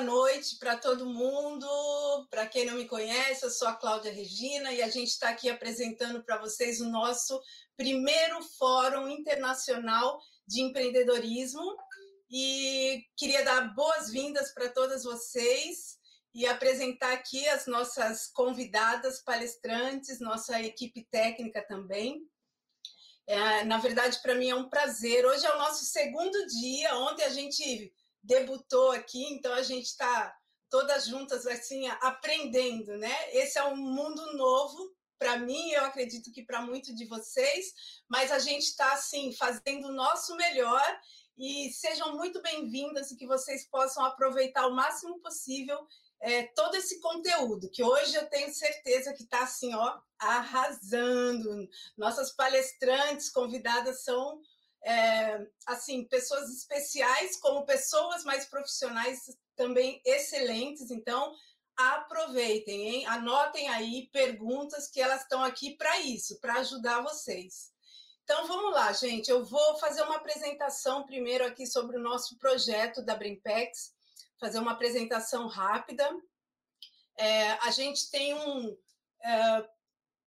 boa noite para todo mundo. Para quem não me conhece, eu sou a Cláudia Regina e a gente está aqui apresentando para vocês o nosso primeiro Fórum Internacional de Empreendedorismo. E queria dar boas-vindas para todas vocês e apresentar aqui as nossas convidadas palestrantes, nossa equipe técnica também. É, na verdade, para mim é um prazer. Hoje é o nosso segundo dia. Ontem a gente debutou aqui, então a gente está todas juntas assim aprendendo, né? Esse é um mundo novo para mim, eu acredito que para muitos de vocês, mas a gente está assim fazendo o nosso melhor e sejam muito bem-vindas e que vocês possam aproveitar o máximo possível é, todo esse conteúdo, que hoje eu tenho certeza que está assim, ó, arrasando. Nossas palestrantes convidadas são é, assim pessoas especiais, como pessoas mais profissionais também excelentes. Então, aproveitem, hein? Anotem aí perguntas que elas estão aqui para isso, para ajudar vocês. Então vamos lá, gente. Eu vou fazer uma apresentação primeiro aqui sobre o nosso projeto da Brimpex, fazer uma apresentação rápida. É, a gente tem um, é,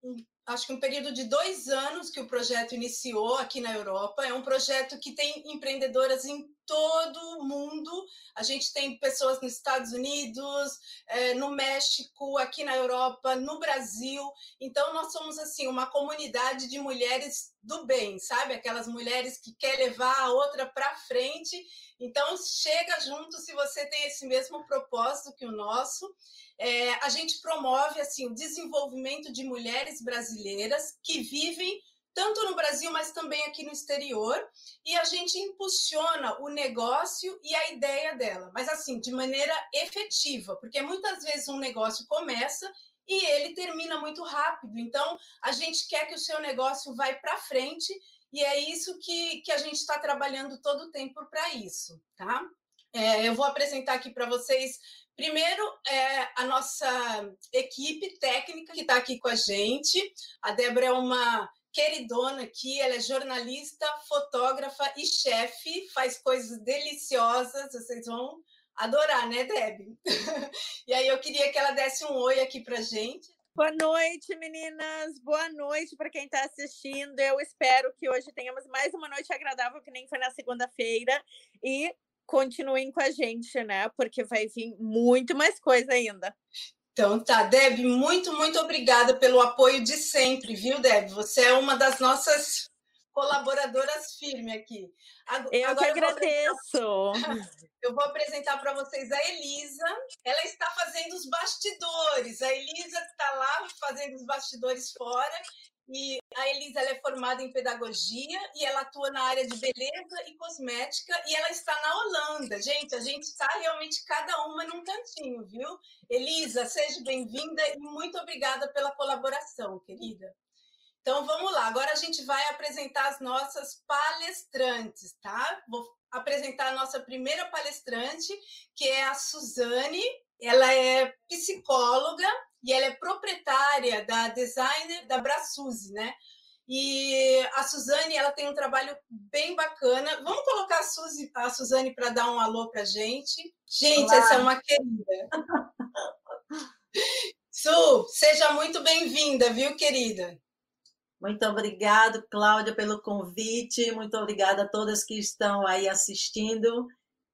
um acho que um período de dois anos que o projeto iniciou aqui na Europa. É um projeto que tem empreendedoras em todo mundo. A gente tem pessoas nos Estados Unidos, é, no México, aqui na Europa, no Brasil. Então, nós somos assim uma comunidade de mulheres do bem, sabe? Aquelas mulheres que quer levar a outra para frente. Então, chega junto se você tem esse mesmo propósito que o nosso. É, a gente promove assim o desenvolvimento de mulheres brasileiras que vivem tanto no Brasil, mas também aqui no exterior, e a gente impulsiona o negócio e a ideia dela, mas assim, de maneira efetiva, porque muitas vezes um negócio começa e ele termina muito rápido. Então, a gente quer que o seu negócio vá para frente e é isso que, que a gente está trabalhando todo o tempo para isso, tá? É, eu vou apresentar aqui para vocês Primeiro, é a nossa equipe técnica que está aqui com a gente. A Débora é uma queridona aqui, ela é jornalista, fotógrafa e chefe, faz coisas deliciosas, vocês vão adorar, né, Deb? e aí eu queria que ela desse um oi aqui para gente. Boa noite, meninas. Boa noite para quem está assistindo. Eu espero que hoje tenhamos mais uma noite agradável, que nem foi na segunda-feira. E continuem com a gente, né? Porque vai vir muito mais coisa ainda. Então tá, Deb, muito, muito obrigada pelo apoio de sempre, viu, Deb? Você é uma das nossas colaboradoras firmes aqui. Eu Agora, que agradeço. Eu eu vou apresentar para vocês a Elisa. Ela está fazendo os bastidores. A Elisa está lá fazendo os bastidores fora e a Elisa é formada em pedagogia e ela atua na área de beleza e cosmética e ela está na Holanda. Gente, a gente está realmente cada uma num cantinho, viu? Elisa, seja bem-vinda e muito obrigada pela colaboração, querida. Então vamos lá, agora a gente vai apresentar as nossas palestrantes, tá? Vou apresentar a nossa primeira palestrante, que é a Suzane. Ela é psicóloga e ela é proprietária da designer da Brasuzi, né? E a Suzane, ela tem um trabalho bem bacana. Vamos colocar a, Suzy, a Suzane para dar um alô para gente. Gente, Olá. essa é uma querida. Su, seja muito bem-vinda, viu, querida? Muito obrigado, Cláudia, pelo convite. Muito obrigada a todas que estão aí assistindo.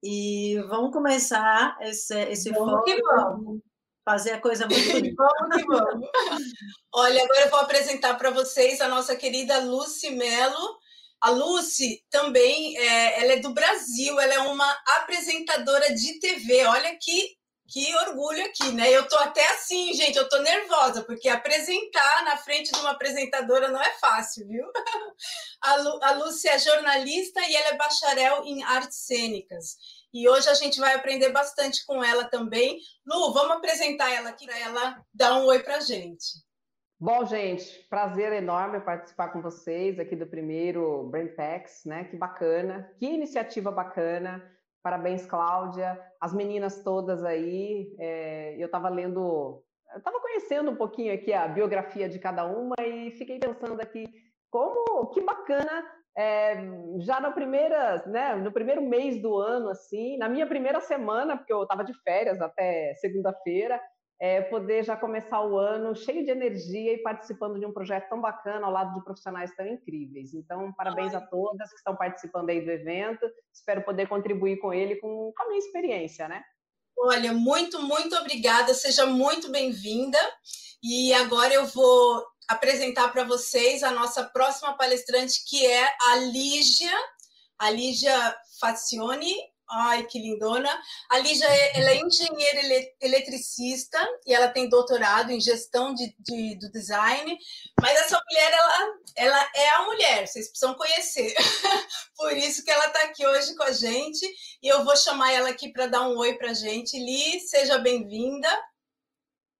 E vamos começar esse, esse vamos foco. Fazer a coisa muito vamos que vamos. Olha, agora eu vou apresentar para vocês a nossa querida Lucy Mello. A Lucy também, é, ela é do Brasil, ela é uma apresentadora de TV. Olha que, que orgulho aqui, né? Eu tô até assim, gente, eu tô nervosa, porque apresentar na frente de uma apresentadora não é fácil, viu? A, Lu, a Lucy é jornalista e ela é bacharel em artes cênicas. E hoje a gente vai aprender bastante com ela também. Lu, vamos apresentar ela aqui para ela dar um oi para a gente. Bom, gente, prazer enorme participar com vocês aqui do primeiro Brainpacks, né? Que bacana, que iniciativa bacana. Parabéns, Cláudia, as meninas todas aí. É, eu estava lendo, estava conhecendo um pouquinho aqui a biografia de cada uma e fiquei pensando aqui como que bacana é, já na primeira, né, no primeiro mês do ano, assim, na minha primeira semana, porque eu estava de férias até segunda-feira, é, poder já começar o ano cheio de energia e participando de um projeto tão bacana ao lado de profissionais tão incríveis. Então, parabéns a todas que estão participando aí do evento. Espero poder contribuir com ele com, com a minha experiência, né? Olha, muito, muito obrigada. Seja muito bem-vinda. E agora eu vou apresentar para vocês a nossa próxima palestrante, que é a Lígia, a Lígia Fazioni. Ai, que lindona. A Lígia ela é engenheira eletricista e ela tem doutorado em gestão de, de, do design. Mas essa mulher, ela, ela é a mulher, vocês precisam conhecer. Por isso que ela está aqui hoje com a gente. E eu vou chamar ela aqui para dar um oi para a gente. Li, seja bem-vinda.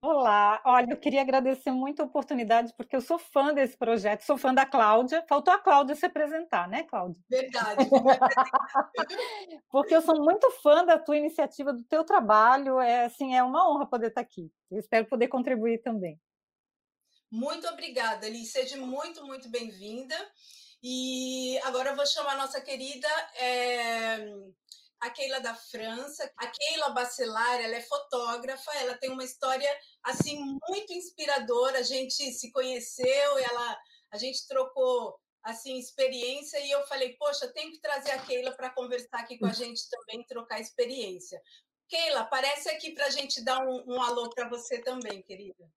Olá, olha, eu queria agradecer muito a oportunidade, porque eu sou fã desse projeto, sou fã da Cláudia. Faltou a Cláudia se apresentar, né, Cláudia? Verdade. porque eu sou muito fã da tua iniciativa, do teu trabalho. É assim, é uma honra poder estar aqui. Eu espero poder contribuir também. Muito obrigada, Liz. Seja muito, muito bem-vinda. E agora eu vou chamar a nossa querida é, a Keila da França. A Keila Bacelar, ela é fotógrafa, ela tem uma história assim muito inspiradora. A gente se conheceu, ela a gente trocou assim experiência e eu falei, poxa, tem que trazer a Keila para conversar aqui com a gente também, trocar experiência. Keila, aparece aqui para a gente dar um, um alô para você também, querida.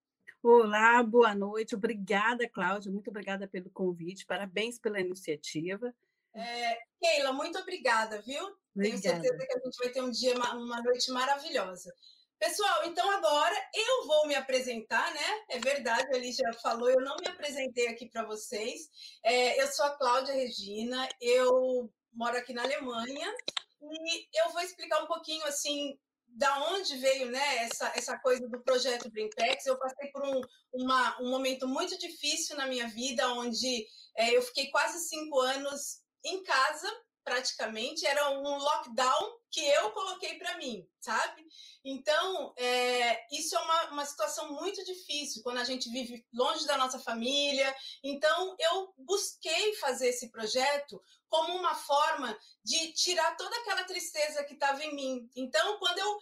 Olá, boa noite. Obrigada, Cláudia. Muito obrigada pelo convite. Parabéns pela iniciativa. É, Keila, muito obrigada, viu? Obrigada. Tenho certeza que a gente vai ter um dia, uma noite maravilhosa. Pessoal, então agora eu vou me apresentar, né? É verdade, a Lígia falou, eu não me apresentei aqui para vocês. É, eu sou a Cláudia Regina, eu moro aqui na Alemanha e eu vou explicar um pouquinho assim da onde veio né, essa, essa coisa do projeto Brainpex. Eu passei por um, uma, um momento muito difícil na minha vida, onde é, eu fiquei quase cinco anos em casa, praticamente, era um lockdown que eu coloquei para mim, sabe? Então, é, isso é uma, uma situação muito difícil quando a gente vive longe da nossa família. Então, eu busquei fazer esse projeto como uma forma de tirar toda aquela tristeza que estava em mim. Então, quando eu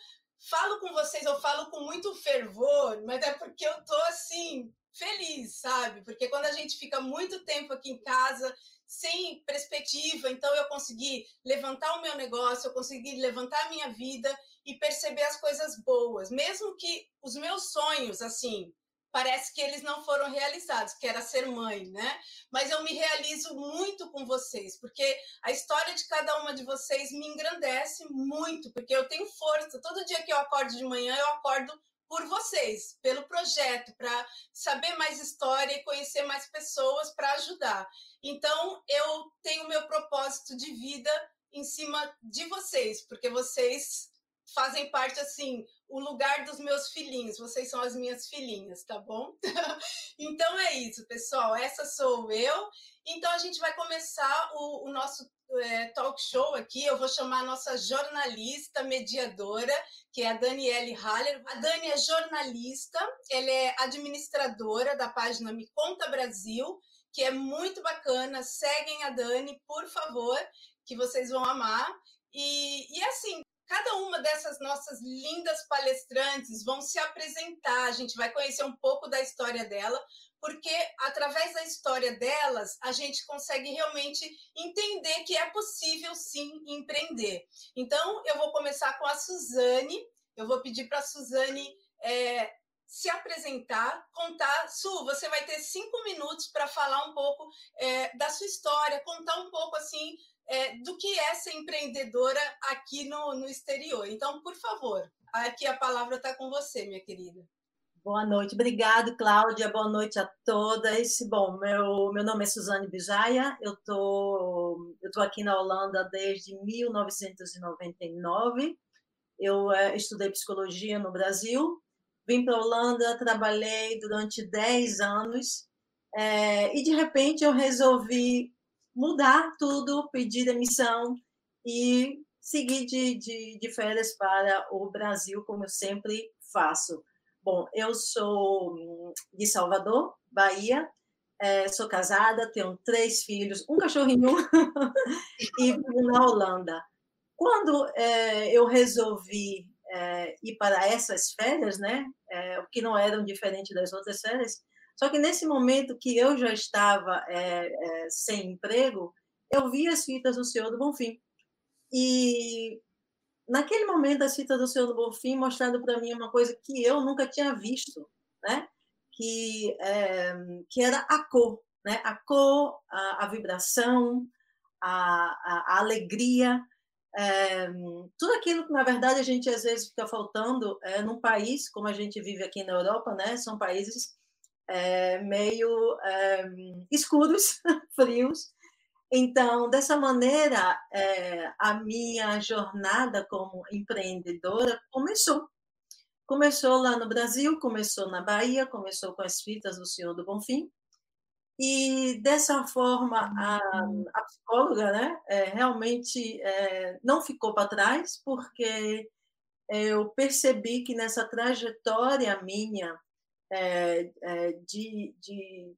falo com vocês, eu falo com muito fervor, mas é porque eu tô assim feliz, sabe? Porque quando a gente fica muito tempo aqui em casa, sem perspectiva, então eu consegui levantar o meu negócio, eu consegui levantar a minha vida e perceber as coisas boas, mesmo que os meus sonhos, assim, parece que eles não foram realizados, que era ser mãe, né? Mas eu me realizo muito com vocês, porque a história de cada uma de vocês me engrandece muito, porque eu tenho força. Todo dia que eu acordo de manhã, eu acordo por vocês, pelo projeto, para saber mais história e conhecer mais pessoas para ajudar. Então, eu tenho meu propósito de vida em cima de vocês, porque vocês fazem parte assim, o lugar dos meus filhinhos, vocês são as minhas filhinhas, tá bom? então é isso, pessoal, essa sou eu. Então a gente vai começar o, o nosso é, talk show aqui. Eu vou chamar a nossa jornalista mediadora, que é a Daniele Haller. A Dani é jornalista, ela é administradora da página Me Conta Brasil, que é muito bacana. Seguem a Dani, por favor, que vocês vão amar. E, e assim, cada uma dessas nossas lindas palestrantes vão se apresentar, a gente vai conhecer um pouco da história dela, porque através da história delas a gente consegue realmente entender que é possível sim empreender. Então eu vou começar com a Suzane, eu vou pedir para a Suzane é, se apresentar, contar. Su, você vai ter cinco minutos para falar um pouco é, da sua história, contar um pouco assim é, do que é ser empreendedora aqui no, no exterior. Então, por favor, aqui a palavra está com você, minha querida. Boa noite, obrigado, Cláudia. Boa noite a todas. Bom, meu, meu nome é Suzane Bijaia, eu tô, tô aqui na Holanda desde 1999. Eu é, estudei psicologia no Brasil, vim para a Holanda, trabalhei durante 10 anos é, e de repente eu resolvi mudar tudo, pedir demissão e seguir de, de, de férias para o Brasil, como eu sempre faço. Bom, eu sou hum, de Salvador, Bahia. É, sou casada, tenho três filhos, um cachorrinho e vivo na Holanda. Quando é, eu resolvi é, ir para essas férias, né, é, que não eram diferentes das outras férias, só que nesse momento que eu já estava sem emprego, eu vi as fitas do Senhor do Bonfim. E naquele momento, as fitas do Senhor do Bonfim mostrando para mim uma coisa que eu nunca tinha visto, né? que, é, que era a cor, né? a cor, a, a vibração, a, a, a alegria, é, tudo aquilo que, na verdade, a gente às vezes fica faltando é, num país, como a gente vive aqui na Europa, né? são países é, meio escuros, frios. Então, dessa maneira, é, a minha jornada como empreendedora começou. Começou lá no Brasil, começou na Bahia, começou com as fitas do Senhor do Bonfim. E dessa forma, a, a psicóloga né, é, realmente é, não ficou para trás, porque eu percebi que nessa trajetória minha é, é, de, de,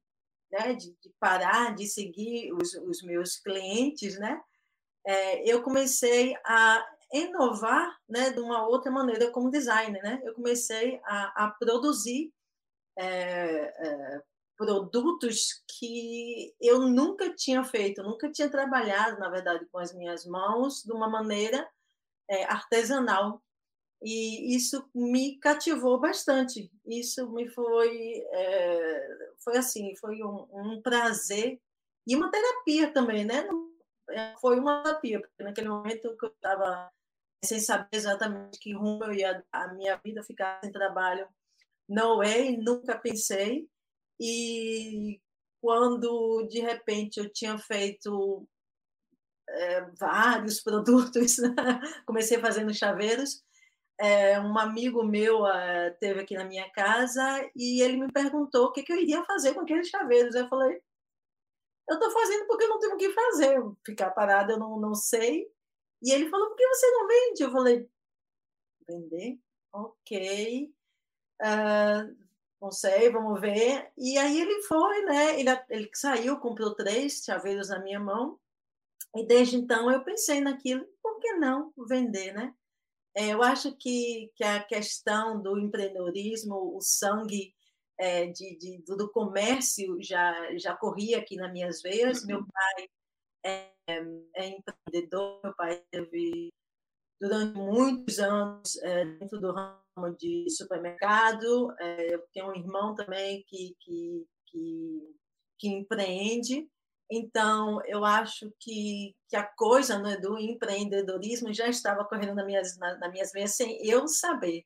né, de, de, parar de seguir os, os meus clientes, né, é, eu comecei a inovar né, de uma outra maneira como designer. Né? Eu comecei a, a produzir é, é, produtos que eu nunca tinha feito, nunca tinha trabalhado, na verdade, com as minhas mãos de uma maneira é, artesanal e isso me cativou bastante. Isso me foi, é, foi assim, foi um, um, prazer e uma terapia também, né? É, foi uma terapia, porque naquele momento que eu estava sem saber exatamente que rumo eu ia a minha vida ficar sem trabalho, não é, nunca pensei. E quando de repente eu tinha feito é, vários produtos, né? comecei fazendo chaveiros é, um amigo meu é, teve aqui na minha casa e ele me perguntou o que, que eu iria fazer com aqueles chaveiros. Eu falei, eu estou fazendo porque eu não tenho o que fazer, ficar parada eu não, não sei. E ele falou, por que você não vende? Eu falei, vender? Ok. Uh, não sei, vamos ver. E aí ele foi, né? Ele, ele saiu, comprou três chaveiros na minha mão. E desde então eu pensei naquilo, por que não vender, né? É, eu acho que, que a questão do empreendedorismo, o sangue é, de, de, do comércio já, já corria aqui nas minhas veias. Meu uhum. pai é, é empreendedor, meu pai teve durante muitos anos é, dentro do ramo de supermercado. É, eu tenho um irmão também que, que, que, que empreende. Então, eu acho que, que a coisa né, do empreendedorismo já estava correndo nas minhas, nas, nas minhas veias sem eu saber.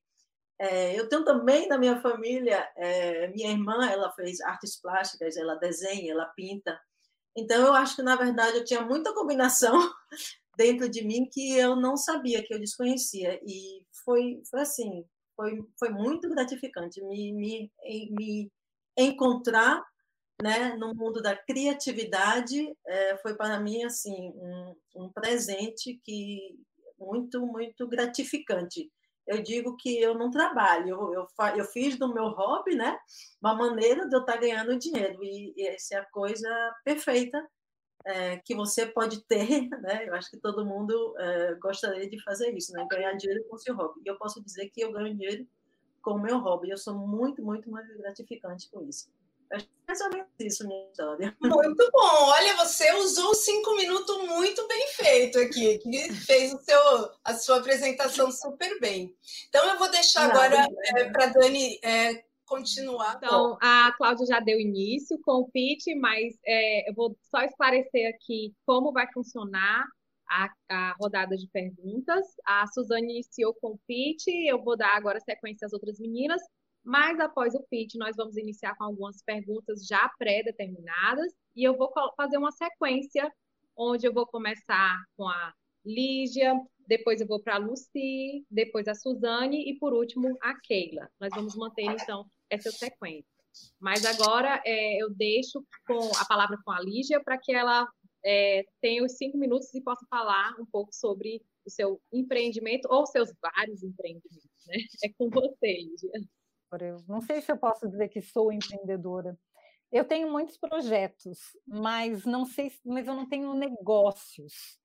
É, eu tenho também na minha família, é, minha irmã, ela fez artes plásticas, ela desenha, ela pinta. Então, eu acho que, na verdade, eu tinha muita combinação dentro de mim que eu não sabia, que eu desconhecia. E foi, foi assim, foi, foi muito gratificante me, me, me encontrar né, no mundo da criatividade, é, foi para mim assim um, um presente que muito muito gratificante. Eu digo que eu não trabalho, eu, eu, fiz do meu hobby, né, uma maneira de eu estar ganhando dinheiro e, e essa é a coisa perfeita é, que você pode ter, né? Eu acho que todo mundo é, gostaria de fazer isso, né? Ganhar dinheiro com seu hobby. E eu posso dizer que eu ganho dinheiro com o meu hobby. Eu sou muito, muito, muito gratificante com isso. Acho que mais ou menos isso minha história. Muito bom. Olha, você usou cinco minutos muito bem feito aqui, que fez o seu, a sua apresentação super bem. Então, eu vou deixar Não, agora é, para a Dani é, continuar. Então, a Cláudia já deu início com o pitch, mas é, eu vou só esclarecer aqui como vai funcionar a, a, rodada de perguntas. A Suzane iniciou com o pitch, eu vou dar agora sequência às outras meninas, mas após o pitch, nós vamos iniciar com algumas perguntas já pré-determinadas e eu vou fazer uma sequência onde eu vou começar com a Lígia, depois eu vou para a Lucy, depois a Suzane e por último a Keila. Nós vamos manter então essa sequência. Mas agora é, eu deixo com a palavra com a Lígia para que ela é, tenha os cinco minutos e possa falar um pouco sobre o seu empreendimento ou seus vários empreendimentos. Né? É com você, Lígia. Eu não sei se eu posso dizer que sou empreendedora. Eu tenho muitos projetos, mas não sei, mas eu não tenho negócios.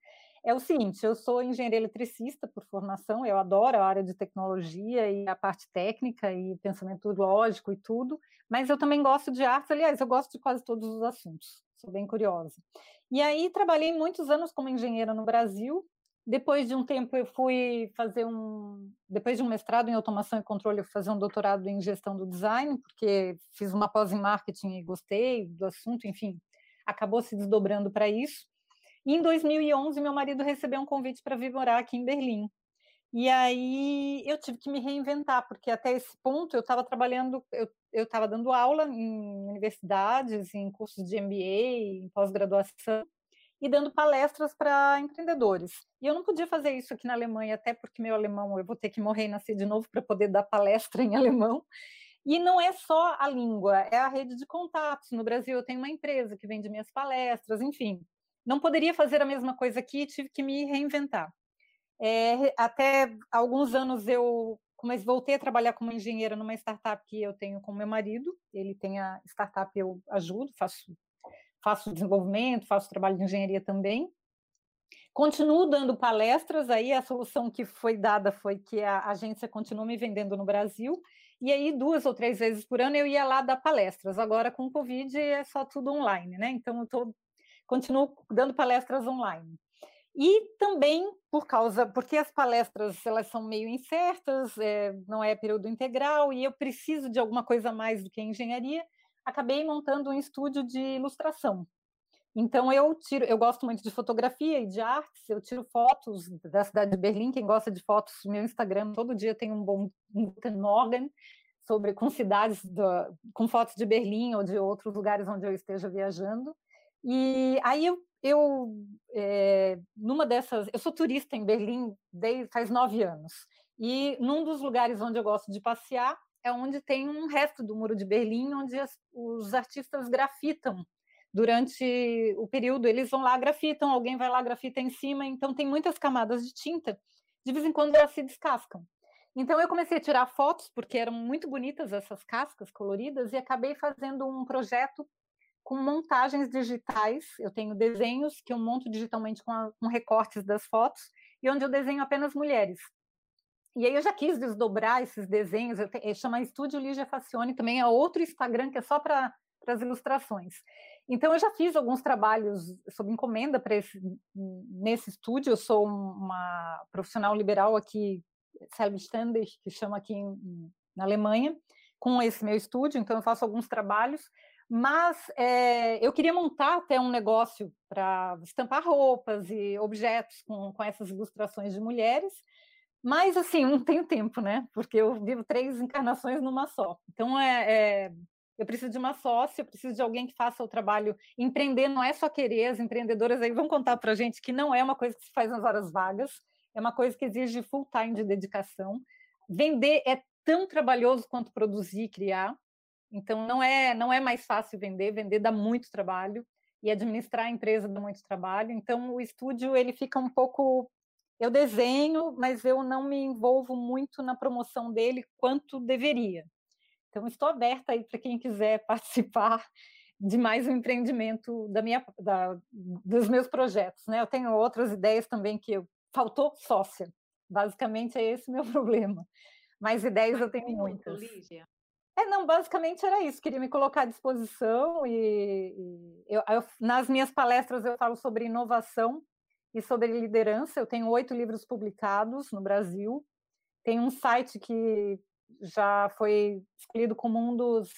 É o seguinte, eu sou engenheira eletricista por formação, eu adoro a área de tecnologia e a parte técnica e pensamento lógico e tudo, mas eu também gosto de artes, aliás, eu gosto de quase todos os assuntos, sou bem curiosa. E aí trabalhei muitos anos como engenheira no Brasil, depois de um tempo, eu fui fazer um. Depois de um mestrado em automação e controle, eu fui fazer um doutorado em gestão do design, porque fiz uma pós em marketing e gostei do assunto, enfim, acabou se desdobrando para isso. E em 2011, meu marido recebeu um convite para vir morar aqui em Berlim. E aí eu tive que me reinventar, porque até esse ponto eu estava trabalhando, eu estava dando aula em universidades, em cursos de MBA, em pós-graduação, e dando palestras para empreendedores. E eu não podia fazer isso aqui na Alemanha, até porque meu alemão, eu vou ter que morrer e nascer de novo para poder dar palestra em alemão. E não é só a língua, é a rede de contatos. No Brasil, eu tenho uma empresa que vende minhas palestras, enfim. Não poderia fazer a mesma coisa aqui, tive que me reinventar. É, até alguns anos eu mas voltei a trabalhar como engenheira numa startup que eu tenho com meu marido. Ele tem a startup, eu ajudo, faço faço desenvolvimento, faço trabalho de engenharia também. Continuo dando palestras, aí a solução que foi dada foi que a agência continua me vendendo no Brasil, e aí duas ou três vezes por ano eu ia lá dar palestras. Agora com o Covid é só tudo online, né? Então eu tô, continuo dando palestras online. E também por causa, porque as palestras elas são meio incertas, é, não é período integral, e eu preciso de alguma coisa mais do que engenharia, acabei montando um estúdio de ilustração. Então eu tiro, eu gosto muito de fotografia e de artes, eu tiro fotos da cidade de Berlim, quem gosta de fotos, meu Instagram todo dia tem um bom um Morgan sobre com cidades do, com fotos de Berlim ou de outros lugares onde eu esteja viajando. E aí eu, eu é, numa dessas, eu sou turista em Berlim desde faz nove anos. E num dos lugares onde eu gosto de passear é onde tem um resto do Muro de Berlim, onde as, os artistas grafitam durante o período. Eles vão lá, grafitam, alguém vai lá, grafita em cima, então tem muitas camadas de tinta. De vez em quando elas se descascam. Então eu comecei a tirar fotos, porque eram muito bonitas essas cascas coloridas, e acabei fazendo um projeto com montagens digitais. Eu tenho desenhos que eu monto digitalmente com, a, com recortes das fotos, e onde eu desenho apenas mulheres. E aí eu já quis desdobrar esses desenhos, eu te, eh, chama Estúdio Lígia Facione, também é outro Instagram que é só para as ilustrações. Então eu já fiz alguns trabalhos sob encomenda para esse nesse estúdio, eu sou uma profissional liberal aqui, Selbstständig, que chama aqui em, na Alemanha, com esse meu estúdio, então eu faço alguns trabalhos, mas é, eu queria montar até um negócio para estampar roupas e objetos com, com essas ilustrações de mulheres, mas, assim, não tenho tempo, né? Porque eu vivo três encarnações numa só. Então, é, é, eu preciso de uma sócia, eu preciso de alguém que faça o trabalho. Empreender não é só querer, as empreendedoras aí vão contar para gente que não é uma coisa que se faz nas horas vagas, é uma coisa que exige full time de dedicação. Vender é tão trabalhoso quanto produzir e criar. Então, não é, não é mais fácil vender, vender dá muito trabalho e administrar a empresa dá muito trabalho. Então, o estúdio ele fica um pouco eu desenho, mas eu não me envolvo muito na promoção dele quanto deveria. Então, estou aberta aí para quem quiser participar de mais um empreendimento da minha, da, dos meus projetos. Né? Eu tenho outras ideias também que eu, faltou sócia. Basicamente, é esse meu problema. Mas ideias eu tenho muitas. Lígia. É, não, basicamente era isso. Queria me colocar à disposição e, e eu, eu, nas minhas palestras eu falo sobre inovação e sobre liderança. Eu tenho oito livros publicados no Brasil. Tem um site que já foi escolhido como um dos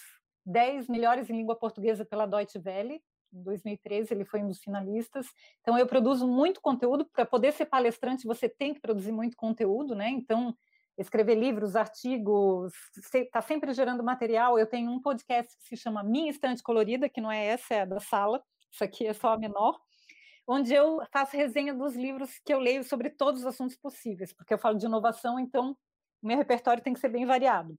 dez melhores em língua portuguesa pela Deutsche Welle. Em 2013, ele foi um dos finalistas. Então, eu produzo muito conteúdo. Para poder ser palestrante, você tem que produzir muito conteúdo, né? Então, escrever livros, artigos, está sempre gerando material. Eu tenho um podcast que se chama Minha Estante Colorida, que não é essa, é da sala. Isso aqui é só a menor onde eu faço resenha dos livros que eu leio sobre todos os assuntos possíveis, porque eu falo de inovação, então o meu repertório tem que ser bem variado.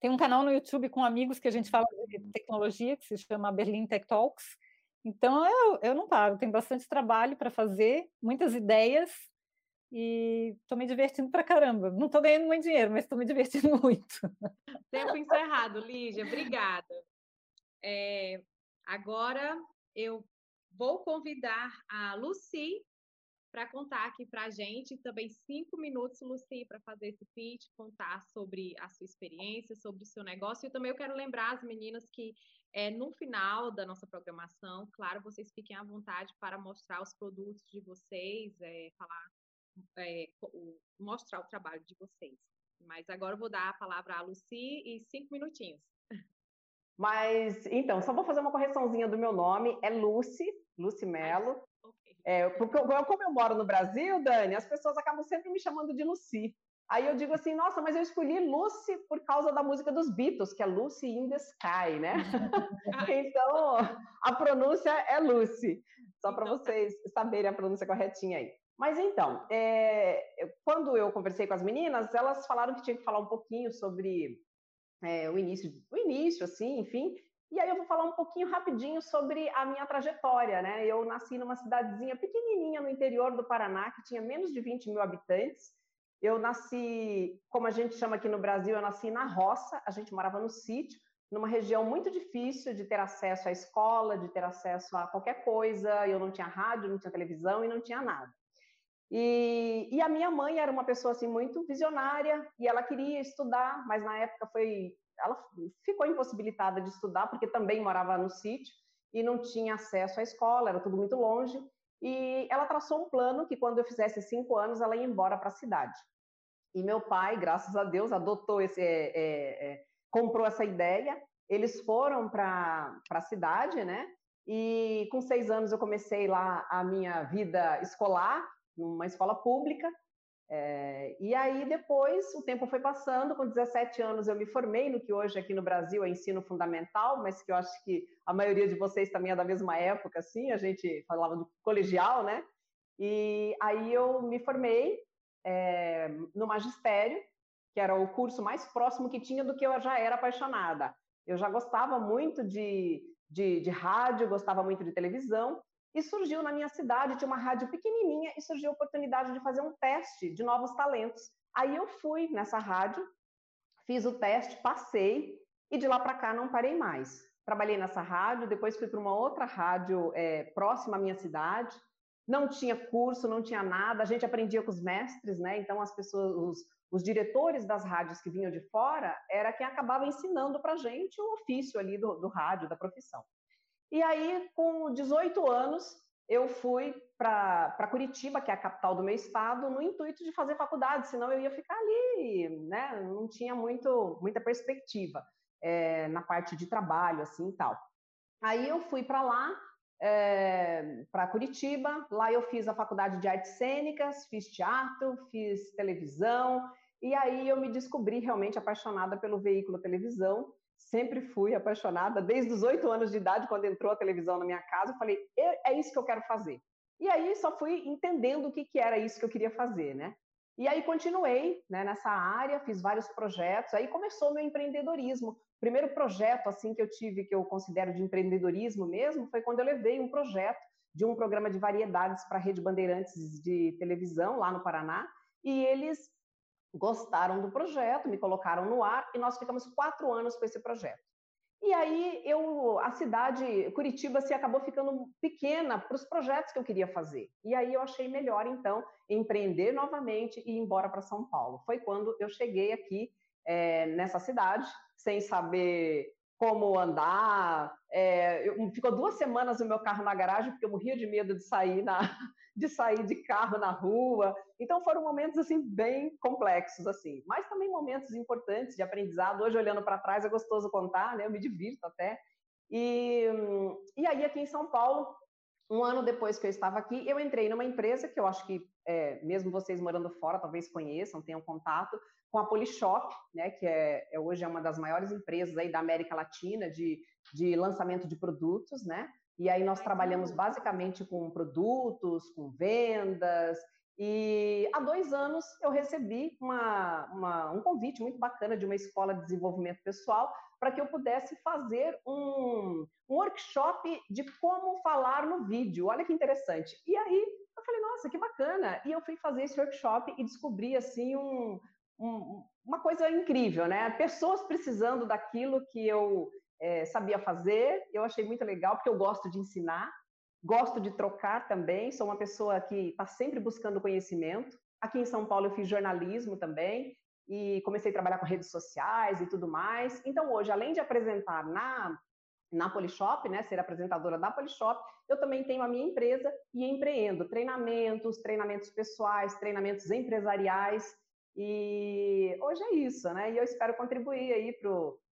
Tem um canal no YouTube com amigos que a gente fala de tecnologia, que se chama Berlin Tech Talks. Então eu, eu não paro, tem bastante trabalho para fazer, muitas ideias e estou me divertindo para caramba. Não estou ganhando muito dinheiro, mas estou me divertindo muito. Tempo encerrado, Lígia. Obrigada. É, agora eu vou convidar a Lucy para contar aqui para a gente também cinco minutos, Lucy, para fazer esse pitch, contar sobre a sua experiência, sobre o seu negócio. E também eu quero lembrar as meninas que é, no final da nossa programação, claro, vocês fiquem à vontade para mostrar os produtos de vocês, é, falar, é, o, mostrar o trabalho de vocês. Mas agora eu vou dar a palavra à Lucy e cinco minutinhos. Mas, então, só vou fazer uma correçãozinha do meu nome. É Lucy, Lucy Melo. É, porque como eu moro no Brasil, Dani, as pessoas acabam sempre me chamando de Lucy. Aí eu digo assim, nossa, mas eu escolhi Lucy por causa da música dos Beatles, que é Lucy in the Sky, né? então, a pronúncia é Lucy, só para então tá. vocês saberem a pronúncia corretinha aí. Mas então, é, quando eu conversei com as meninas, elas falaram que tinha que falar um pouquinho sobre é, o início, o início, assim, enfim, e aí eu vou falar um pouquinho rapidinho sobre a minha trajetória, né? Eu nasci numa cidadezinha pequenininha no interior do Paraná, que tinha menos de 20 mil habitantes. Eu nasci, como a gente chama aqui no Brasil, eu nasci na roça, a gente morava no sítio, numa região muito difícil de ter acesso à escola, de ter acesso a qualquer coisa. Eu não tinha rádio, não tinha televisão e não tinha nada. E, e, a minha mãe era uma pessoa assim muito visionária e ela queria estudar, mas na época foi ela ficou impossibilitada de estudar porque também morava no sítio e não tinha acesso à escola, era tudo muito longe. E ela traçou um plano que quando eu fizesse cinco anos ela ia embora para a cidade. E meu pai, graças a Deus, adotou esse, é, é, é, comprou essa ideia. Eles foram para a cidade, né? E com seis anos eu comecei lá a minha vida escolar, numa escola pública. É, e aí depois o tempo foi passando, com 17 anos eu me formei no que hoje aqui no Brasil é ensino fundamental, mas que eu acho que a maioria de vocês também é da mesma época, assim, a gente falava do colegial, né? E aí eu me formei é, no magistério, que era o curso mais próximo que tinha do que eu já era apaixonada. Eu já gostava muito de, de, de rádio, gostava muito de televisão, e surgiu na minha cidade, tinha uma rádio pequenininha, e surgiu a oportunidade de fazer um teste de novos talentos. Aí eu fui nessa rádio, fiz o teste, passei, e de lá para cá não parei mais. Trabalhei nessa rádio, depois fui para uma outra rádio é, próxima à minha cidade. Não tinha curso, não tinha nada, a gente aprendia com os mestres, né? Então as pessoas, os, os diretores das rádios que vinham de fora, era quem acabava ensinando para gente o ofício ali do, do rádio, da profissão. E aí, com 18 anos, eu fui para Curitiba, que é a capital do meu estado, no intuito de fazer faculdade, senão eu ia ficar ali, né? Não tinha muito, muita perspectiva é, na parte de trabalho, assim, tal. Aí eu fui para lá, é, para Curitiba, lá eu fiz a faculdade de artes cênicas, fiz teatro, fiz televisão, e aí eu me descobri realmente apaixonada pelo veículo televisão, sempre fui apaixonada, desde os oito anos de idade, quando entrou a televisão na minha casa, eu falei, é isso que eu quero fazer. E aí só fui entendendo o que, que era isso que eu queria fazer, né? E aí continuei né, nessa área, fiz vários projetos, aí começou meu empreendedorismo. O primeiro projeto assim que eu tive, que eu considero de empreendedorismo mesmo, foi quando eu levei um projeto de um programa de variedades para a Rede Bandeirantes de televisão, lá no Paraná, e eles gostaram do projeto, me colocaram no ar e nós ficamos quatro anos com esse projeto. E aí eu, a cidade, Curitiba, se acabou ficando pequena para os projetos que eu queria fazer. E aí eu achei melhor então empreender novamente e ir embora para São Paulo. Foi quando eu cheguei aqui é, nessa cidade, sem saber como andar. É, eu, ficou duas semanas o meu carro na garagem porque eu morria de medo de sair na, de sair de carro na rua. Então foram momentos assim bem complexos assim, mas também momentos importantes de aprendizado. Hoje olhando para trás é gostoso contar, né? Eu me divirto até. E, e aí aqui em São Paulo, um ano depois que eu estava aqui, eu entrei numa empresa que eu acho que é, mesmo vocês morando fora talvez conheçam, tenham contato com a Polishop, né? Que é, é hoje é uma das maiores empresas aí da América Latina de, de lançamento de produtos, né? E aí nós trabalhamos basicamente com produtos, com vendas. E há dois anos eu recebi uma, uma, um convite muito bacana de uma escola de desenvolvimento pessoal para que eu pudesse fazer um, um workshop de como falar no vídeo. Olha que interessante. E aí eu falei, nossa, que bacana. E eu fui fazer esse workshop e descobri assim um, um, uma coisa incrível, né? Pessoas precisando daquilo que eu é, sabia fazer. Eu achei muito legal, porque eu gosto de ensinar, gosto de trocar também. Sou uma pessoa que está sempre buscando conhecimento. Aqui em São Paulo eu fiz jornalismo também e comecei a trabalhar com redes sociais e tudo mais. Então hoje, além de apresentar na na Polishop, né, ser apresentadora da Polishop, eu também tenho a minha empresa e empreendo treinamentos, treinamentos pessoais, treinamentos empresariais. E hoje é isso, né? E eu espero contribuir aí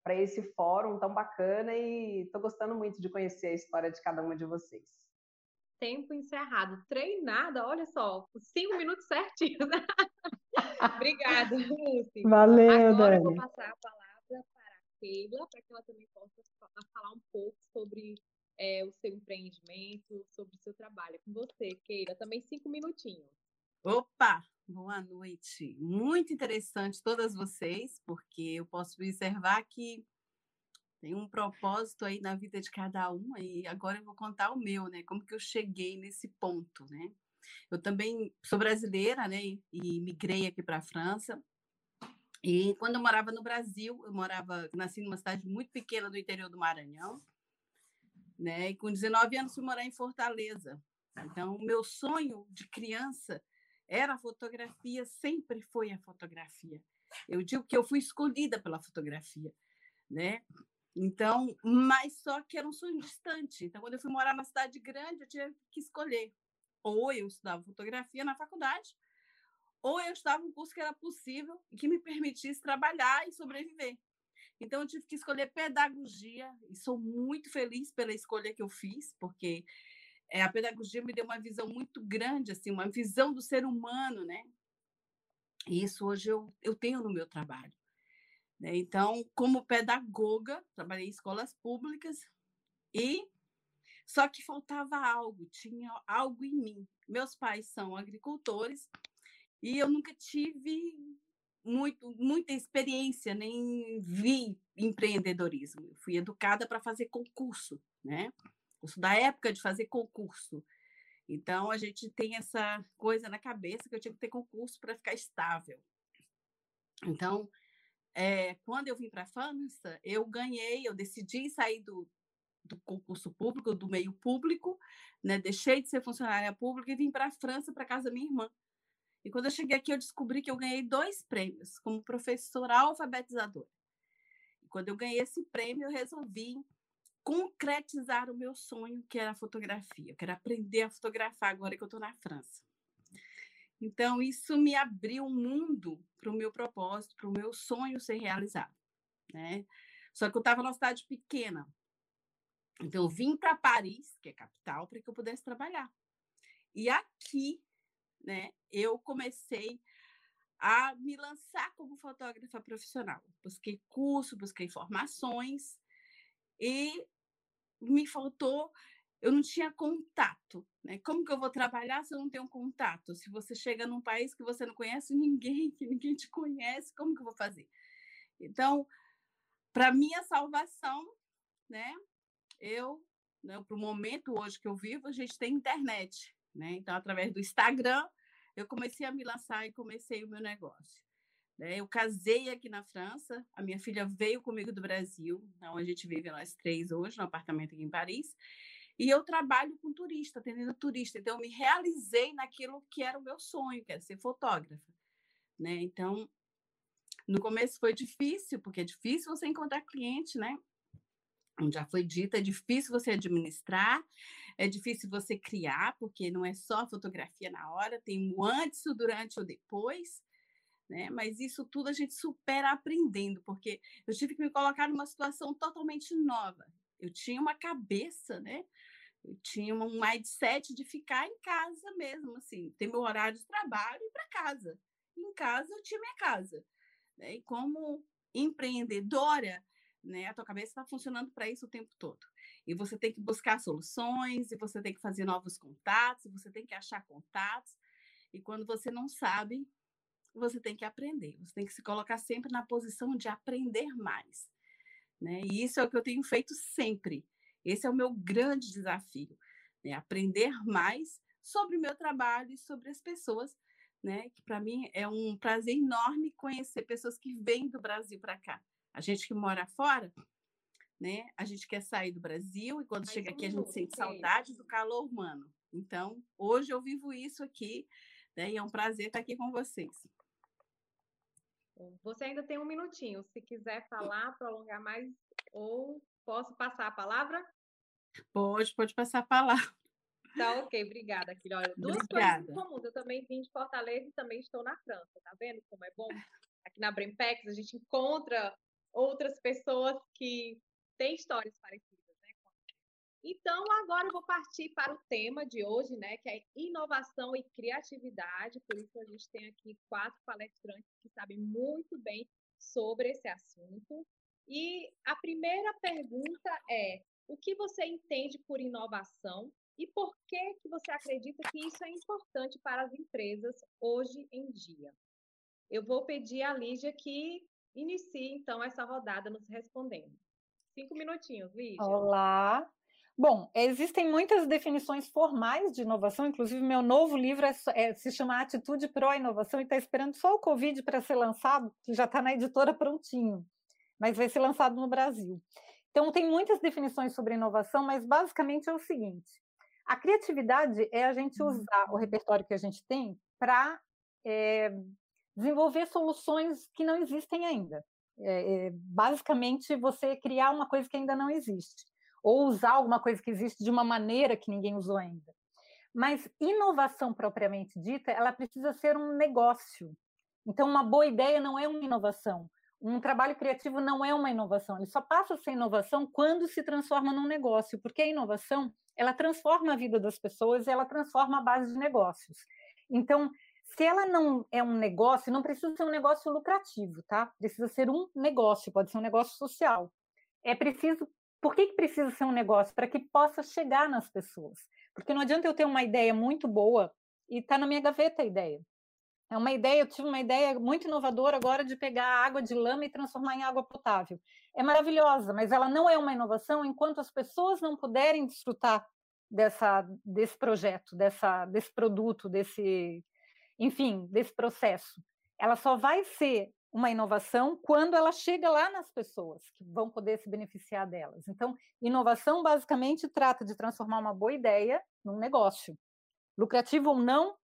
para esse fórum tão bacana e estou gostando muito de conhecer a história de cada uma de vocês. Tempo encerrado. Treinada, olha só, cinco minutos certinhos. Obrigada, Lucy. Valeu, Agora Dani. eu vou passar a palavra para a Keila, para que ela também possa falar um pouco sobre é, o seu empreendimento, sobre o seu trabalho. Com você, Keila, também cinco minutinhos. Opa, boa noite. Muito interessante todas vocês, porque eu posso observar que tem um propósito aí na vida de cada um e agora eu vou contar o meu, né? Como que eu cheguei nesse ponto, né? Eu também sou brasileira, né? E migrei aqui para a França. E quando eu morava no Brasil, eu morava, nasci numa cidade muito pequena do interior do Maranhão, né? E com 19 anos fui morar em Fortaleza. Então, o meu sonho de criança era a fotografia, sempre foi a fotografia. Eu digo que eu fui escolhida pela fotografia, né? Então, mas só que era um sonho distante. Então, quando eu fui morar na cidade grande, eu tinha que escolher. Ou eu estudava fotografia na faculdade, ou eu estudava um curso que era possível e que me permitisse trabalhar e sobreviver. Então, eu tive que escolher pedagogia e sou muito feliz pela escolha que eu fiz, porque é, a pedagogia me deu uma visão muito grande, assim, uma visão do ser humano, né? E isso hoje eu, eu tenho no meu trabalho. Né? Então, como pedagoga, trabalhei em escolas públicas e só que faltava algo, tinha algo em mim. Meus pais são agricultores e eu nunca tive muito, muita experiência, nem vi empreendedorismo. Eu fui educada para fazer concurso, né? Sou da época de fazer concurso. Então, a gente tem essa coisa na cabeça que eu tinha que ter concurso para ficar estável. Então, é, quando eu vim para a França, eu ganhei, eu decidi sair do, do concurso público, do meio público, né? deixei de ser funcionária pública e vim para a França, para casa da minha irmã. E quando eu cheguei aqui, eu descobri que eu ganhei dois prêmios como professora alfabetizadora. E quando eu ganhei esse prêmio, eu resolvi concretizar o meu sonho, que era a fotografia. Eu quero aprender a fotografar agora que eu estou na França. Então, isso me abriu um mundo para o meu propósito, para o meu sonho ser realizado. Né? Só que eu estava numa cidade pequena. Então, eu vim para Paris, que é capital, para que eu pudesse trabalhar. E aqui, né, eu comecei a me lançar como fotógrafa profissional. Busquei curso, busquei formações e me faltou, eu não tinha contato. Né? Como que eu vou trabalhar se eu não tenho contato? Se você chega num país que você não conhece ninguém, que ninguém te conhece, como que eu vou fazer? Então, para minha salvação, né, eu, né, para o momento hoje que eu vivo, a gente tem internet. Né? Então, através do Instagram, eu comecei a me lançar e comecei o meu negócio. Né? Eu casei aqui na França, a minha filha veio comigo do Brasil, então a gente vive nós três hoje, no apartamento aqui em Paris, e eu trabalho com turista, atendendo turista, então eu me realizei naquilo que era o meu sonho, que era ser fotógrafa. Né? Então, no começo foi difícil, porque é difícil você encontrar cliente, né? Já foi dito, é difícil você administrar, é difícil você criar, porque não é só fotografia na hora, tem o antes, o durante e o depois né? Mas isso tudo a gente supera aprendendo, porque eu tive que me colocar numa situação totalmente nova. Eu tinha uma cabeça, né? Eu tinha um mindset de ficar em casa mesmo, assim, ter meu horário de trabalho e para casa. Em casa eu tinha minha casa. Né? E como empreendedora, né, a tua cabeça está funcionando para isso o tempo todo. E você tem que buscar soluções, e você tem que fazer novos contatos, e você tem que achar contatos. E quando você não sabe, você tem que aprender, você tem que se colocar sempre na posição de aprender mais. Né? E isso é o que eu tenho feito sempre. Esse é o meu grande desafio, né? aprender mais sobre o meu trabalho e sobre as pessoas, né? que para mim é um prazer enorme conhecer pessoas que vêm do Brasil para cá. A gente que mora fora, né? A gente quer sair do Brasil e quando Mais chega aqui a gente sente saudade do calor humano. Então, hoje eu vivo isso aqui, né? E é um prazer estar aqui com vocês. Você ainda tem um minutinho. Se quiser falar, prolongar mais, ou posso passar a palavra? Pode, pode passar a palavra. Tá ok, obrigada, Aquile. Olha, duas Obrigada. coisas comum. Eu também vim de Fortaleza e também estou na França. Tá vendo como é bom? Aqui na Brempex a gente encontra outras pessoas que têm histórias parecidas, né? com a gente. Então, agora eu vou partir para o tema de hoje, né? Que é inovação e criatividade. Por isso a gente tem aqui quatro palestrantes que sabem muito bem sobre esse assunto. E a primeira pergunta é: o que você entende por inovação e por que, que você acredita que isso é importante para as empresas hoje em dia? Eu vou pedir à Lígia que inicie, então, essa rodada nos respondendo. Cinco minutinhos, Lígia. Olá. Bom, existem muitas definições formais de inovação, inclusive meu novo livro é é- se chama Atitude Pro Inovação e está esperando só o Covid para ser lançado, que já está na editora prontinho, mas vai ser lançado no Brasil. Então, tem muitas definições sobre inovação, mas basicamente é o seguinte: a criatividade é a gente usar o repertório que a gente tem para desenvolver soluções que não existem ainda. É, é, basicamente, você criar uma coisa que ainda não existe, ou usar alguma coisa que existe de uma maneira que ninguém usou ainda. Mas inovação propriamente dita, ela precisa ser um negócio. Então, uma boa ideia não é uma inovação. Um trabalho criativo não é uma inovação. Ele só passa a ser inovação quando se transforma num negócio, porque a inovação ela transforma a vida das pessoas e ela transforma a base de negócios. Então, se ela não é um negócio, não precisa ser um negócio lucrativo, tá? Precisa ser um negócio, pode ser um negócio social. É preciso. Por que, que precisa ser um negócio? Para que possa chegar nas pessoas. Porque não adianta eu ter uma ideia muito boa e tá na minha gaveta a ideia. É uma ideia, eu tive uma ideia muito inovadora agora de pegar água de lama e transformar em água potável. É maravilhosa, mas ela não é uma inovação enquanto as pessoas não puderem desfrutar dessa, desse projeto, dessa, desse produto, desse, enfim, desse processo. Ela só vai ser uma inovação quando ela chega lá nas pessoas que vão poder se beneficiar delas. Então, inovação basicamente trata de transformar uma boa ideia num negócio. Lucrativo ou não,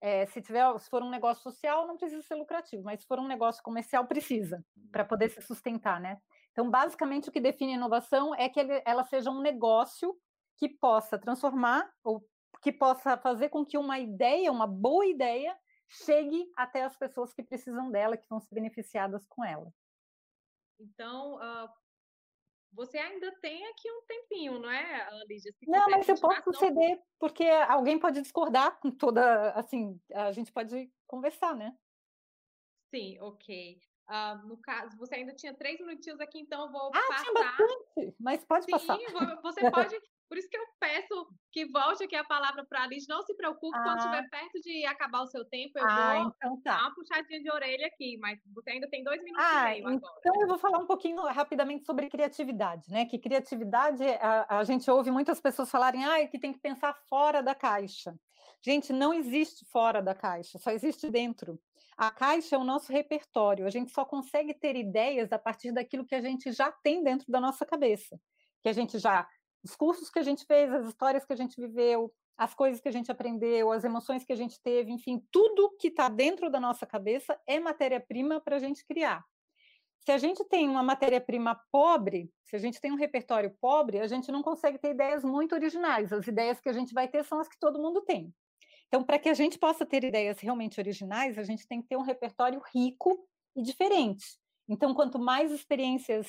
é, se, tiver, se for um negócio social, não precisa ser lucrativo, mas se for um negócio comercial, precisa, para poder se sustentar, né? Então, basicamente, o que define inovação é que ela seja um negócio que possa transformar ou que possa fazer com que uma ideia, uma boa ideia, chegue até as pessoas que precisam dela, que vão ser beneficiadas com ela. Então, uh, você ainda tem aqui um tempinho, não é, Lígia? Não, mas eu posso ceder, porque alguém pode discordar com toda, assim, a gente pode conversar, né? Sim, ok. Uh, no caso, você ainda tinha três minutinhos aqui, então eu vou ah, passar. Tinha bastante, mas pode Sim, passar. você pode. Por isso que eu peço que volte aqui a palavra para a Liz. Não se preocupe, ah. quando estiver perto de acabar o seu tempo, eu ah, vou então tá. dar uma puxadinha de orelha aqui, mas você ainda tem dois minutos ah, e meio agora. Então eu vou falar um pouquinho rapidamente sobre criatividade, né? Que criatividade, a, a gente ouve muitas pessoas falarem ah, que tem que pensar fora da caixa. Gente, não existe fora da caixa, só existe dentro. A caixa é o nosso repertório, a gente só consegue ter ideias a partir daquilo que a gente já tem dentro da nossa cabeça, que a gente já os cursos que a gente fez, as histórias que a gente viveu, as coisas que a gente aprendeu, as emoções que a gente teve, enfim, tudo que está dentro da nossa cabeça é matéria-prima para a gente criar. Se a gente tem uma matéria-prima pobre, se a gente tem um repertório pobre, a gente não consegue ter ideias muito originais. As ideias que a gente vai ter são as que todo mundo tem. Então, para que a gente possa ter ideias realmente originais, a gente tem que ter um repertório rico e diferente. Então, quanto mais experiências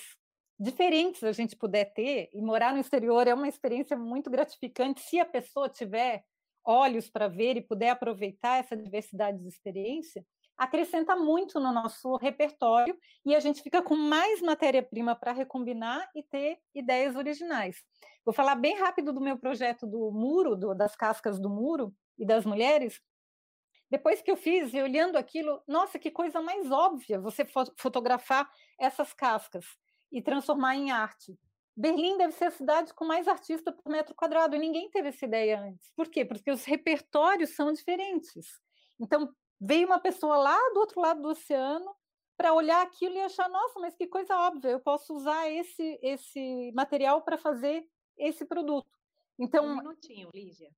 diferentes a gente puder ter, e morar no exterior é uma experiência muito gratificante se a pessoa tiver olhos para ver e puder aproveitar essa diversidade de experiência, acrescenta muito no nosso repertório e a gente fica com mais matéria-prima para recombinar e ter ideias originais. Vou falar bem rápido do meu projeto do muro, do, das cascas do muro e das mulheres. Depois que eu fiz, e olhando aquilo, nossa, que coisa mais óbvia você fotografar essas cascas e transformar em arte. Berlim deve ser a cidade com mais artista por metro quadrado, e ninguém teve essa ideia antes. Por quê? Porque os repertórios são diferentes. Então, veio uma pessoa lá do outro lado do oceano para olhar aquilo e achar, nossa, mas que coisa óbvia, eu posso usar esse, esse material para fazer esse produto. Então, um minutinho, Lígia.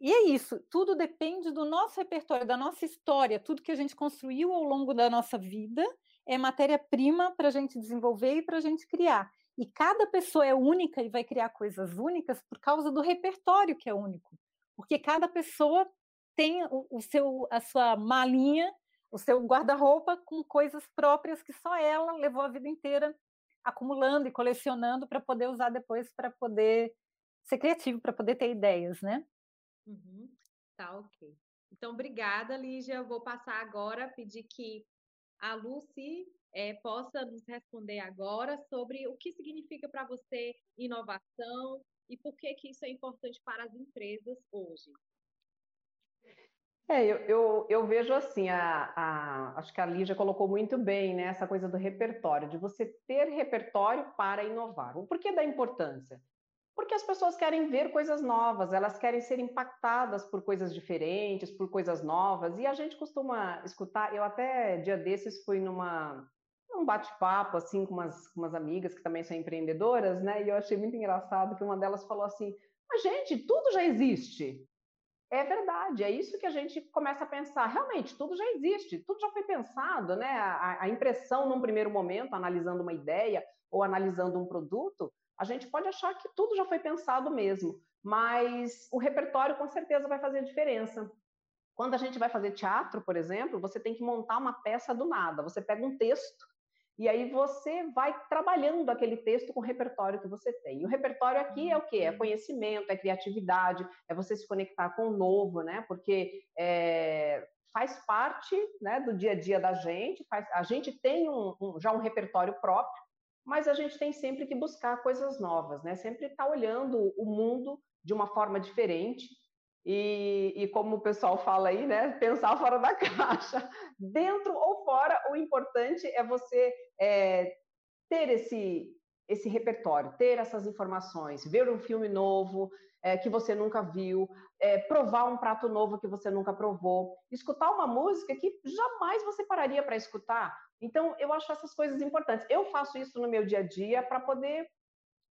E é isso, tudo depende do nosso repertório, da nossa história, tudo que a gente construiu ao longo da nossa vida é matéria-prima para a gente desenvolver e para a gente criar. E cada pessoa é única e vai criar coisas únicas por causa do repertório que é único. Porque cada pessoa tem o, o seu, a sua malinha, o seu guarda-roupa com coisas próprias que só ela levou a vida inteira acumulando e colecionando para poder usar depois para poder ser criativo, para poder ter ideias, né? Uhum. Tá, ok. Então, obrigada, Lígia. Vou passar agora, pedir que a Lucy é, possa nos responder agora sobre o que significa para você inovação e por que, que isso é importante para as empresas hoje. É, eu, eu, eu vejo assim, a, a, acho que a Lígia colocou muito bem né, essa coisa do repertório, de você ter repertório para inovar. O porquê da importância? Porque as pessoas querem ver coisas novas, elas querem ser impactadas por coisas diferentes, por coisas novas, e a gente costuma escutar, eu até dia desses fui numa um bate-papo assim com umas, com umas amigas que também são empreendedoras, né? E eu achei muito engraçado que uma delas falou assim: "Mas gente, tudo já existe". É verdade, é isso que a gente começa a pensar. Realmente, tudo já existe, tudo já foi pensado, né? A, a impressão num primeiro momento, analisando uma ideia ou analisando um produto, a gente pode achar que tudo já foi pensado mesmo, mas o repertório com certeza vai fazer diferença. Quando a gente vai fazer teatro, por exemplo, você tem que montar uma peça do nada. Você pega um texto e aí você vai trabalhando aquele texto com o repertório que você tem. E o repertório aqui é o quê? É conhecimento, é criatividade, é você se conectar com o novo, né? Porque é, faz parte né, do dia a dia da gente, faz, a gente tem um, um, já um repertório próprio, mas a gente tem sempre que buscar coisas novas, né? Sempre estar tá olhando o mundo de uma forma diferente e, e, como o pessoal fala aí, né? Pensar fora da caixa, dentro ou fora. O importante é você é, ter esse esse repertório, ter essas informações, ver um filme novo é, que você nunca viu, é, provar um prato novo que você nunca provou, escutar uma música que jamais você pararia para escutar. Então, eu acho essas coisas importantes. Eu faço isso no meu dia a dia para poder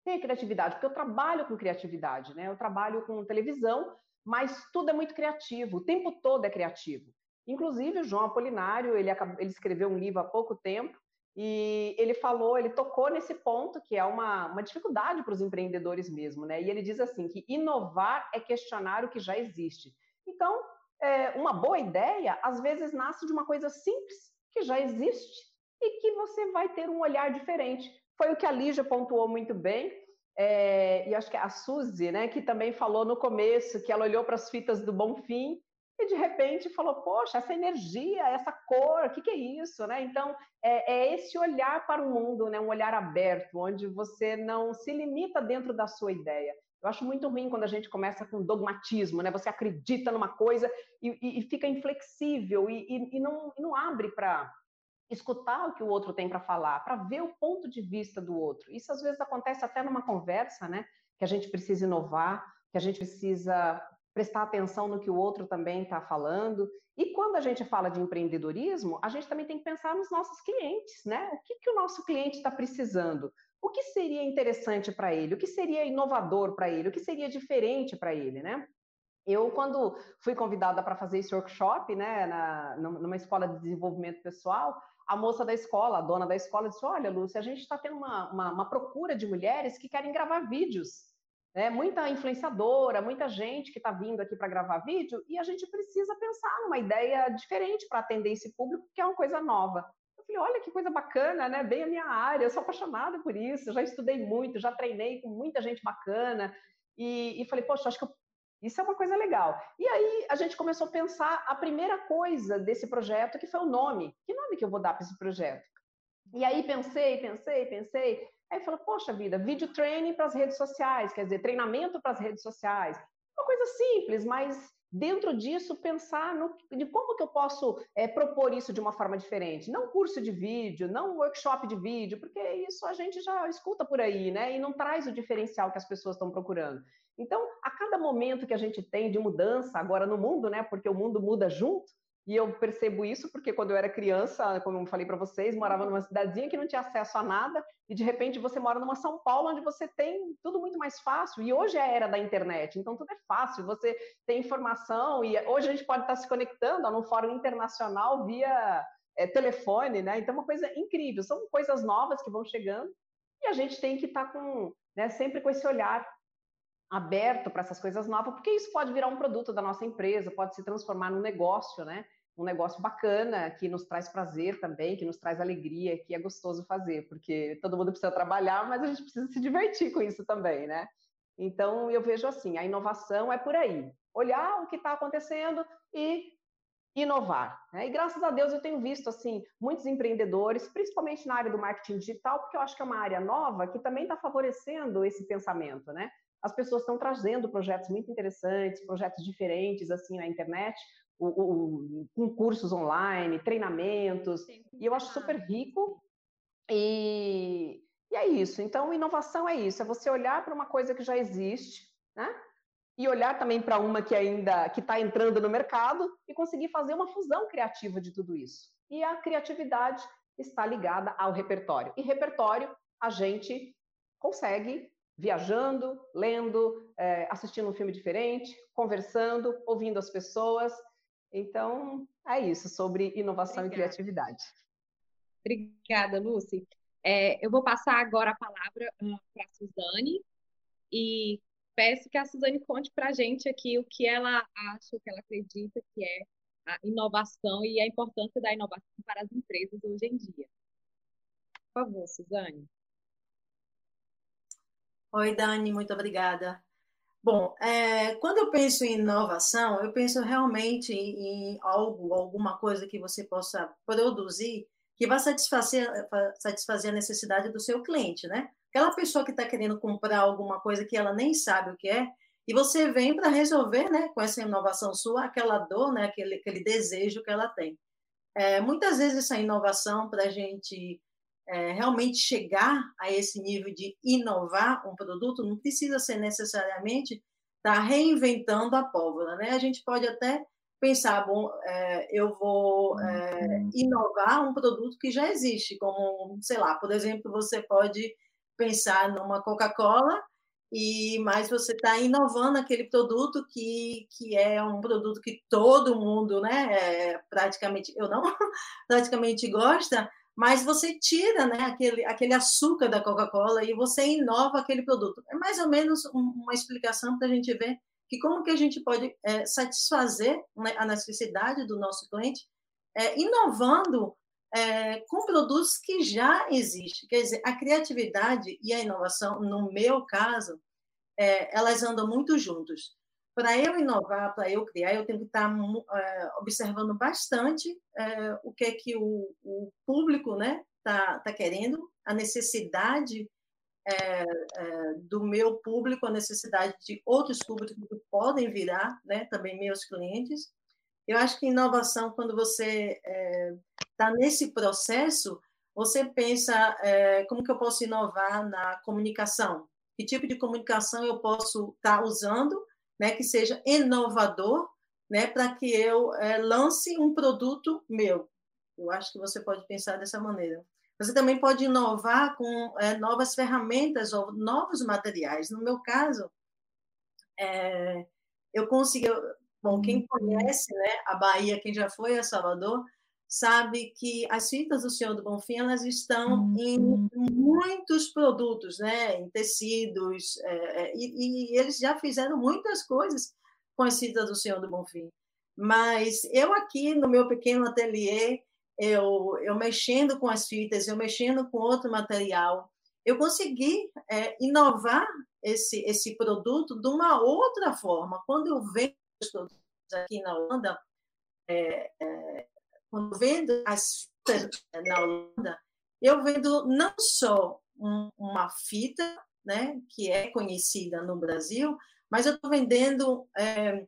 ter criatividade, porque eu trabalho com criatividade, né? Eu trabalho com televisão, mas tudo é muito criativo, o tempo todo é criativo. Inclusive, o João Apolinário, ele, ele escreveu um livro há pouco tempo, e ele falou, ele tocou nesse ponto que é uma, uma dificuldade para os empreendedores mesmo, né? E ele diz assim que inovar é questionar o que já existe. Então, é, uma boa ideia às vezes nasce de uma coisa simples que já existe e que você vai ter um olhar diferente. Foi o que a Lígia pontuou muito bem, é, e acho que a Suzy, né, que também falou no começo que ela olhou para as fitas do Bonfim e de repente falou: Poxa, essa energia, essa cor, o que, que, é isso? Né? Então, é, é, esse olhar para o mundo, né? um olhar aberto, onde você não se limita dentro da sua ideia. Eu acho muito ruim quando a gente começa com dogmatismo, né? Você acredita numa coisa e, e, e fica inflexível e, e não, não abre para escutar o que o outro tem para falar, para ver o ponto de vista do outro. Isso às vezes acontece até numa conversa, né? Que a gente precisa inovar, que a gente precisa prestar atenção no que o outro também está falando. E quando a gente fala de empreendedorismo, a gente também tem que pensar nos nossos clientes, né? O que, que o nosso cliente está precisando? O que seria interessante para ele? O que seria inovador para ele? O que seria diferente para ele, né? Eu, quando fui convidada para fazer esse workshop, né, na, numa escola de desenvolvimento pessoal, a moça da escola, a dona da escola, disse: Olha, Lúcia, a gente está tendo uma, uma, uma, procura de mulheres que querem gravar vídeos. Né? Muita influenciadora, muita gente que está vindo aqui para gravar vídeo, e a gente precisa pensar numa ideia diferente para atender esse público, que é uma coisa nova. Falei, olha que coisa bacana, né? Bem a minha área, eu sou apaixonada por isso, já estudei muito, já treinei com muita gente bacana. E, e falei, poxa, acho que eu isso é uma coisa legal. E aí a gente começou a pensar a primeira coisa desse projeto, que foi o nome. Que nome que eu vou dar para esse projeto? E aí pensei, pensei, pensei. Aí falei, poxa vida, vídeo training para as redes sociais, quer dizer, treinamento para as redes sociais. Uma coisa simples, mas dentro disso pensar no, de como que eu posso é, propor isso de uma forma diferente. Não curso de vídeo, não workshop de vídeo, porque isso a gente já escuta por aí, né? E não traz o diferencial que as pessoas estão procurando. Então, a cada momento que a gente tem de mudança agora no mundo, né? Porque o mundo muda junto, E eu percebo isso porque quando eu era criança, como eu falei para vocês, morava numa cidadezinha que não tinha acesso a nada, e de repente você mora numa São Paulo onde você tem tudo muito mais fácil. E hoje é a era da internet, então tudo é fácil, você tem informação, e hoje a gente pode estar se conectando a num fórum internacional via é, telefone, né? Então, é uma coisa incrível, são coisas novas que vão chegando e a gente tem que estar com, né, sempre com esse olhar aberto para essas coisas novas, porque isso pode virar um produto da nossa empresa, pode se transformar num negócio, né? Um negócio bacana, que nos traz prazer também, que nos traz alegria, que é gostoso fazer, porque todo mundo precisa trabalhar, mas a gente precisa se divertir com isso também, né? Então, eu vejo assim, a inovação é por aí. Olhar o que está acontecendo e inovar. Né? E graças a Deus eu tenho visto assim muitos empreendedores, principalmente na área do marketing digital, porque eu acho que é uma área nova que também está favorecendo esse pensamento, né? As pessoas estão trazendo projetos muito interessantes, projetos diferentes assim na internet, o, o, com cursos online, treinamentos, e eu acho super rico. E, e é isso. Então, inovação é isso, é você olhar para uma coisa que já existe, né? e olhar também para uma que ainda que está entrando no mercado e conseguir fazer uma fusão criativa de tudo isso. E a criatividade está ligada ao repertório. E repertório a gente consegue viajando, lendo, é, assistindo um filme diferente, conversando, ouvindo as pessoas. Então, é isso sobre inovação Obrigada. e criatividade. Obrigada, Lucy. É, eu vou passar agora a palavra uh, para a Suzane. E peço que a Suzane conte para a gente aqui o que ela acha, o que ela acredita que é a inovação e a importância da inovação para as empresas hoje em dia. Por favor, Suzane. Oi, Dani, muito obrigada. Bom, é, quando eu penso em inovação, eu penso realmente em algo, alguma coisa que você possa produzir que vai satisfazer, satisfazer a necessidade do seu cliente, né? Aquela pessoa que está querendo comprar alguma coisa que ela nem sabe o que é, e você vem para resolver, né, com essa inovação sua, aquela dor, né, aquele, aquele desejo que ela tem. É, muitas vezes essa inovação, para a gente é, realmente chegar a esse nível de inovar um produto, não precisa ser necessariamente estar tá reinventando a pólvora, né? A gente pode até pensar, bom, é, eu vou é, inovar um produto que já existe, como, sei lá, por exemplo, você pode pensar numa Coca-Cola e mais você está inovando aquele produto que, que é um produto que todo mundo, né, é, praticamente, eu não, praticamente gosta, mas você tira né, aquele, aquele açúcar da Coca-Cola e você inova aquele produto. É mais ou menos uma explicação para a gente ver que como que a gente pode é, satisfazer né, a necessidade do nosso cliente é, inovando é, com produtos que já existem. Quer dizer, a criatividade e a inovação, no meu caso, é, elas andam muito juntos. Para eu inovar, para eu criar, eu tenho que estar é, observando bastante é, o que é que o, o público né, tá, tá querendo, a necessidade é, do meu público, a necessidade de outros públicos que podem virar, né, também meus clientes, eu acho que inovação, quando você está nesse processo, você pensa como que eu posso inovar na comunicação? Que tipo de comunicação eu posso estar tá usando, né, que seja inovador, né, para que eu é, lance um produto meu? Eu acho que você pode pensar dessa maneira. Você também pode inovar com é, novas ferramentas ou novos materiais. No meu caso, é, eu consegui, Bom, quem uhum. conhece né, a Bahia, quem já foi a Salvador, sabe que as fitas do Senhor do Bonfim elas estão em uhum. muitos produtos, né, em tecidos, é, é, e, e, eles já fizeram muitas coisas com as fitas do Senhor do Bonfim. Mas eu aqui no meu pequeno ateliê, eu, eu mexendo com as fitas, eu mexendo com outro material, eu consegui é, inovar esse, esse produto de uma outra forma. Quando eu venho produtos aqui na Holanda, é, é, quando vendo as fitas na Holanda, eu vendo não só um, uma fita, né, que é conhecida no Brasil, mas eu estou vendendo é,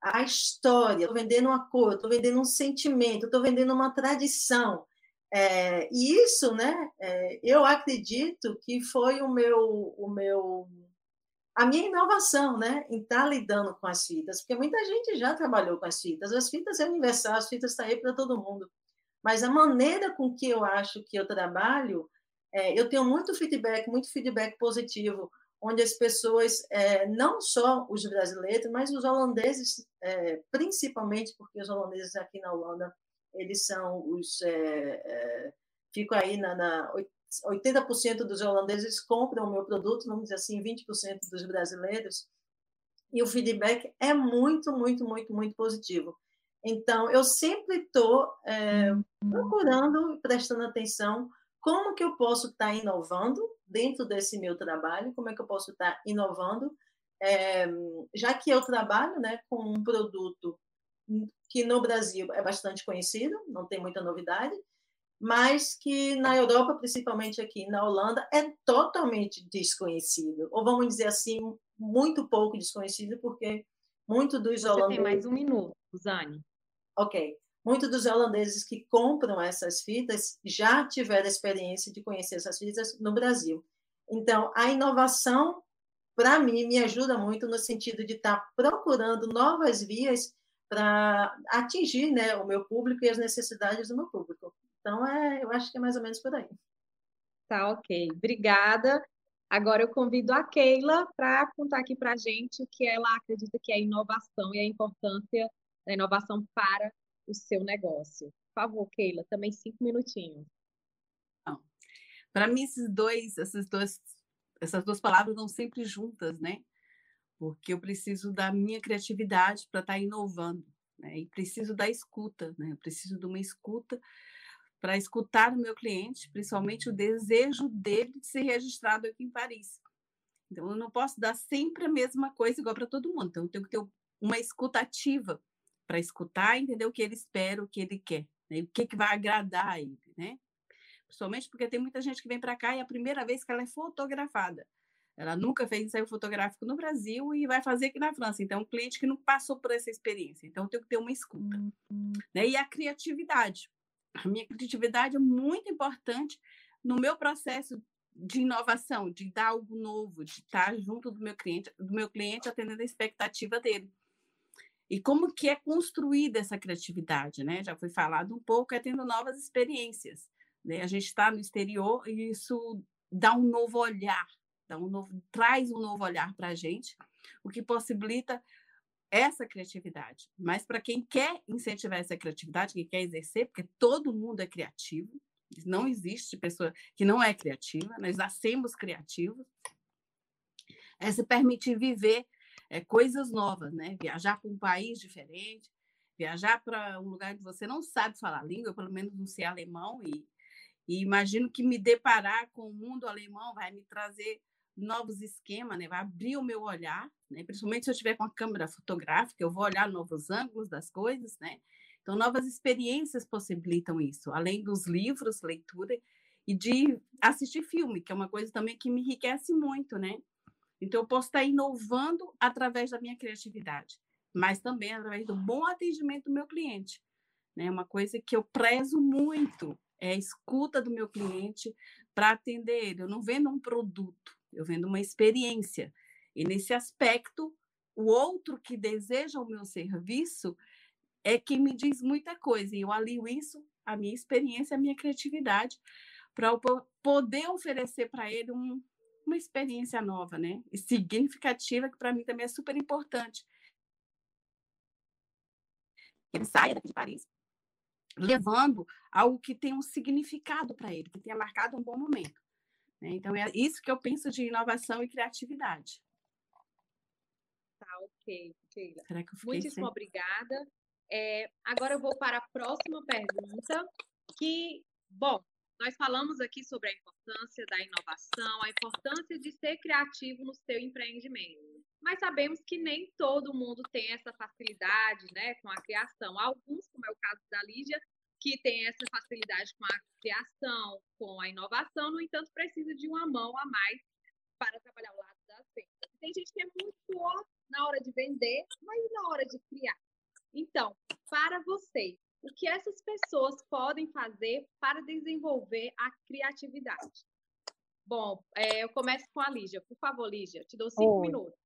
a história, estou vendendo uma cor, estou vendendo um sentimento, estou vendendo uma tradição. É, e isso, né, é, eu acredito que foi o meu, o meu a minha inovação, né, em estar tá lidando com as fitas, porque muita gente já trabalhou com as fitas, as fitas é universal, as fitas estão tá aí para todo mundo, mas a maneira com que eu acho que eu trabalho, é, eu tenho muito feedback, muito feedback positivo, onde as pessoas, é, não só os brasileiros, mas os holandeses, é, principalmente porque os holandeses aqui na Holanda, eles são os, é, é, fico aí na, na 80% dos holandeses compram o meu produto, vamos dizer assim, 20% dos brasileiros, e o feedback é muito, muito, muito, muito positivo. Então, eu sempre estou é, procurando, prestando atenção, como que eu posso estar tá inovando dentro desse meu trabalho, como é que eu posso estar tá inovando, é, já que eu trabalho né, com um produto que no Brasil é bastante conhecido, não tem muita novidade, mas que na Europa, principalmente aqui na Holanda, é totalmente desconhecido. Ou vamos dizer assim, muito pouco desconhecido, porque muito dos Você holandeses. tem mais um minuto, Zane. Ok. Muitos dos holandeses que compram essas fitas já tiveram a experiência de conhecer essas fitas no Brasil. Então, a inovação, para mim, me ajuda muito no sentido de estar tá procurando novas vias para atingir né, o meu público e as necessidades do meu público. Então, é, eu acho que é mais ou menos por aí. Tá, ok. Obrigada. Agora eu convido a Keila para contar aqui para a gente o que ela acredita que é inovação e a importância da inovação para o seu negócio. Por favor, Keila, também cinco minutinhos. Para mim, esses dois, essas duas, essas duas palavras vão sempre juntas, né? Porque eu preciso da minha criatividade para estar tá inovando, né? E preciso da escuta, né? Eu preciso de uma escuta para escutar o meu cliente, principalmente o desejo dele de ser registrado aqui em Paris. Então, eu não posso dar sempre a mesma coisa igual para todo mundo. Então, eu tenho que ter uma escuta ativa para escutar e entender o que ele espera, o que ele quer, né? o que, que vai agradar a ele, né? Principalmente porque tem muita gente que vem para cá e é a primeira vez que ela é fotografada. Ela nunca fez ensaio fotográfico no Brasil e vai fazer aqui na França. Então, um cliente que não passou por essa experiência. Então, eu tenho que ter uma escuta. Uhum. Né? E a criatividade a minha criatividade é muito importante no meu processo de inovação, de dar algo novo, de estar junto do meu cliente, do meu cliente atendendo a expectativa dele. E como que é construída essa criatividade, né? Já foi falado um pouco, é tendo novas experiências. Né? A gente está no exterior e isso dá um novo olhar, dá um novo, traz um novo olhar para a gente, o que possibilita essa criatividade. Mas para quem quer incentivar essa criatividade, quem quer exercer, porque todo mundo é criativo, não existe pessoa que não é criativa, nós nascemos criativos, é se permitir viver é, coisas novas, né? Viajar para um país diferente, viajar para um lugar que você não sabe falar a língua, eu pelo menos não sei alemão, e, e imagino que me deparar com o mundo alemão vai me trazer novos esquemas, né? vai abrir o meu olhar, né? principalmente se eu estiver com a câmera fotográfica, eu vou olhar novos ângulos das coisas, né? Então, novas experiências possibilitam isso, além dos livros, leitura e de assistir filme, que é uma coisa também que me enriquece muito, né? Então, eu posso estar inovando através da minha criatividade, mas também através do bom atendimento do meu cliente. Né? Uma coisa que eu prezo muito é a escuta do meu cliente para atender ele. Eu não vendo um produto, eu vendo uma experiência. E nesse aspecto, o outro que deseja o meu serviço é quem me diz muita coisa. E eu alio isso, a minha experiência, a minha criatividade, para poder oferecer para ele um, uma experiência nova, né? E significativa, que para mim também é super importante. Ele saia daqui de Paris levando algo que tenha um significado para ele, que tenha marcado um bom momento. Né? Então, é isso que eu penso de inovação e criatividade. Tá, ok, Keila. Será que eu Muitíssimo sem... obrigada. É, agora eu vou para a próxima pergunta, que, bom, nós falamos aqui sobre a importância da inovação, a importância de ser criativo no seu empreendimento. Mas sabemos que nem todo mundo tem essa facilidade né, com a criação. Alguns, como é o caso da Lídia, que tem essa facilidade com a criação, com a inovação, no entanto, precisa de uma mão a mais para trabalhar o lado das vendas. Tem gente que é muito boa na hora de vender, mas na hora de criar. Então, para vocês, o que essas pessoas podem fazer para desenvolver a criatividade? Bom, é, eu começo com a Lígia. Por favor, Lígia, te dou cinco Oi. minutos.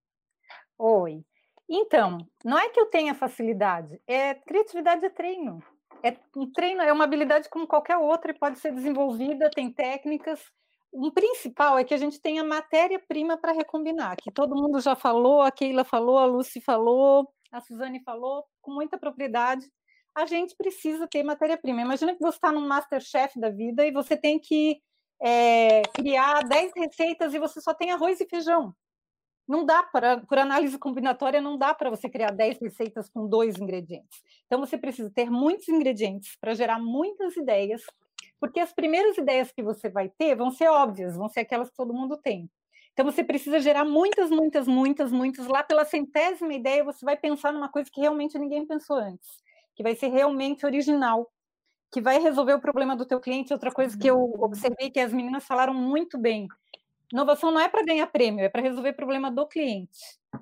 Oi. Então, não é que eu tenha facilidade, é criatividade é treino. É um treino, é uma habilidade como qualquer outra e pode ser desenvolvida, tem técnicas. O principal é que a gente tenha matéria-prima para recombinar, que todo mundo já falou, a Keila falou, a Lucy falou, a Suzane falou, com muita propriedade. A gente precisa ter matéria-prima. Imagina que você está num Masterchef da vida e você tem que é, criar 10 receitas e você só tem arroz e feijão. Não dá para, por análise combinatória, não dá para você criar 10 receitas com dois ingredientes. Então, você precisa ter muitos ingredientes para gerar muitas ideias, porque as primeiras ideias que você vai ter vão ser óbvias, vão ser aquelas que todo mundo tem. Então, você precisa gerar muitas, muitas, muitas, muitas. Lá pela centésima ideia, você vai pensar numa coisa que realmente ninguém pensou antes, que vai ser realmente original, que vai resolver o problema do teu cliente. Outra coisa que eu observei que as meninas falaram muito bem, Inovação não é para ganhar prêmio, é para resolver problema do cliente.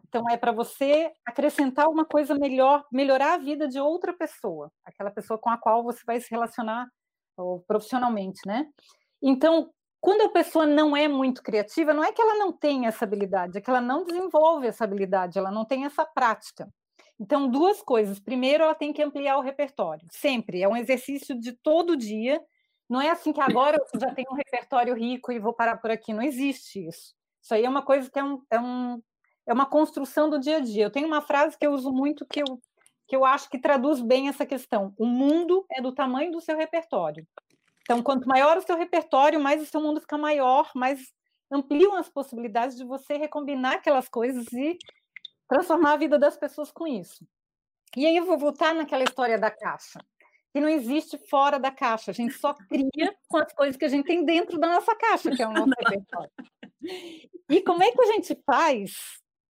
Então, é para você acrescentar uma coisa melhor, melhorar a vida de outra pessoa, aquela pessoa com a qual você vai se relacionar profissionalmente, né? Então, quando a pessoa não é muito criativa, não é que ela não tem essa habilidade, é que ela não desenvolve essa habilidade, ela não tem essa prática. Então, duas coisas. Primeiro, ela tem que ampliar o repertório, sempre. É um exercício de todo dia não é assim que agora eu já tenho um repertório rico e vou parar por aqui. Não existe isso. Isso aí é uma coisa que é, um, é, um, é uma construção do dia a dia. Eu tenho uma frase que eu uso muito que eu, que eu acho que traduz bem essa questão. O mundo é do tamanho do seu repertório. Então, quanto maior o seu repertório, mais o seu mundo fica maior, mais ampliam as possibilidades de você recombinar aquelas coisas e transformar a vida das pessoas com isso. E aí eu vou voltar naquela história da caixa que não existe fora da caixa. A gente só cria com as coisas que a gente tem dentro da nossa caixa, que é o nosso repertório. E como é que a gente faz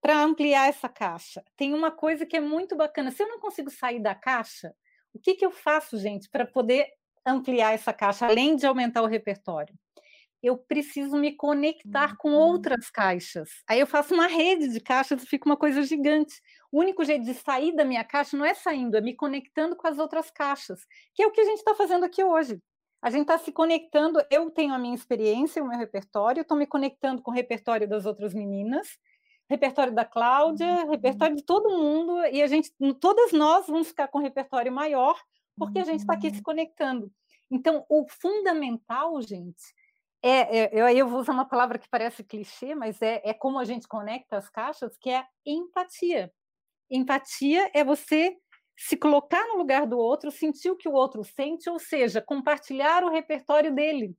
para ampliar essa caixa? Tem uma coisa que é muito bacana. Se eu não consigo sair da caixa, o que, que eu faço, gente, para poder ampliar essa caixa, além de aumentar o repertório? Eu preciso me conectar com uhum. outras caixas. Aí eu faço uma rede de caixas e fica uma coisa gigante. O único jeito de sair da minha caixa não é saindo, é me conectando com as outras caixas, que é o que a gente está fazendo aqui hoje. A gente está se conectando, eu tenho a minha experiência, o meu repertório, estou me conectando com o repertório das outras meninas, repertório da Cláudia, uhum. repertório de todo mundo, e a gente, todas nós vamos ficar com um repertório maior, porque a gente está aqui se uhum. conectando. Então, o fundamental, gente, é, é, eu, eu vou usar uma palavra que parece clichê, mas é, é como a gente conecta as caixas, que é empatia. Empatia é você se colocar no lugar do outro, sentir o que o outro sente, ou seja, compartilhar o repertório dele.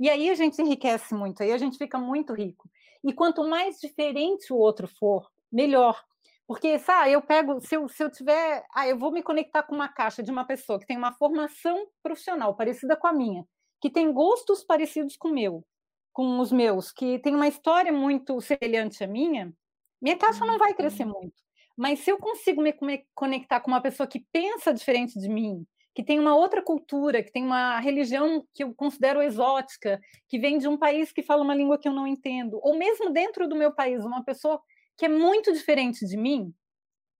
E aí a gente enriquece muito, aí a gente fica muito rico. E quanto mais diferente o outro for, melhor. Porque, sabe, eu pego, se eu, se eu tiver, ah, eu vou me conectar com uma caixa de uma pessoa que tem uma formação profissional parecida com a minha, que tem gostos parecidos com o meu, com os meus, que tem uma história muito semelhante à minha, minha caixa não vai crescer uhum. muito. Mas se eu consigo me conectar com uma pessoa que pensa diferente de mim, que tem uma outra cultura, que tem uma religião que eu considero exótica, que vem de um país que fala uma língua que eu não entendo, ou mesmo dentro do meu país, uma pessoa que é muito diferente de mim,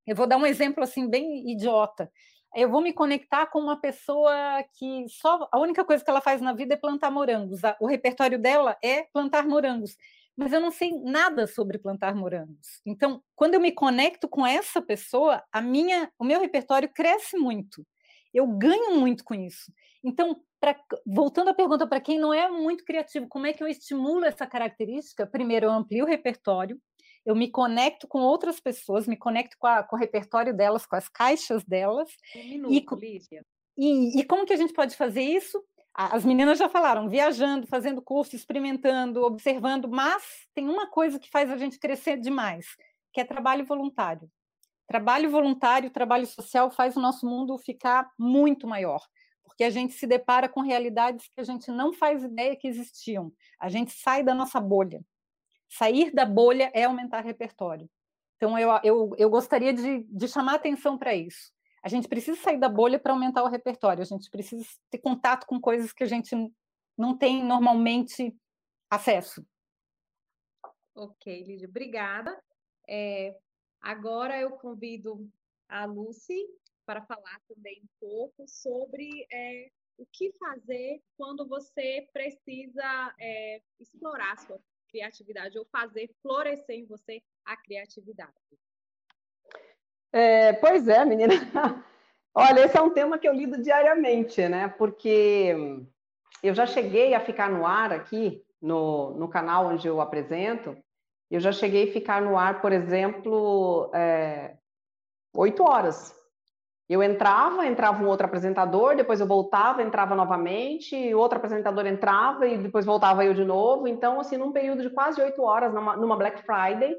eu vou dar um exemplo assim bem idiota. Eu vou me conectar com uma pessoa que só a única coisa que ela faz na vida é plantar morangos. O repertório dela é plantar morangos mas eu não sei nada sobre plantar morangos. Então, quando eu me conecto com essa pessoa, a minha, o meu repertório cresce muito. Eu ganho muito com isso. Então, pra, voltando à pergunta para quem não é muito criativo, como é que eu estimulo essa característica? Primeiro, eu amplio o repertório, eu me conecto com outras pessoas, me conecto com, a, com o repertório delas, com as caixas delas. Um minuto, e, E, e como que a gente pode fazer isso? As meninas já falaram, viajando, fazendo curso, experimentando, observando, mas tem uma coisa que faz a gente crescer demais, que é trabalho voluntário. Trabalho voluntário, trabalho social faz o nosso mundo ficar muito maior, porque a gente se depara com realidades que a gente não faz ideia que existiam. A gente sai da nossa bolha. Sair da bolha é aumentar repertório. Então, eu, eu, eu gostaria de, de chamar atenção para isso. A gente precisa sair da bolha para aumentar o repertório, a gente precisa ter contato com coisas que a gente não tem normalmente acesso. Ok, Lídia, obrigada. É, agora eu convido a Lucy para falar também um pouco sobre é, o que fazer quando você precisa é, explorar a sua criatividade ou fazer florescer em você a criatividade. É, pois é, menina. Olha, esse é um tema que eu lido diariamente, né? Porque eu já cheguei a ficar no ar aqui, no, no canal onde eu apresento, eu já cheguei a ficar no ar, por exemplo, é, oito horas. Eu entrava, entrava um outro apresentador, depois eu voltava, entrava novamente, outro apresentador entrava e depois voltava eu de novo. Então, assim, num período de quase oito horas, numa, numa Black Friday,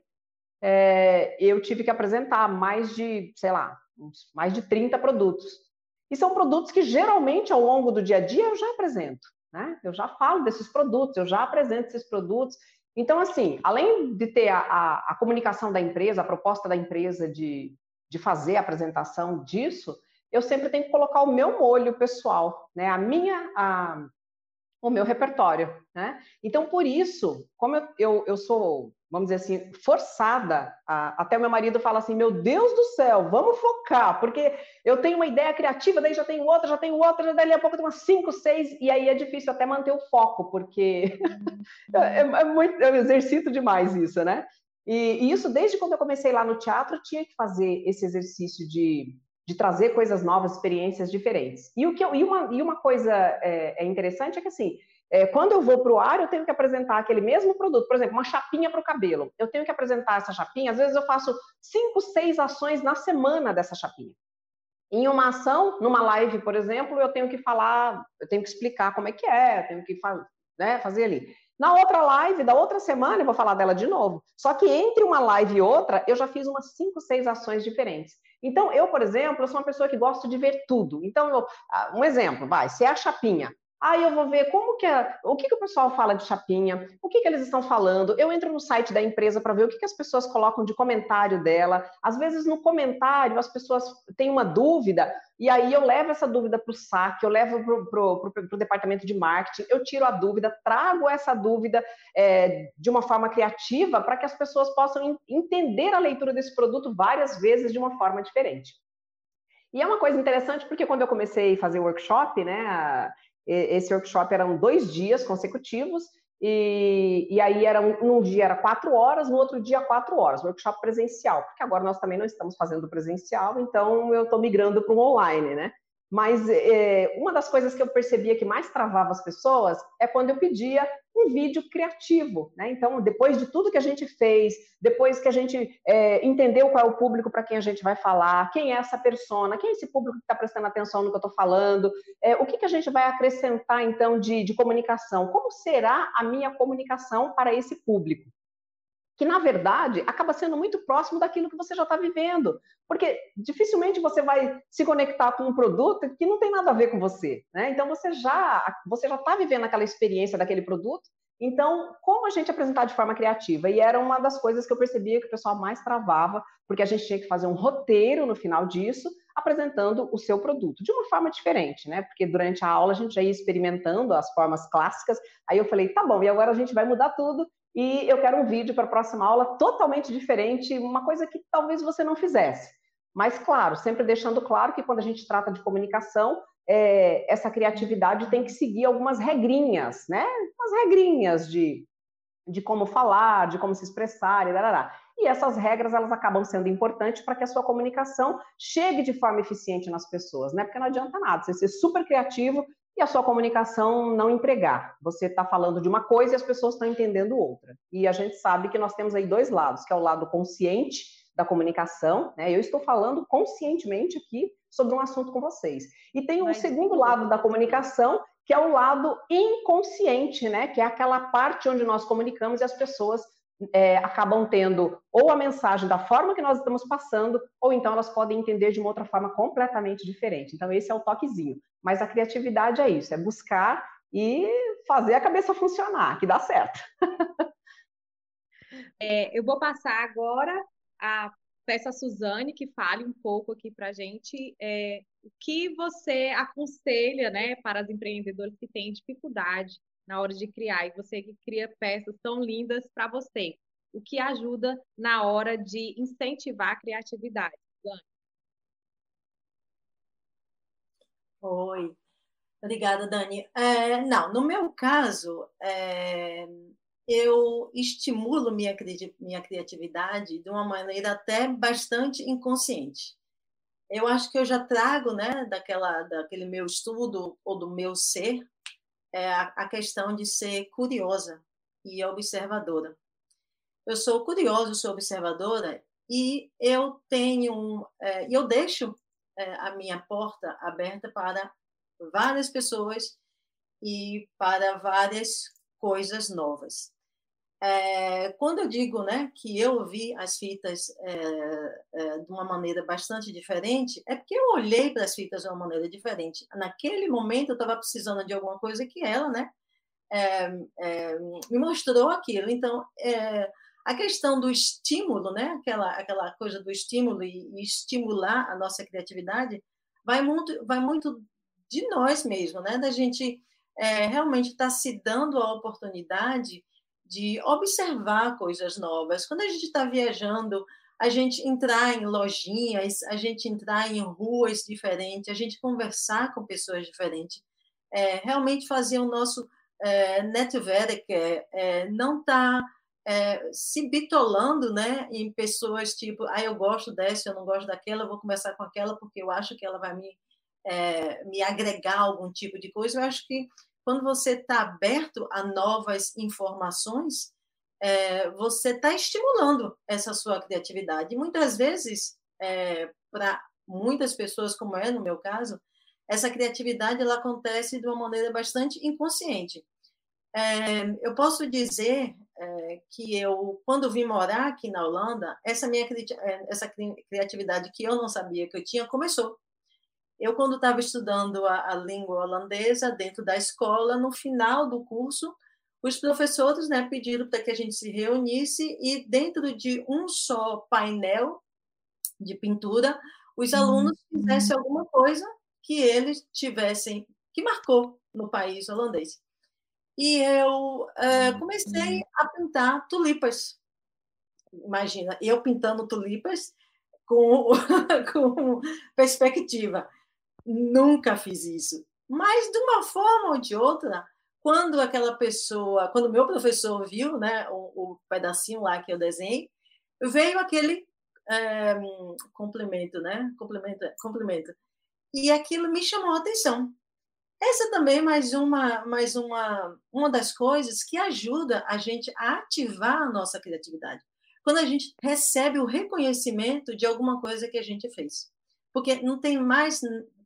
é, eu tive que apresentar mais de, sei lá, mais de 30 produtos. E são produtos que geralmente ao longo do dia a dia eu já apresento, né? Eu já falo desses produtos, eu já apresento esses produtos. Então, assim, além de ter a, a, a comunicação da empresa, a proposta da empresa de, de fazer a apresentação disso, eu sempre tenho que colocar o meu molho pessoal, né? A minha, a, o meu repertório, né? Então, por isso, como eu, eu, eu sou vamos dizer assim, forçada. A, até o meu marido fala assim: Meu Deus do céu, vamos focar, porque eu tenho uma ideia criativa, daí já tenho outra, já tenho outra, daí a pouco tem umas cinco, seis, e aí é difícil até manter o foco, porque é, é, muito, eu exercito demais isso, né? E, e, isso, desde quando eu comecei lá no teatro, tinha que fazer esse exercício de, de trazer coisas novas, experiências diferentes. E, o que eu, e, uma, e uma coisa é, é interessante é que, assim, é, quando eu vou para o ar, eu tenho que apresentar aquele mesmo produto, por exemplo, uma chapinha para o cabelo. Eu tenho que apresentar essa chapinha, às vezes eu faço cinco, seis ações na semana dessa chapinha. Em uma ação, numa live, por exemplo, eu tenho que falar, eu tenho que explicar como é que é, eu tenho que né, fazer ali. Na outra live, da outra semana, eu vou falar dela de novo. Só que entre uma live e outra, eu já fiz umas cinco, seis ações diferentes. Então, eu, por exemplo, eu sou uma pessoa que gosta de ver tudo. Então, eu, ah, um exemplo, vai, se é a chapinha, Aí eu vou ver como que é, o que, que o pessoal fala de chapinha, o que, que eles estão falando. Eu entro no site da empresa para ver o que, que as pessoas colocam de comentário dela. Às vezes no comentário as pessoas têm uma dúvida e aí eu levo essa dúvida para o saque, eu levo para o departamento de marketing, eu tiro a dúvida, trago essa dúvida é, de uma forma criativa para que as pessoas possam entender a leitura desse produto várias vezes de uma forma diferente. E é uma coisa interessante porque quando eu comecei a fazer workshop, né, esse workshop eram dois dias consecutivos, e, e aí era um, num dia era quatro horas, no outro dia quatro horas, workshop presencial, porque agora nós também não estamos fazendo presencial, então eu estou migrando para o online, né? Mas é, uma das coisas que eu percebia que mais travava as pessoas é quando eu pedia um vídeo criativo. Né? Então, depois de tudo que a gente fez, depois que a gente é, entendeu qual é o público para quem a gente vai falar, quem é essa persona, quem é esse público que está prestando atenção no que eu estou falando, é, o que, que a gente vai acrescentar, então, de, de comunicação? Como será a minha comunicação para esse público? Que na verdade acaba sendo muito próximo daquilo que você já está vivendo, porque dificilmente você vai se conectar com um produto que não tem nada a ver com você, né? Então você já você já está vivendo aquela experiência daquele produto. Então, como a gente apresentar de forma criativa? E era uma das coisas que eu percebia que o pessoal mais travava, porque a gente tinha que fazer um roteiro no final disso, apresentando o seu produto de uma forma diferente, né? Porque durante a aula a gente já ia experimentando as formas clássicas. Aí eu falei, tá bom, e agora a gente vai mudar tudo e eu quero um vídeo para a próxima aula totalmente diferente, uma coisa que talvez você não fizesse. Mas, claro, sempre deixando claro que quando a gente trata de comunicação, é, essa criatividade tem que seguir algumas regrinhas, né? Umas regrinhas de, de como falar, de como se expressar, e darará. E essas regras, elas acabam sendo importantes para que a sua comunicação chegue de forma eficiente nas pessoas, né? Porque não adianta nada você ser super criativo e a sua comunicação não entregar. Você está falando de uma coisa e as pessoas estão entendendo outra. E a gente sabe que nós temos aí dois lados, que é o lado consciente da comunicação, né? Eu estou falando conscientemente aqui sobre um assunto com vocês. E tem um Mas... segundo lado da comunicação, que é o lado inconsciente, né? Que é aquela parte onde nós comunicamos e as pessoas é, acabam tendo ou a mensagem da forma que nós estamos passando, ou então elas podem entender de uma outra forma completamente diferente. Então, esse é o toquezinho. Mas a criatividade é isso, é buscar e fazer a cabeça funcionar, que dá certo. É, eu vou passar agora a peça Suzane que fale um pouco aqui para a gente é, o que você aconselha né, para as empreendedoras que têm dificuldade na hora de criar, e você que cria peças tão lindas para você, o que ajuda na hora de incentivar a criatividade. Oi. Obrigada, Dani. É, não, no meu caso, é, eu estimulo minha, minha criatividade de uma maneira até bastante inconsciente. Eu acho que eu já trago, né, daquela, daquele meu estudo ou do meu ser, é, a, questão de ser curiosa e observadora. Eu sou curiosa, sou observadora e eu tenho, é, eu deixo é, a minha porta aberta para várias pessoas e para várias coisas novas. É, quando eu digo né, que eu vi as fitas é, é, de uma maneira bastante diferente, é porque eu olhei para as fitas de uma maneira diferente. Naquele momento, eu estava precisando de alguma coisa que ela né, é, é, me mostrou aquilo. Então, é, a questão do estímulo, né, aquela, aquela coisa do estímulo e, e estimular a nossa criatividade, vai muito, vai muito de nós mesmo, né, da gente realmente estar tá se dando a oportunidade de observar coisas novas. Quando a gente está viajando, a gente entrar em lojinhas, a gente entrar em ruas diferentes, a gente conversar com pessoas diferentes, é, realmente fazer o nosso é, netwerk, é, é, não estar tá, é, se bitolando né, em pessoas tipo, ah, eu gosto dessa, eu não gosto daquela, vou conversar com aquela porque eu acho que ela vai me, é, me agregar algum tipo de coisa. Eu acho que quando você está aberto a novas informações, é, você está estimulando essa sua criatividade. E muitas vezes, é, para muitas pessoas, como é no meu caso, essa criatividade ela acontece de uma maneira bastante inconsciente. É, eu posso dizer é, que eu, quando vim morar aqui na Holanda, essa minha é, essa criatividade que eu não sabia que eu tinha começou. Eu, quando estava estudando a, a, língua holandesa dentro da escola, no final do curso, os professores né, pediram para que a gente se reunisse e, dentro de um só painel de pintura, os uhum. alunos fizessem alguma coisa que eles tivessem, que marcou no país holandês. E eu é, comecei a pintar tulipas. Imagina, eu pintando tulipas com, com perspectiva. Nunca fiz isso. Mas, de uma forma ou de outra, quando aquela pessoa, quando meu professor viu né, o, o pedacinho lá que eu desenhei, veio aquele é, complemento, né? Complemento, complemento. E aquilo me chamou a atenção. Essa também é mais uma, mais uma, uma das coisas que ajuda a gente a ativar a nossa criatividade. Quando a gente recebe o reconhecimento de alguma coisa que a gente fez. Porque não tem mais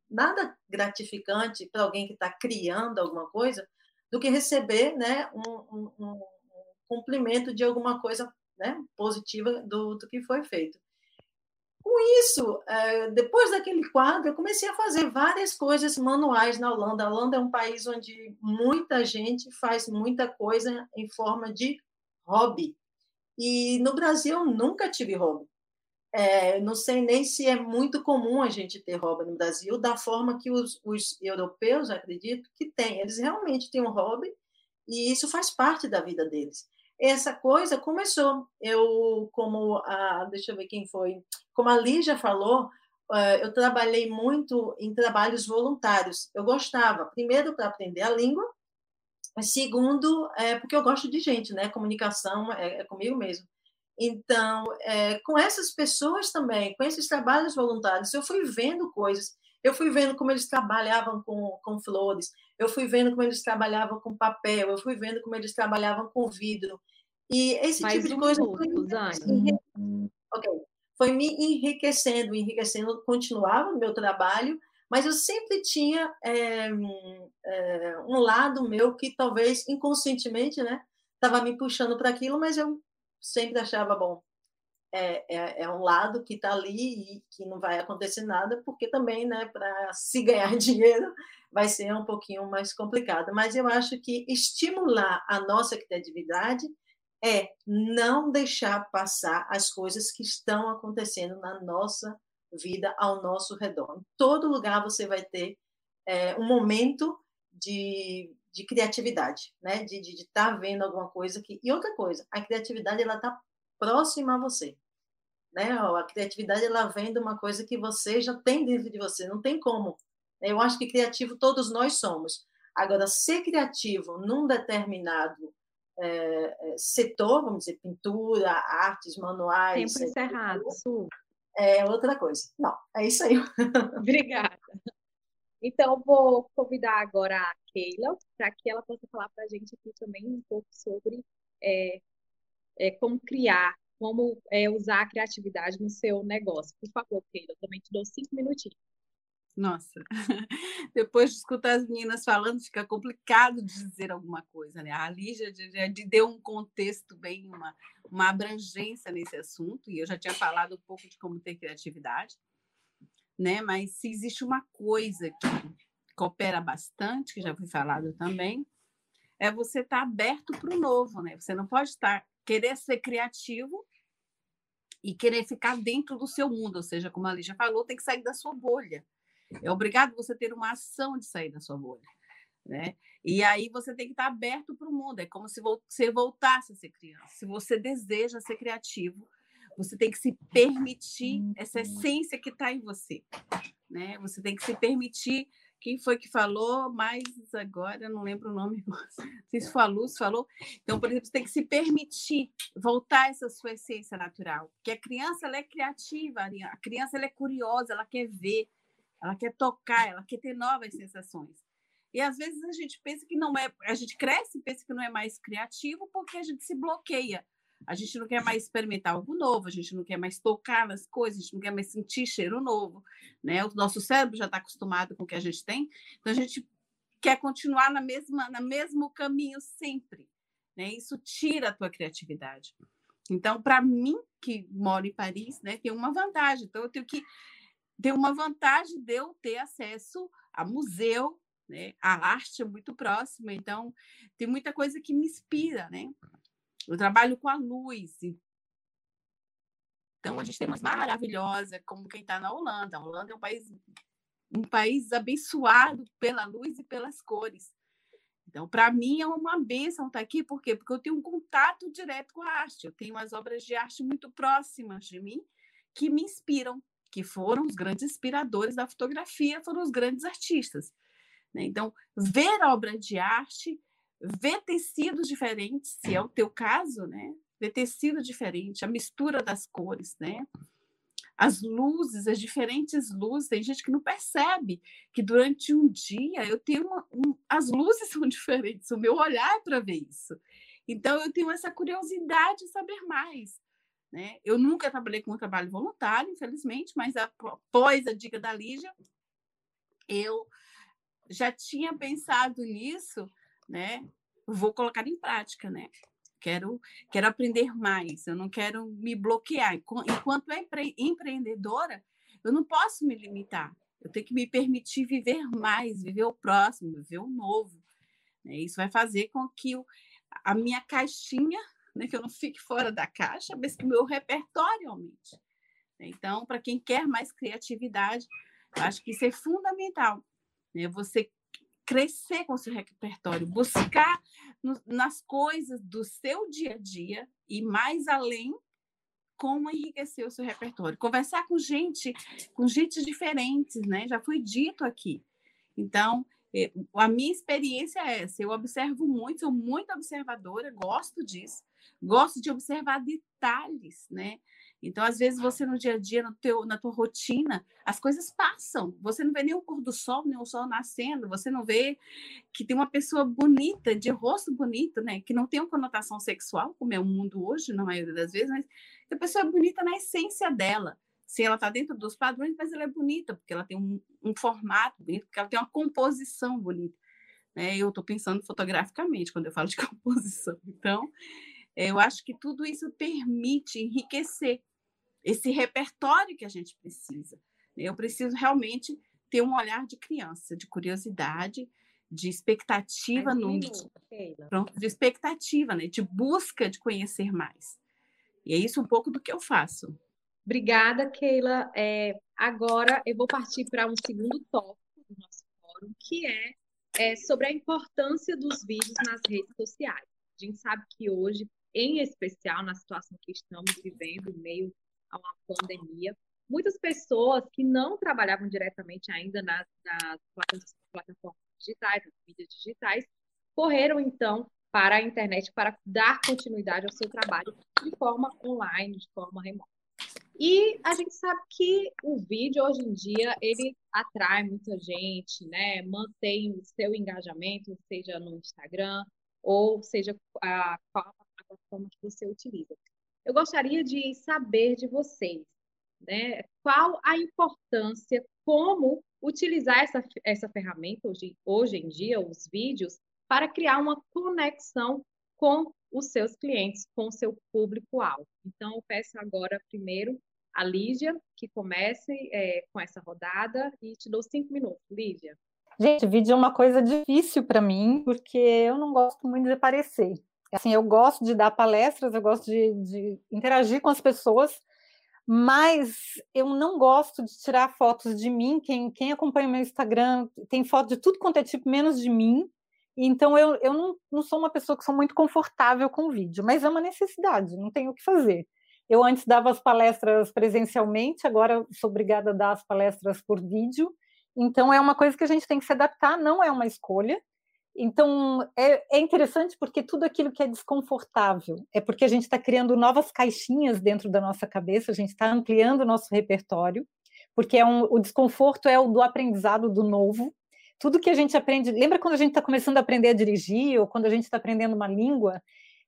nada gratificante para alguém que está criando alguma coisa do que receber né, um, um, um cumprimento de alguma coisa né, positiva do, do que foi feito. Com isso, é, depois daquele quadro, eu comecei a fazer várias coisas manuais na Holanda. A Holanda é um país onde muita gente faz muita coisa em forma de hobby. E no Brasil eu nunca tive hobby. É, não sei nem se é muito comum a gente ter hobby no Brasil, da forma que os, os europeus, acredito, que têm. Eles realmente têm um hobby e isso faz parte da vida deles. Essa coisa começou. Eu, como a, deixa eu ver quem foi, como a Lígia falou, é, eu trabalhei muito em trabalhos voluntários. Eu gostava, primeiro, para aprender a língua, segundo, é, porque eu gosto de gente, né? Comunicação é, é comigo mesmo. Então, é, com essas pessoas também, com esses trabalhos voluntários, eu fui vendo coisas. Eu fui vendo como eles trabalhavam com, com flores, eu fui vendo como eles trabalhavam com papel, eu fui vendo como eles trabalhavam com vidro. E esse Mais tipo de um coisa minuto, foi, okay. foi me enriquecendo, enriquecendo, continuava o meu trabalho, mas eu sempre tinha é, é, um lado meu que talvez inconscientemente né, estava me puxando para aquilo, mas eu sempre achava bom. É, é, é um lado que está ali e que não vai acontecer nada, porque também, né, para se ganhar dinheiro, vai ser um pouquinho mais complicado. Mas eu acho que estimular a nossa criatividade é não deixar passar as coisas que estão acontecendo na nossa vida, ao nosso redor. Em todo lugar você vai ter é, um momento de de criatividade, né? De estar de, tá vendo alguma coisa que e outra coisa, a criatividade ela está próxima a você, né? A criatividade ela vem de uma coisa que você já tem dentro de você, não tem como Eu acho que criativo todos nós somos. Agora, ser criativo num determinado é, setor, vamos dizer, pintura, artes, manuais. Tempo encerrado, É outra coisa. Não, é isso aí. Obrigada. Então, vou convidar agora a Keila para que ela possa falar para a gente aqui também um pouco sobre é, é, como criar, como é, usar a criatividade no seu negócio. Por favor, Keila, eu também te dou cinco minutinhos. Nossa, depois de escutar as meninas falando, fica complicado dizer alguma coisa, né? A Lígia já deu um contexto bem, uma, uma abrangência nesse assunto, e eu já tinha falado um pouco de como ter criatividade, né? Mas se existe uma coisa que coopera bastante, que já foi falado também, é você estar tá aberto para o novo, né? Você não pode estar querer ser criativo e querer ficar dentro do seu mundo, ou seja, como a Lígia falou, tem que sair da sua bolha. É obrigado você ter uma ação de sair da sua bolha. Né? E aí você tem que estar aberto para o mundo. É como se você voltasse a ser criança. Se você deseja ser criativo, você tem que se permitir essa essência que está em você. Né? Você tem que se permitir. Quem foi que falou? Mas agora não lembro o nome. Não sei se foi a Luz falou. Então, por exemplo, você tem que se permitir voltar a essa sua essência natural. Porque a criança ela é criativa, a criança ela é curiosa, ela quer ver, ela quer tocar, ela quer ter novas sensações. E às vezes a gente pensa que não é, a gente cresce e pensa que não é mais criativo porque a gente se bloqueia. A gente não quer mais experimentar algo novo, a gente não quer mais tocar nas coisas, a gente não quer mais sentir cheiro novo, né? O nosso cérebro já está acostumado com o que a gente tem, então a gente quer continuar na mesma, na mesmo caminho sempre, né? Isso tira a tua criatividade. Então, para mim que moro em Paris, né, tem uma vantagem. Então eu tenho que tem uma vantagem de eu ter acesso a museu, né? A arte é muito próxima, então tem muita coisa que me inspira, né? Eu trabalho com a luz. Então a gente tem umas maravilhosas, como quem está na Holanda. A Holanda é um país um país abençoado pela luz e pelas cores. Então, para mim é uma benção estar aqui, por quê? Porque eu tenho um contato direto com a arte. Eu tenho umas obras de arte muito próximas de mim que me inspiram que foram os grandes inspiradores da fotografia, foram os grandes artistas. Né? Então, ver obra de arte, ver tecidos diferentes, se é o teu caso, né? ver tecido diferente, a mistura das cores, né? as luzes, as diferentes luzes. Tem gente que não percebe que durante um dia eu tenho uma, um, as luzes são diferentes, o meu olhar é para ver isso. Então eu tenho essa curiosidade de saber mais. Né? Eu nunca trabalhei com um trabalho voluntário, infelizmente, mas após a dica da Lígia, eu já tinha pensado nisso, né? Vou colocar em prática, né? Quero, quero aprender mais, eu não quero me bloquear. Enquanto empre empreendedora, eu não posso me limitar. Eu tenho que me permitir viver mais, viver o próximo, viver o novo. Né? Isso vai fazer com que a minha caixinha né, que eu não fique fora da caixa, mas que o meu repertório aumente. Então, para quem quer mais criatividade, eu acho que isso é fundamental. Né? Você crescer com seu repertório, buscar no, nas coisas do seu dia a dia e mais além como enriquecer o seu repertório. Conversar com gente, com gente diferentes, né? Já foi dito aqui. Então, eh, a minha experiência é essa. Eu observo muito, sou muito observadora, gosto disso gosto de observar detalhes, né? Então, às vezes, você no dia a dia, no teu, na tua rotina, as coisas passam. Você não vê nem o pôr do sol, nem o sol nascendo. Você não vê que tem uma pessoa bonita, de rosto bonito, né? Que não tem uma conotação sexual, como é o mundo hoje, na maioria das vezes, mas a pessoa é bonita na essência dela. Se ela está dentro dos padrões, mas ela é bonita, porque ela tem um, um formato bonito, porque ela tem uma composição bonita. Né? Eu estou pensando fotograficamente quando eu falo de composição. Então, eu acho que tudo isso permite enriquecer esse repertório que a gente precisa. Eu preciso realmente ter um olhar de criança, de curiosidade, de expectativa no pronto, de expectativa, né, de busca de conhecer mais. E é isso um pouco do que eu faço. Obrigada, Keila. É, agora eu vou partir para um segundo tópico do nosso fórum, que é, é sobre a importância dos vídeos nas redes sociais. A gente sabe que hoje em especial na situação que estamos vivendo, meio a uma pandemia, muitas pessoas que não trabalhavam diretamente ainda nas, nas plataformas digitais, nas mídias digitais, correram então para a internet para dar continuidade ao seu trabalho de forma online, de forma remota. E a gente sabe que o vídeo hoje em dia ele atrai muita gente, né? Mantém o seu engajamento, seja no Instagram ou seja a, a plataforma que você utiliza. Eu gostaria de saber de vocês, né? Qual a importância, como utilizar essa, essa ferramenta hoje, hoje em dia, os vídeos, para criar uma conexão com os seus clientes, com o seu público-alvo. Então, eu peço agora primeiro a Lígia que comece é, com essa rodada e te dou cinco minutos. Lígia. Gente, vídeo é uma coisa difícil para mim, porque eu não gosto muito de aparecer. Assim, eu gosto de dar palestras, eu gosto de, de interagir com as pessoas, mas eu não gosto de tirar fotos de mim. Quem, quem acompanha meu Instagram tem foto de tudo quanto é tipo, menos de mim. Então, eu, eu não, não sou uma pessoa que sou muito confortável com vídeo, mas é uma necessidade, não tenho o que fazer. Eu antes dava as palestras presencialmente, agora sou obrigada a dar as palestras por vídeo. Então, é uma coisa que a gente tem que se adaptar, não é uma escolha. Então, é, é interessante porque tudo aquilo que é desconfortável é porque a gente está criando novas caixinhas dentro da nossa cabeça, a gente está ampliando o nosso repertório, porque é um, o desconforto é o do aprendizado do novo, tudo que a gente aprende. Lembra quando a gente está começando a aprender a dirigir ou quando a gente está aprendendo uma língua?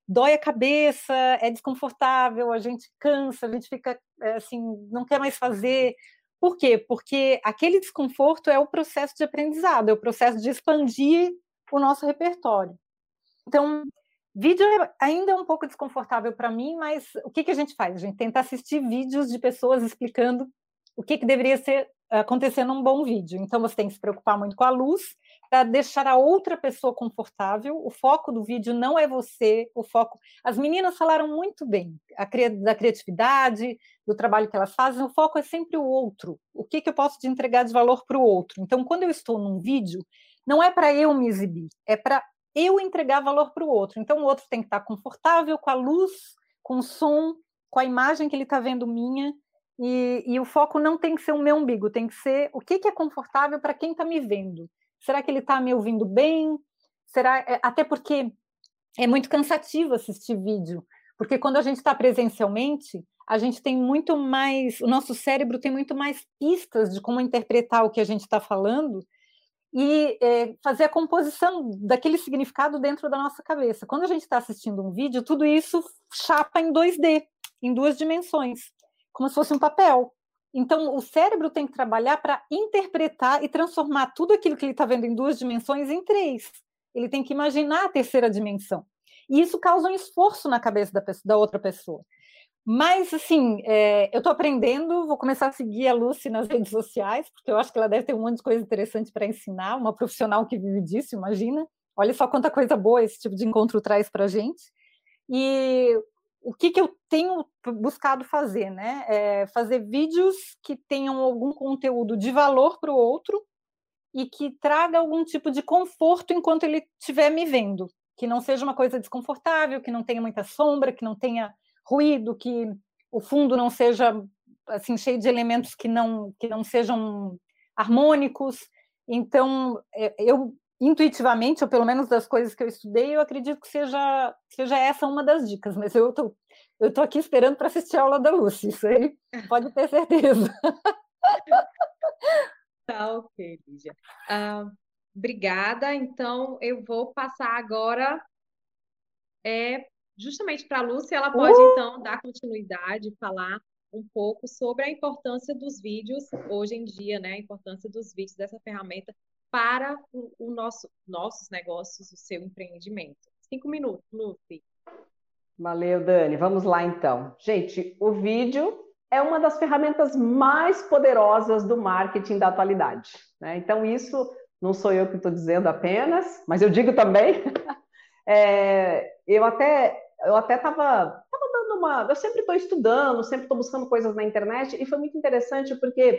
Dói a cabeça, é desconfortável, a gente cansa, a gente fica é, assim, não quer mais fazer. Por quê? Porque aquele desconforto é o processo de aprendizado, é o processo de expandir o nosso repertório. Então, vídeo é ainda é um pouco desconfortável para mim, mas o que, que a gente faz? A gente tenta assistir vídeos de pessoas explicando o que, que deveria ser acontecer num bom vídeo. Então, você tem que se preocupar muito com a luz para deixar a outra pessoa confortável. O foco do vídeo não é você, o foco. As meninas falaram muito bem cri... da criatividade, do trabalho que elas fazem. O foco é sempre o outro. O que, que eu posso te entregar de valor para o outro? Então, quando eu estou num vídeo, não é para eu me exibir, é para eu entregar valor para o outro. Então, o outro tem que estar confortável com a luz, com o som, com a imagem que ele está vendo minha e, e, o foco não tem que ser o meu umbigo, tem que ser o que, que é confortável para quem está me vendo. Será que ele está me ouvindo bem? Será é, até porque é muito cansativo assistir vídeo, porque quando a gente está presencialmente, a gente tem muito mais, o nosso cérebro tem muito mais pistas de como interpretar o que a gente está falando e é, fazer a composição daquele significado dentro da nossa cabeça. Quando a gente está assistindo um vídeo, tudo isso chapa em 2D, em duas dimensões como se fosse um papel. Então, o cérebro tem que trabalhar para interpretar e transformar tudo aquilo que ele está vendo em duas dimensões em três. Ele tem que imaginar a terceira dimensão. E isso causa um esforço na cabeça da, pessoa, da outra pessoa. Mas, assim, é, eu estou aprendendo, vou começar a seguir a Lucy nas redes sociais, porque eu acho que ela deve ter um monte de coisa interessante para ensinar, uma profissional que vive disso, imagina. Olha só quanta coisa boa esse tipo de encontro traz para a gente. E o que, que eu tenho buscado fazer, né? É fazer vídeos que tenham algum conteúdo de valor para o outro e que traga algum tipo de conforto enquanto ele estiver me vendo, que não seja uma coisa desconfortável, que não tenha muita sombra, que não tenha ruído, que o fundo não seja assim cheio de elementos que não que não sejam harmônicos. Então, é, eu intuitivamente, ou pelo menos das coisas que eu estudei, eu acredito que seja, seja essa uma das dicas, mas eu tô, eu tô aqui esperando para assistir a aula da Lucy, isso aí pode ter certeza. Tá ok, Lígia. Uh, obrigada. Então, eu vou passar agora é, justamente para a Lúcia, ela pode, uh! então, dar continuidade, falar um pouco sobre a importância dos vídeos hoje em dia, né? A importância dos vídeos dessa ferramenta para o, o nosso, nossos negócios, o seu empreendimento. Cinco minutos, Lucy. Valeu, Dani. Vamos lá então. Gente, o vídeo é uma das ferramentas mais poderosas do marketing da atualidade. Né? Então, isso não sou eu que estou dizendo apenas, mas eu digo também. é, eu até eu até estava dando uma. Eu sempre estou estudando, sempre estou buscando coisas na internet, e foi muito interessante porque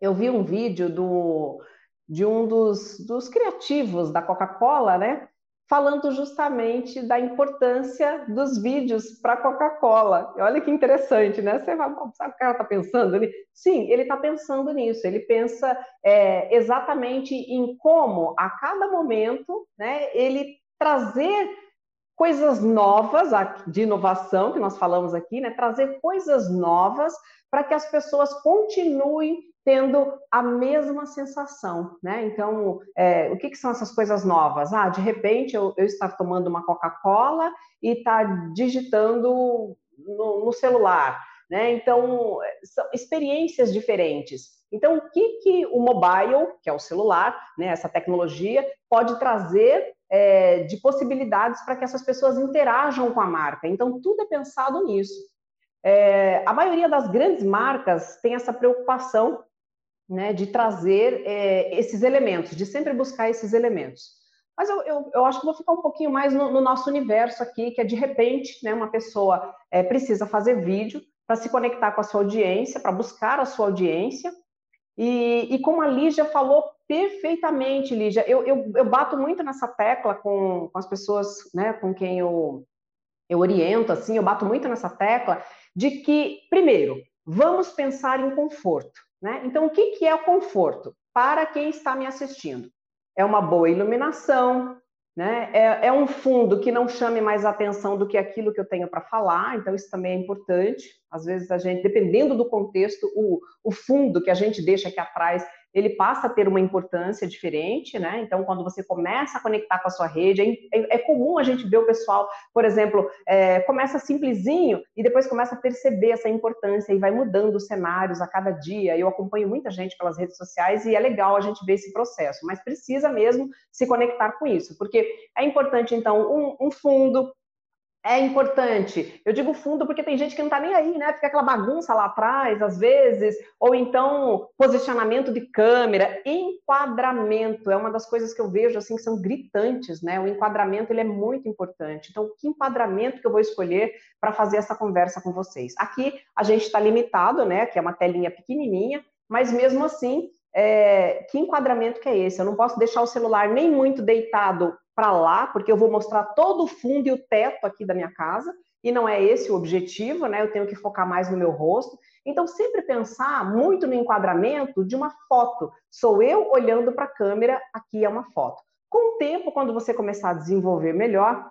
eu vi um vídeo do de um dos, dos criativos da Coca-Cola, né? falando justamente da importância dos vídeos para a Coca-Cola. Olha que interessante, né? Você vai, sabe o que o cara está pensando ali? Sim, ele está pensando nisso. Ele pensa é, exatamente em como, a cada momento, né, ele trazer coisas novas de inovação que nós falamos aqui, né? Trazer coisas novas para que as pessoas continuem tendo a mesma sensação, né? Então, é, o que, que, são essas coisas novas? Ah, de repente eu, eu estar tomando uma Coca-Cola e estar tá digitando no, no, celular, né? Então, são experiências diferentes. Então, o que, que o mobile, que é o celular, né, essa tecnologia, pode trazer é, de possibilidades para que essas pessoas interajam com a marca? Então, tudo é pensado nisso. É, a maioria das grandes marcas tem essa preocupação né, de trazer é, esses elementos, de sempre buscar esses elementos. Mas eu, eu, eu, acho que vou ficar um pouquinho mais no, no, nosso universo aqui, que é de repente, né, uma pessoa é, precisa fazer vídeo para se conectar com a sua audiência, para buscar a sua audiência. E, e, como a Lígia falou perfeitamente, Lígia, eu, eu, eu bato muito nessa tecla com, com as pessoas né, com quem eu, eu oriento, assim, eu bato muito nessa tecla de que, primeiro, vamos pensar em conforto. Né? Então, o que, que é o conforto? Para quem está me assistindo. É uma boa iluminação, né? É, é, um fundo que não chame mais atenção do que aquilo que eu tenho para falar, então isso também é importante. Às vezes a gente, dependendo do contexto, o, o fundo que a gente deixa aqui atrás ele passa a ter uma importância diferente, né? Então, quando você começa a conectar com a sua rede, é, é, é comum a gente ver o pessoal, por exemplo, é, começa simplesinho e depois começa a perceber essa importância e vai mudando os cenários a cada dia. Eu acompanho muita gente pelas redes sociais e é legal a gente ver esse processo, mas precisa mesmo se conectar com isso, porque é importante, então, um, um fundo, é importante. Eu digo fundo porque tem gente que não está nem aí, né? Fica aquela bagunça lá atrás, às vezes, ou então posicionamento de câmera, enquadramento é uma das coisas que eu vejo assim que são gritantes, né? O enquadramento ele é muito importante. Então, que enquadramento que eu vou escolher para fazer essa conversa com vocês? Aqui a gente está limitado, né? Que é uma telinha pequenininha, mas mesmo assim é, que enquadramento que é esse? Eu não posso deixar o celular nem muito deitado para lá, porque eu vou mostrar todo o fundo e o teto aqui da minha casa, e não é esse o objetivo, né? Eu tenho que focar mais no meu rosto. Então, sempre pensar muito no enquadramento de uma foto. Sou eu olhando para a câmera, aqui é uma foto. Com o tempo, quando você começar a desenvolver melhor,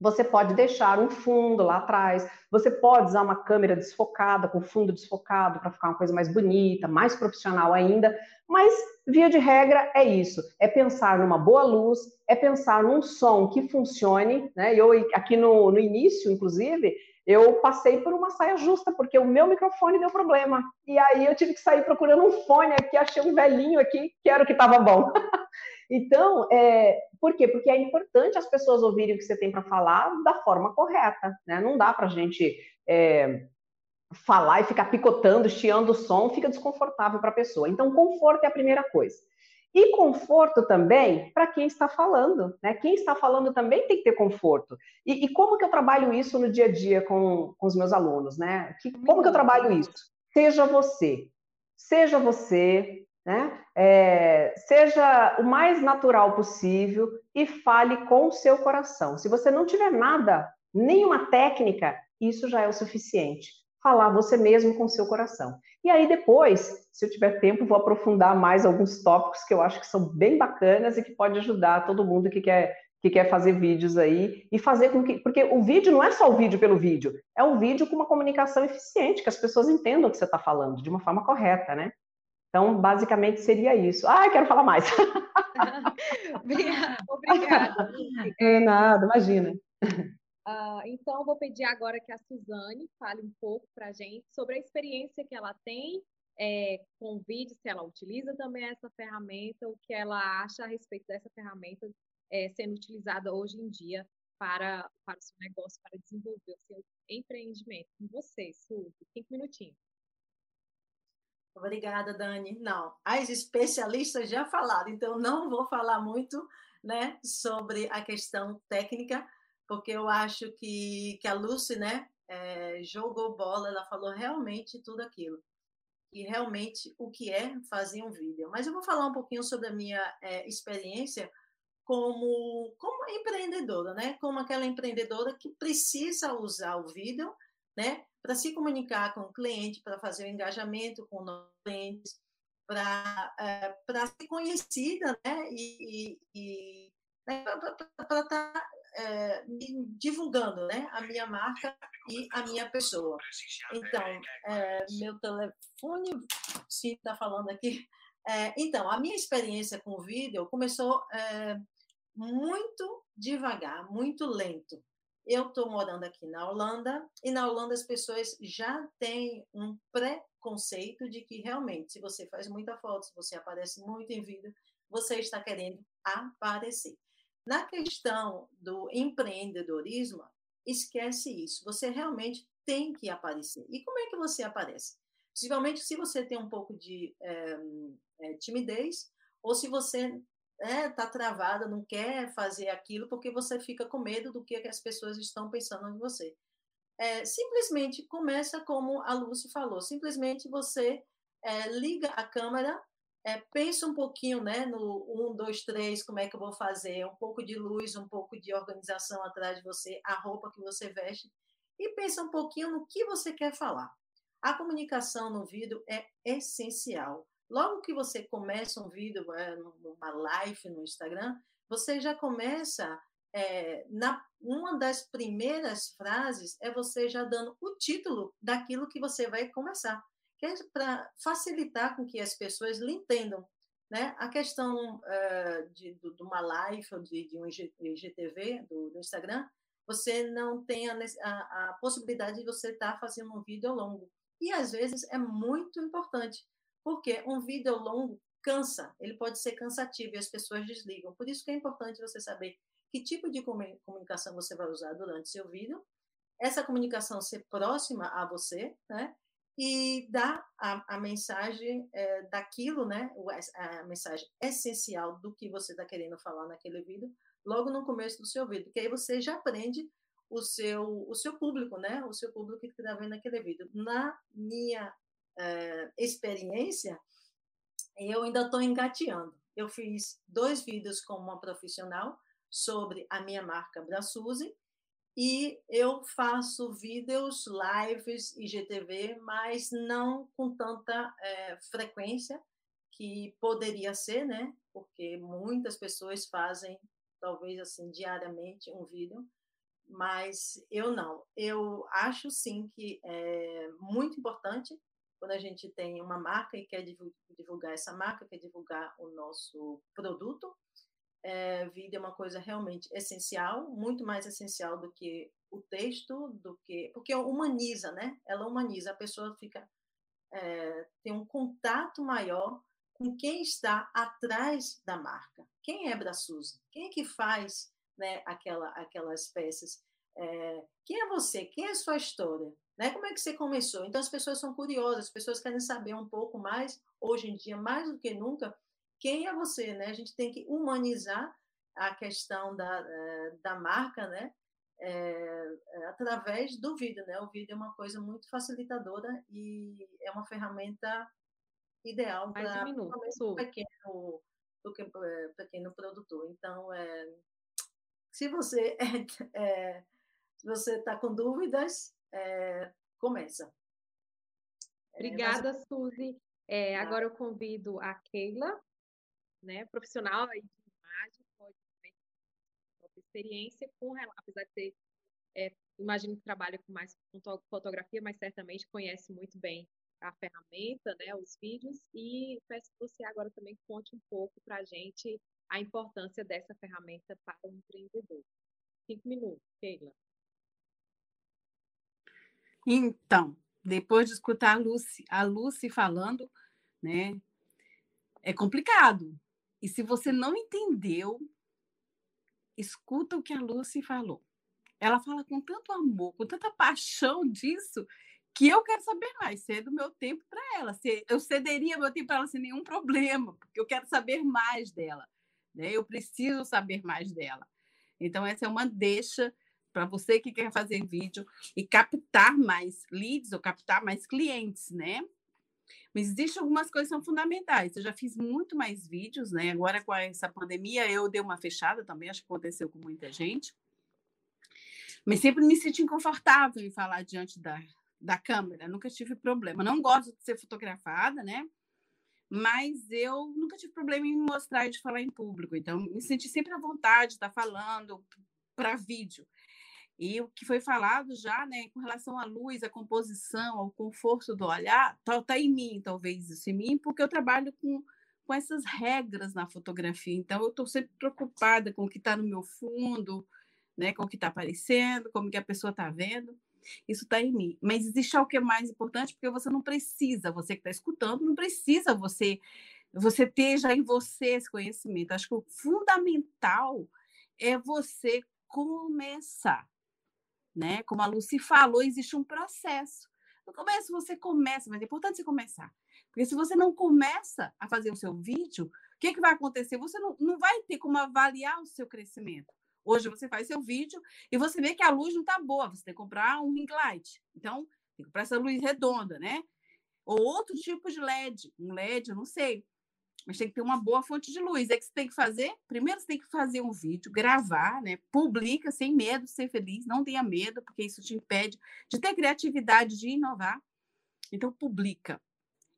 você pode deixar um fundo lá atrás, você pode usar uma câmera desfocada, com fundo desfocado, para ficar uma coisa mais bonita, mais profissional ainda, mas via de regra é isso: é pensar numa boa luz, é pensar num som que funcione. Né? Eu, aqui no, no início, inclusive, eu passei por uma saia justa, porque o meu microfone deu problema. E aí eu tive que sair procurando um fone aqui, achei um velhinho aqui, que era o que estava bom. Então, é, por quê? Porque é importante as pessoas ouvirem o que você tem para falar da forma correta, né? Não dá para a gente é, falar e ficar picotando, chiando o som, fica desconfortável para a pessoa. Então, conforto é a primeira coisa. E conforto também para quem está falando, né? Quem está falando também tem que ter conforto. E, e, como que eu trabalho isso no dia a dia com, com os meus alunos, né? Que, como que eu trabalho isso? Seja você. Seja você, né? É, seja o mais natural possível e fale com o seu coração. Se você não tiver nada, nenhuma técnica, isso já é o suficiente. Falar você mesmo com o seu coração. E aí depois, se eu tiver tempo, vou aprofundar mais alguns tópicos que eu acho que são bem bacanas e que pode ajudar todo mundo que quer que quer fazer vídeos aí e fazer com que. Porque o vídeo não é só o vídeo pelo vídeo, é um vídeo com uma comunicação eficiente, que as pessoas entendam o que você está falando de uma forma correta, né? Então, basicamente seria isso. Ah, quero falar mais. Obrigada. É nada, imagina. Uh, então, vou pedir agora que a Suzane fale um pouco para a gente sobre a experiência que ela tem é, com vídeo, se ela utiliza também essa ferramenta, o que ela acha a respeito dessa ferramenta é, sendo utilizada hoje em dia para, para o seu negócio, para desenvolver o seu empreendimento. Com você, Suzy, cinco minutinhos. Obrigada, Dani. Não, as especialistas já falaram, então não vou falar muito né, sobre a questão técnica, porque eu acho que, que a Lucy né, é, jogou bola, ela falou realmente tudo aquilo. E realmente o que é fazer um vídeo. Mas eu vou falar um pouquinho sobre a minha é, experiência como, como empreendedora, né? Como aquela empreendedora que precisa usar o vídeo, né? Para se comunicar com o cliente, para fazer o engajamento com os clientes, para é, ser conhecida, né? E, e, né? para estar tá, é, divulgando, né? A minha marca e a minha pessoa. Então, é, meu telefone, se está falando aqui. É, então, a minha experiência com o vídeo começou muito devagar, muito lento. Eu estou morando aqui na Holanda e na Holanda as pessoas já têm um preconceito de que realmente, se você faz muita foto, se você aparece muito em vídeo, você está querendo aparecer. Na questão do empreendedorismo, esquece isso. Você realmente tem que aparecer. E como é que você aparece? Principalmente se você tem um pouco de é, é, timidez ou se você está é, tá travada, não quer fazer aquilo porque você fica com medo do que as pessoas estão pensando em você. É, simplesmente começa como a Lucy falou, simplesmente você é, liga a câmera, é, pensa um pouquinho né, no um, dois, três, como é que eu vou fazer, um pouco de luz, um pouco de organização atrás de você, a roupa que você veste, e pensa um pouquinho no que você quer falar. A comunicação no vídeo é essencial. Logo que você começa um vídeo, é, uma live no Instagram, você já começa é, na uma das primeiras frases é você já dando o título daquilo que você vai começar, que é para facilitar com que as pessoas lhe entendam. Né? A questão uh, de, de, uma live ou de, de um IGTV do, do, Instagram, você não tem a, a, a possibilidade de você estar tá fazendo um vídeo longo. E às vezes é muito importante, porque um vídeo longo cansa, ele pode ser cansativo e as pessoas desligam. Por isso que é importante você saber que tipo de comunicação você vai usar durante seu vídeo, essa comunicação ser próxima a você, né? E dar a, a mensagem é, daquilo, né? A mensagem essencial do que você está querendo falar naquele vídeo, logo no começo do seu vídeo, que aí você já aprende o seu, o seu público, né? O seu público que está vendo aquele vídeo. Na minha é, experiência, eu ainda estou engateando. Eu fiz dois vídeos com uma profissional sobre a minha marca Brasuzi e eu faço vídeos, lives, IGTV, mas não com tanta é, frequência que poderia ser, né? Porque muitas pessoas fazem, talvez assim, diariamente um vídeo, mas eu não. Eu acho sim que é muito importante quando a gente tem uma marca e quer divulgar essa marca, quer divulgar o nosso produto. É, vídeo é uma coisa realmente essencial, muito mais essencial do que o texto, do que porque humaniza, né? Ela humaniza, a pessoa fica é, tem um contato maior com quem está atrás da marca. Quem é Brasusa? Quem é que faz né, aquela, aquelas peças? É, quem é você? Quem é a sua história? Né? Como é que você começou? Então, as pessoas são curiosas, as pessoas querem saber um pouco mais, hoje em dia, mais do que nunca, quem é você, né? A gente tem que humanizar a questão da, eh, da marca, né? É, através do vídeo, né? O vídeo é uma coisa muito facilitadora e é uma ferramenta ideal para um pequeno, pequeno produtor. Então, é, se você é, é se você está com dúvidas, é, começa. Obrigada, mas... Suzy. É, agora eu convido a Keila, né, profissional de imagem, pode ter experiência com, apesar de ter, é, imagino que trabalha com mais fotografia, mas certamente conhece muito bem a ferramenta, né, os vídeos, e peço que você agora também conte um pouco para a gente a importância dessa ferramenta para o empreendedor. Cinco minutos, Keila. Então, depois de escutar a Lucy, a Lucy falando, né, é complicado. E se você não entendeu, escuta o que a Lucy falou. Ela fala com tanto amor, com tanta paixão disso, que eu quero saber mais, cedo meu tempo para ela. Eu cederia meu tempo para ela sem nenhum problema, porque eu quero saber mais dela. Né? Eu preciso saber mais dela. Então, essa é uma deixa para você que quer fazer vídeo e captar mais leads ou captar mais clientes, né? Mas existem algumas coisas que são fundamentais. Eu já fiz muito mais vídeos, né? Agora com essa pandemia eu dei uma fechada também, acho que aconteceu com muita gente. Mas sempre me senti confortável em falar diante da, da câmera, nunca tive problema. Não gosto de ser fotografada, né? Mas eu nunca tive problema em mostrar e de falar em público. Então, me senti sempre à vontade de estar falando para vídeo. E o que foi falado já, né, com relação à luz, à composição, ao conforto do olhar, está tá em mim, talvez isso em mim, porque eu trabalho com, com essas regras na fotografia. Então, eu estou sempre preocupada com o que está no meu fundo, né, com o que está aparecendo, como que a pessoa está vendo. Isso está em mim. Mas existe algo que é mais importante, porque você não precisa, você que está escutando, não precisa você você ter já em você esse conhecimento. Acho que o fundamental é você começar né? Como a Lucy falou, existe um processo. No começo você começa, mas é importante você começar. Porque se você não começa a fazer o seu vídeo, o que, que vai acontecer? Você não, não vai ter como avaliar o seu crescimento. Hoje você faz seu vídeo e você vê que a luz não está boa, você tem que comprar um ring light. Então, tem que comprar essa luz redonda, né? Ou outro tipo de LED, um LED, eu não sei mas tem que ter uma boa fonte de luz. É que você tem que fazer, primeiro você tem que fazer um vídeo, gravar, né? Publica sem medo ser feliz, não tenha medo, porque isso te impede de ter criatividade, de inovar. Então publica.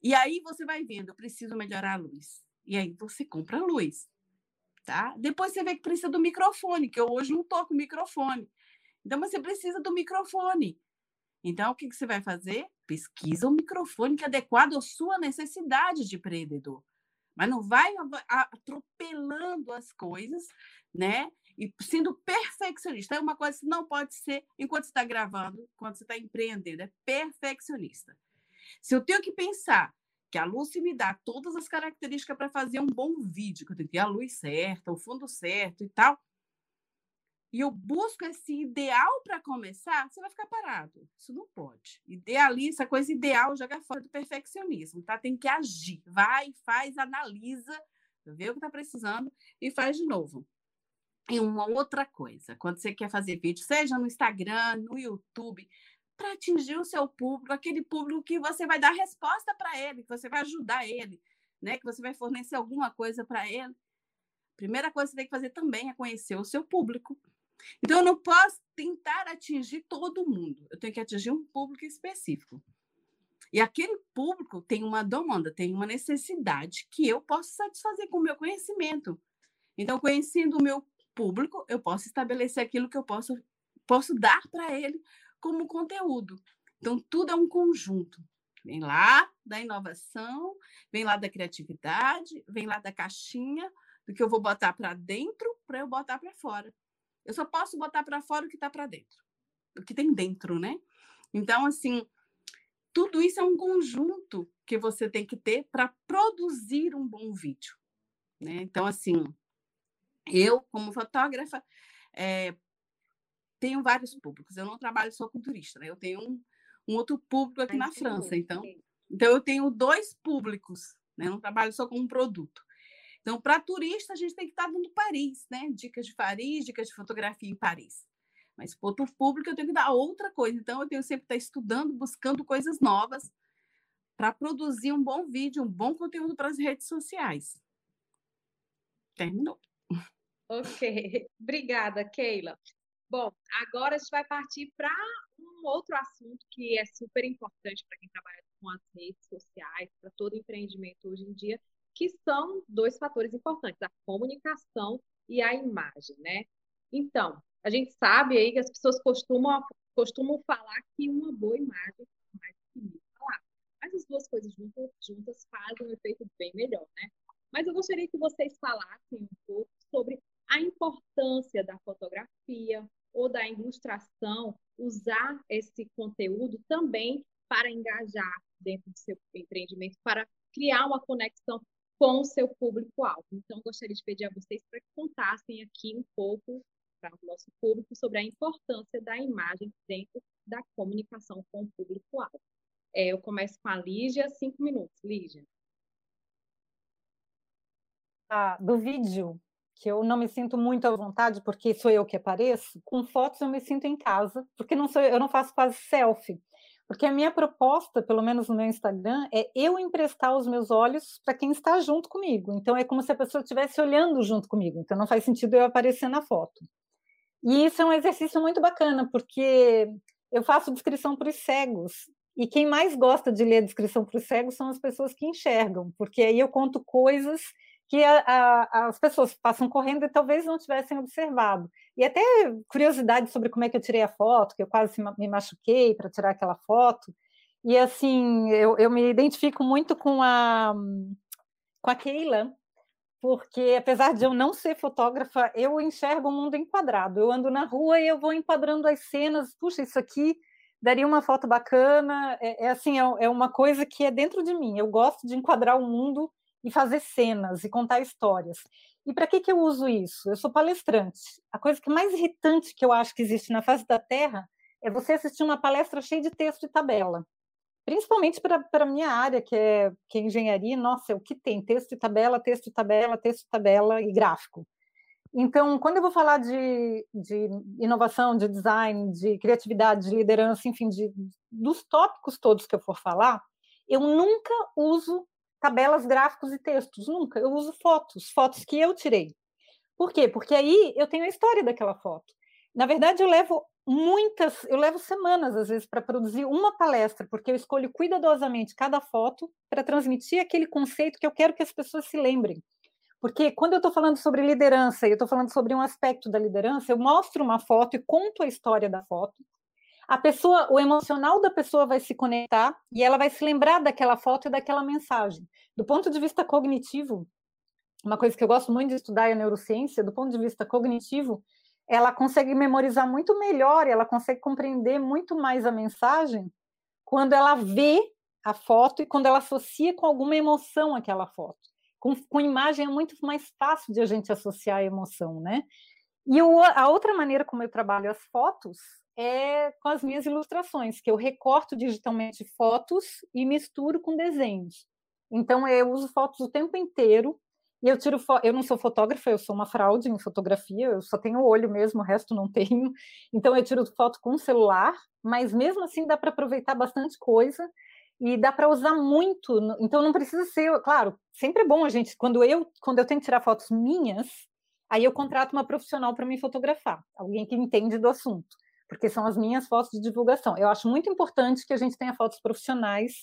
E aí você vai vendo, eu preciso melhorar a luz. E aí você compra a luz, tá? Depois você vê que precisa do microfone, que eu hoje não tô com microfone. Então você precisa do microfone. Então o que, que você vai fazer? Pesquisa o microfone que é adequado à sua necessidade de empreendedor mas não vai atropelando as coisas, né? E sendo perfeccionista. É uma coisa que não pode ser enquanto você está gravando, quando você está empreendendo, é perfeccionista. Se eu tenho que pensar que a Lucy me dá todas as características para fazer um bom vídeo, que eu tenho que ter a luz certa, o fundo certo e tal, e eu busco esse ideal para começar, você vai ficar parado. Isso não pode. Idealiza, coisa ideal joga fora do perfeccionismo, tá? Tem que agir. Vai, faz, analisa, vê o que está precisando e faz de novo. E uma outra coisa, quando você quer fazer vídeo, seja no Instagram, no YouTube, para atingir o seu público, aquele público que você vai dar resposta para ele, que você vai ajudar ele, né? Que você vai fornecer alguma coisa para ele. Primeira coisa que você tem que fazer também é conhecer o seu público. Então, eu não posso tentar atingir todo mundo, eu tenho que atingir um público específico. E aquele público tem uma demanda, tem uma necessidade que eu posso satisfazer com o meu conhecimento. Então, conhecendo o meu público, eu posso estabelecer aquilo que eu posso, posso dar para ele como conteúdo. Então, tudo é um conjunto. Vem lá da inovação, vem lá da criatividade, vem lá da caixinha, do que eu vou botar para dentro para eu botar para fora. Eu só posso botar para fora o que está para dentro, o que tem dentro, né? Então, assim, tudo isso é um conjunto que você tem que ter para produzir um bom vídeo, né? Então, assim, eu, como fotógrafa, é, tenho vários públicos. Eu não trabalho só com turista, né? Eu tenho um, um outro público aqui na França, então, então eu tenho dois públicos, né? Eu não trabalho só com um produto. Então, para turista, a gente tem que estar tá dando Paris, né? Dicas de Paris, dicas de fotografia em Paris. Mas para o público, eu tenho que dar outra coisa. Então, eu tenho sempre que estar tá estudando, buscando coisas novas para produzir um bom vídeo, um bom conteúdo para as redes sociais. Terminou. Ok, obrigada, Keila. Bom, agora a gente vai partir para um outro assunto que é super importante para quem trabalha com as redes sociais, para todo empreendimento hoje em dia, que são dois fatores importantes, a comunicação e a imagem, né? Então, a gente sabe aí que as pessoas costumam, costumam falar que uma boa imagem é mais que mil falar. Mas as duas coisas juntas, juntas fazem um efeito bem melhor, né? Mas eu gostaria que vocês falassem um pouco sobre a importância da fotografia ou da ilustração, usar esse conteúdo também para engajar dentro do seu empreendimento, para criar uma conexão com o seu público-alvo. Então, gostaria de pedir a vocês para que contassem aqui um pouco para o nosso público sobre a importância da imagem dentro da comunicação com o público-alvo. É, eu começo com a Lígia, cinco minutos. Lígia. Ah, do vídeo, que eu não me sinto muito à vontade, porque sou eu que apareço, com fotos eu me sinto em casa, porque não sou, eu não faço quase selfie. Porque a minha proposta, pelo menos no meu Instagram, é eu emprestar os meus olhos para quem está junto comigo. Então é como se a pessoa estivesse olhando junto comigo. Então não faz sentido eu aparecer na foto. E isso é um exercício muito bacana, porque eu faço descrição para os cegos. E quem mais gosta de ler descrição para os cegos são as pessoas que enxergam, porque aí eu conto coisas que a, a, as pessoas passam correndo e talvez não tivessem observado. E até curiosidade sobre como é que eu tirei a foto, que eu quase me machuquei para tirar aquela foto. E assim, eu, eu me identifico muito com a, com a Keila, porque apesar de eu não ser fotógrafa, eu enxergo o mundo enquadrado. Eu ando na rua e eu vou enquadrando as cenas. Puxa, isso aqui daria uma foto bacana. É, é assim, é, é uma coisa que é dentro de mim. Eu gosto de enquadrar o mundo e fazer cenas e contar histórias. E para que, que eu uso isso? Eu sou palestrante. A coisa que mais irritante que eu acho que existe na face da Terra é você assistir uma palestra cheia de texto e tabela. Principalmente para a minha área, que é, que é engenharia, nossa, o que tem? Texto e tabela, texto e tabela, texto e tabela e gráfico. Então, quando eu vou falar de, de inovação, de design, de criatividade, de liderança, enfim, de, dos tópicos todos que eu for falar, eu nunca uso tabelas, gráficos e textos, nunca. Eu uso fotos, fotos que eu tirei. Por quê? Porque aí eu tenho a história daquela foto. Na verdade, eu levo muitas, eu levo semanas às vezes para produzir uma palestra, porque eu escolho cuidadosamente cada foto para transmitir aquele conceito que eu quero que as pessoas se lembrem. Porque quando eu estou falando sobre liderança e eu estou falando sobre um aspecto da liderança, eu mostro uma foto e conto a história da foto, a pessoa, o emocional da pessoa vai se conectar e ela vai se lembrar daquela foto e daquela mensagem. Do ponto de vista cognitivo, uma coisa que eu gosto muito de estudar é a neurociência, do ponto de vista cognitivo, ela consegue memorizar muito melhor, ela consegue compreender muito mais a mensagem quando ela vê a foto e quando ela associa com alguma emoção aquela foto. Com, com imagem é muito mais fácil de a gente associar a emoção, né? E o, a outra maneira como eu trabalho as fotos é com as minhas ilustrações, que eu recorto digitalmente fotos e misturo com desenhos. Então eu uso fotos o tempo inteiro e eu tiro eu não sou fotógrafa, eu sou uma fraude em fotografia, eu só tenho o olho mesmo, o resto não tenho. Então eu tiro foto com celular, mas mesmo assim dá para aproveitar bastante coisa e dá para usar muito. Então não precisa ser, claro, sempre é bom a gente quando eu quando eu tenho que tirar fotos minhas, aí eu contrato uma profissional para me fotografar, alguém que entende do assunto porque são as minhas fotos de divulgação. Eu acho muito importante que a gente tenha fotos profissionais,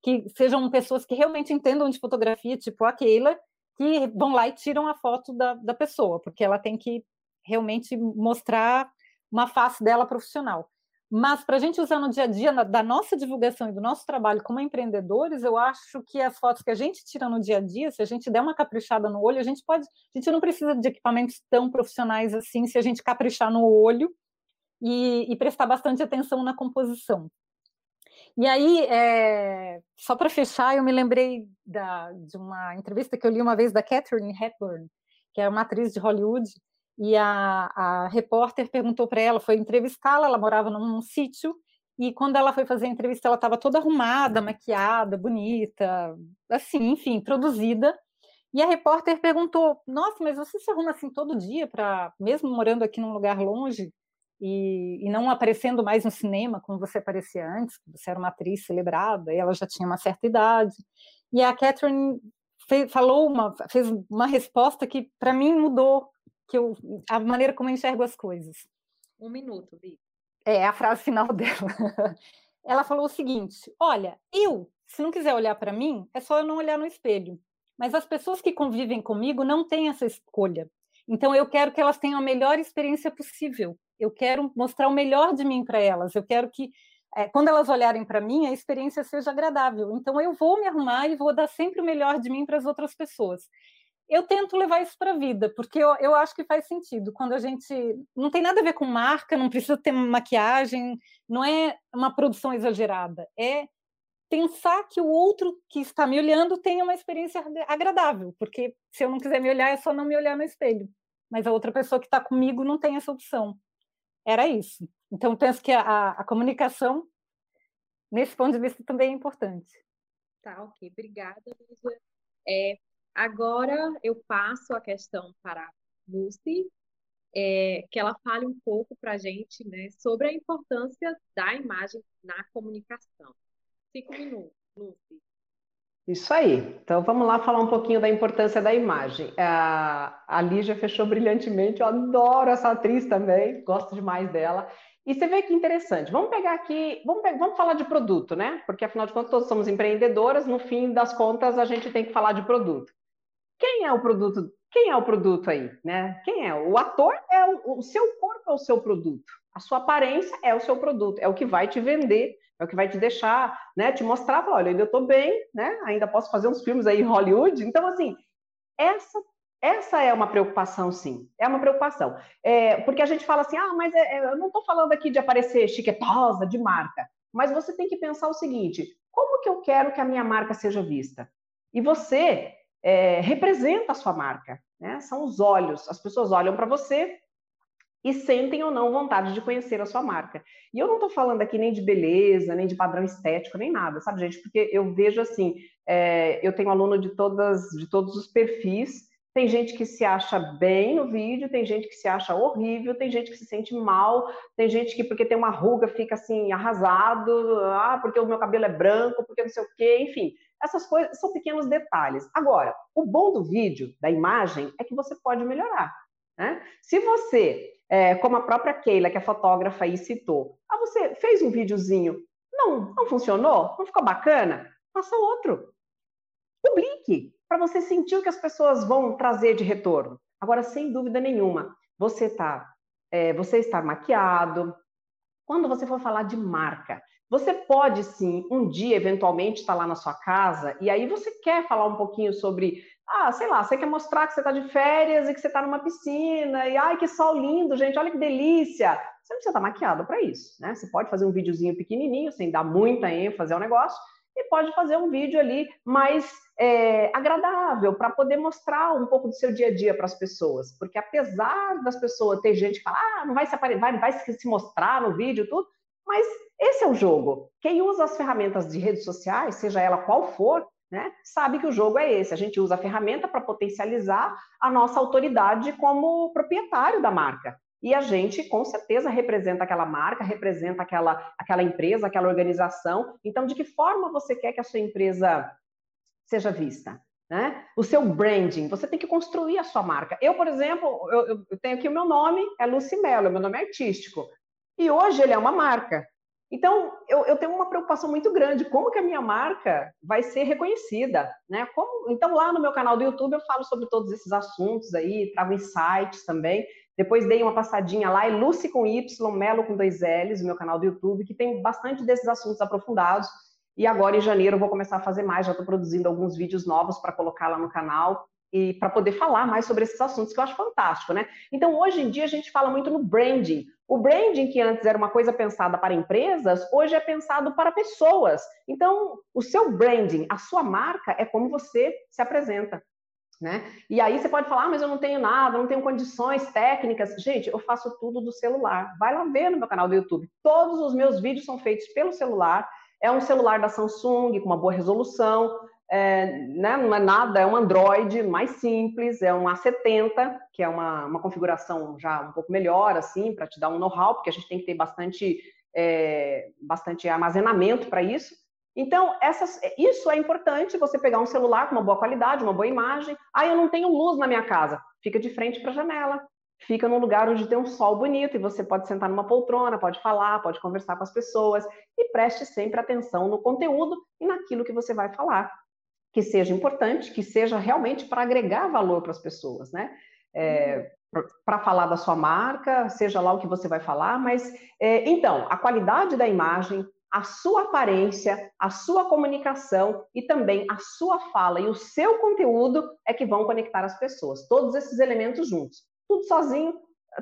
que sejam pessoas que realmente entendam de fotografia, tipo a Keila, que vão lá e tiram a foto da, da pessoa, porque ela tem que realmente mostrar uma face dela profissional. Mas para a gente usar no dia a dia na, da nossa divulgação e do nosso trabalho como empreendedores, eu acho que as fotos que a gente tira no dia a dia, se a gente der uma caprichada no olho, a gente pode, a gente não precisa de equipamentos tão profissionais assim, se a gente caprichar no olho e, e prestar bastante atenção na composição. E aí, é, só para fechar, eu me lembrei da, de uma entrevista que eu li uma vez da Catherine Hepburn, que é uma atriz de Hollywood, e a, a repórter perguntou para ela, foi entrevistá-la, ela morava num sítio, e quando ela foi fazer a entrevista, ela estava toda arrumada, maquiada, bonita, assim, enfim, produzida. E a repórter perguntou: Nossa, mas você se arruma assim todo dia, para mesmo morando aqui num lugar longe? e, e, não aparecendo mais no cinema como você aparecia antes, você era uma atriz celebrada, e ela já tinha uma certa idade. E a Catherine fez, falou uma, fez uma resposta que para mim mudou que eu, a maneira como eu enxergo as coisas. Um minuto, Vi. É a frase final dela. Ela falou o seguinte: Olha, eu, se não quiser olhar para mim, é só eu não olhar no espelho. Mas as pessoas que convivem comigo não têm essa escolha. Então eu quero que elas tenham a melhor experiência possível eu quero mostrar o melhor de mim para elas, eu quero que é, quando elas olharem para mim, a experiência seja agradável. Então, eu vou me arrumar e vou dar sempre o melhor de mim para as outras pessoas. Eu tento levar isso para a vida, porque eu, eu acho que faz sentido. Quando a gente. Não tem nada a ver com marca, não precisa ter maquiagem, não é uma produção exagerada. É pensar que o outro que está me olhando tenha uma experiência agradável, porque se eu não quiser me olhar, é só não me olhar no espelho. Mas a outra pessoa que está comigo não tem essa opção era isso. Então, penso que a, a comunicação, nesse ponto de vista, também é importante. Tá, ok. Obrigada, Lígia. É, agora eu passo a questão para a Lucy. é, que ela fale um pouco para a gente né, sobre a importância da imagem na comunicação. Cinco minutos, Lucy. Isso aí. Então vamos lá falar um pouquinho da importância da imagem. A, Lígia fechou brilhantemente, eu adoro essa atriz também, gosto demais dela. E você vê que interessante. Vamos pegar aqui, vamos, vamos falar de produto, né? Porque afinal de contas todos somos empreendedoras, no fim das contas a gente tem que falar de produto. Quem é o produto? Quem é o produto aí, né? Quem é? O ator é o, o seu corpo é o seu produto. A sua aparência é o seu produto, é o que vai te vender é o que vai te deixar, né, te mostrar, falar, olha, ainda estou bem, né, ainda posso fazer uns filmes aí em Hollywood. Então, assim, essa essa é uma preocupação, sim. É uma preocupação. É, porque a gente fala assim, ah, mas é, é eu não estou falando aqui de aparecer chiquetosa, de marca. Mas você tem que pensar o seguinte: como que eu quero que a minha marca seja vista? E você é, representa a sua marca. Né? São os olhos. As pessoas olham para você e sentem ou não vontade de conhecer a sua marca. E eu não estou falando aqui nem de beleza, nem de padrão estético, nem nada, sabe, gente? Porque eu vejo assim, é, eu tenho aluno de todas, de todos os perfis. Tem gente que se acha bem no vídeo, tem gente que se acha horrível, tem gente que se sente mal, tem gente que porque tem uma ruga fica assim arrasado, ah, porque o meu cabelo é branco, porque não sei o quê, enfim. Essas coisas são pequenos detalhes. Agora, o bom do vídeo, da imagem, é que você pode melhorar. Né? Se você é, como a própria Keila, que é fotógrafa aí, citou. Ah, você fez um videozinho, não, não funcionou? Não ficou bacana? Faça outro. Publique, para você sentir o que as pessoas vão trazer de retorno. Agora, sem dúvida nenhuma, você tá, é, você está maquiado. Quando você for falar de marca, você pode sim, um dia, eventualmente, estar lá na sua casa e aí você quer falar um pouquinho sobre ah, sei lá, você quer mostrar que você está de férias e que você está numa piscina, e ai, que sol lindo, gente, olha que delícia. Você não precisa estar tá maquiado para isso, né? Você pode fazer um videozinho pequenininho, sem dar muita ênfase ao negócio, e pode fazer um vídeo ali mais é, agradável, para poder mostrar um pouco do seu dia a dia para as pessoas. Porque apesar das pessoas, ter gente que fala, ah, não vai se, vai, vai se mostrar no vídeo, tudo, mas esse é o jogo. Quem usa as ferramentas de redes sociais, seja ela qual for, né, sabe que o jogo é esse. A gente usa a ferramenta para potencializar a nossa autoridade como proprietário da marca. E a gente, com certeza, representa aquela marca, representa aquela, aquela empresa, aquela organização. Então, de que forma você quer que a sua empresa seja vista? Né? O seu branding, você tem que construir a sua marca. Eu, por exemplo, eu, eu tenho aqui o meu nome, é Lucy Mello, meu nome é artístico. E hoje ele é uma marca. Então, eu, eu, tenho uma preocupação muito grande, como que a minha marca vai ser reconhecida, né? Como, então, lá no meu canal do YouTube eu falo sobre todos esses assuntos aí, trago insights também. Depois dei uma passadinha lá, é Lucy com Y, Melo com dois L's, o meu canal do YouTube, que tem bastante desses assuntos aprofundados. E agora, em janeiro, eu vou começar a fazer mais, já estou produzindo alguns vídeos novos para colocar lá no canal e para poder falar mais sobre esses assuntos que eu acho fantástico, né? Então, hoje em dia a gente fala muito no branding. O branding que antes era uma coisa pensada para empresas, hoje é pensado para pessoas. Então, o seu branding, a sua marca é como você se apresenta. Né? E aí você pode falar, ah, mas eu não tenho nada, não tenho condições técnicas. Gente, eu faço tudo do celular. Vai lá ver no meu canal do YouTube. Todos os meus vídeos são feitos pelo celular. É um celular da Samsung com uma boa resolução é, né, não é nada, é um Android mais simples, é um A70, que é uma, uma configuração já um pouco melhor, assim, para te dar um know-how, porque a gente tem que ter bastante, é, bastante armazenamento para isso. Então, essas, isso é importante, você pegar um celular com uma boa qualidade, uma boa imagem. Ah, eu não tenho luz na minha casa. Fica de frente para a janela. Fica num lugar onde tem um sol bonito e você pode sentar numa poltrona, pode falar, pode conversar com as pessoas. E preste sempre atenção no conteúdo e naquilo que você vai falar que seja importante, que seja realmente para agregar valor para as pessoas, né? É, para falar da sua marca, seja lá o que você vai falar, mas é, então a qualidade da imagem, a sua aparência, a sua comunicação e também a sua fala e o seu conteúdo é que vão conectar as pessoas. Todos esses elementos juntos. Tudo sozinho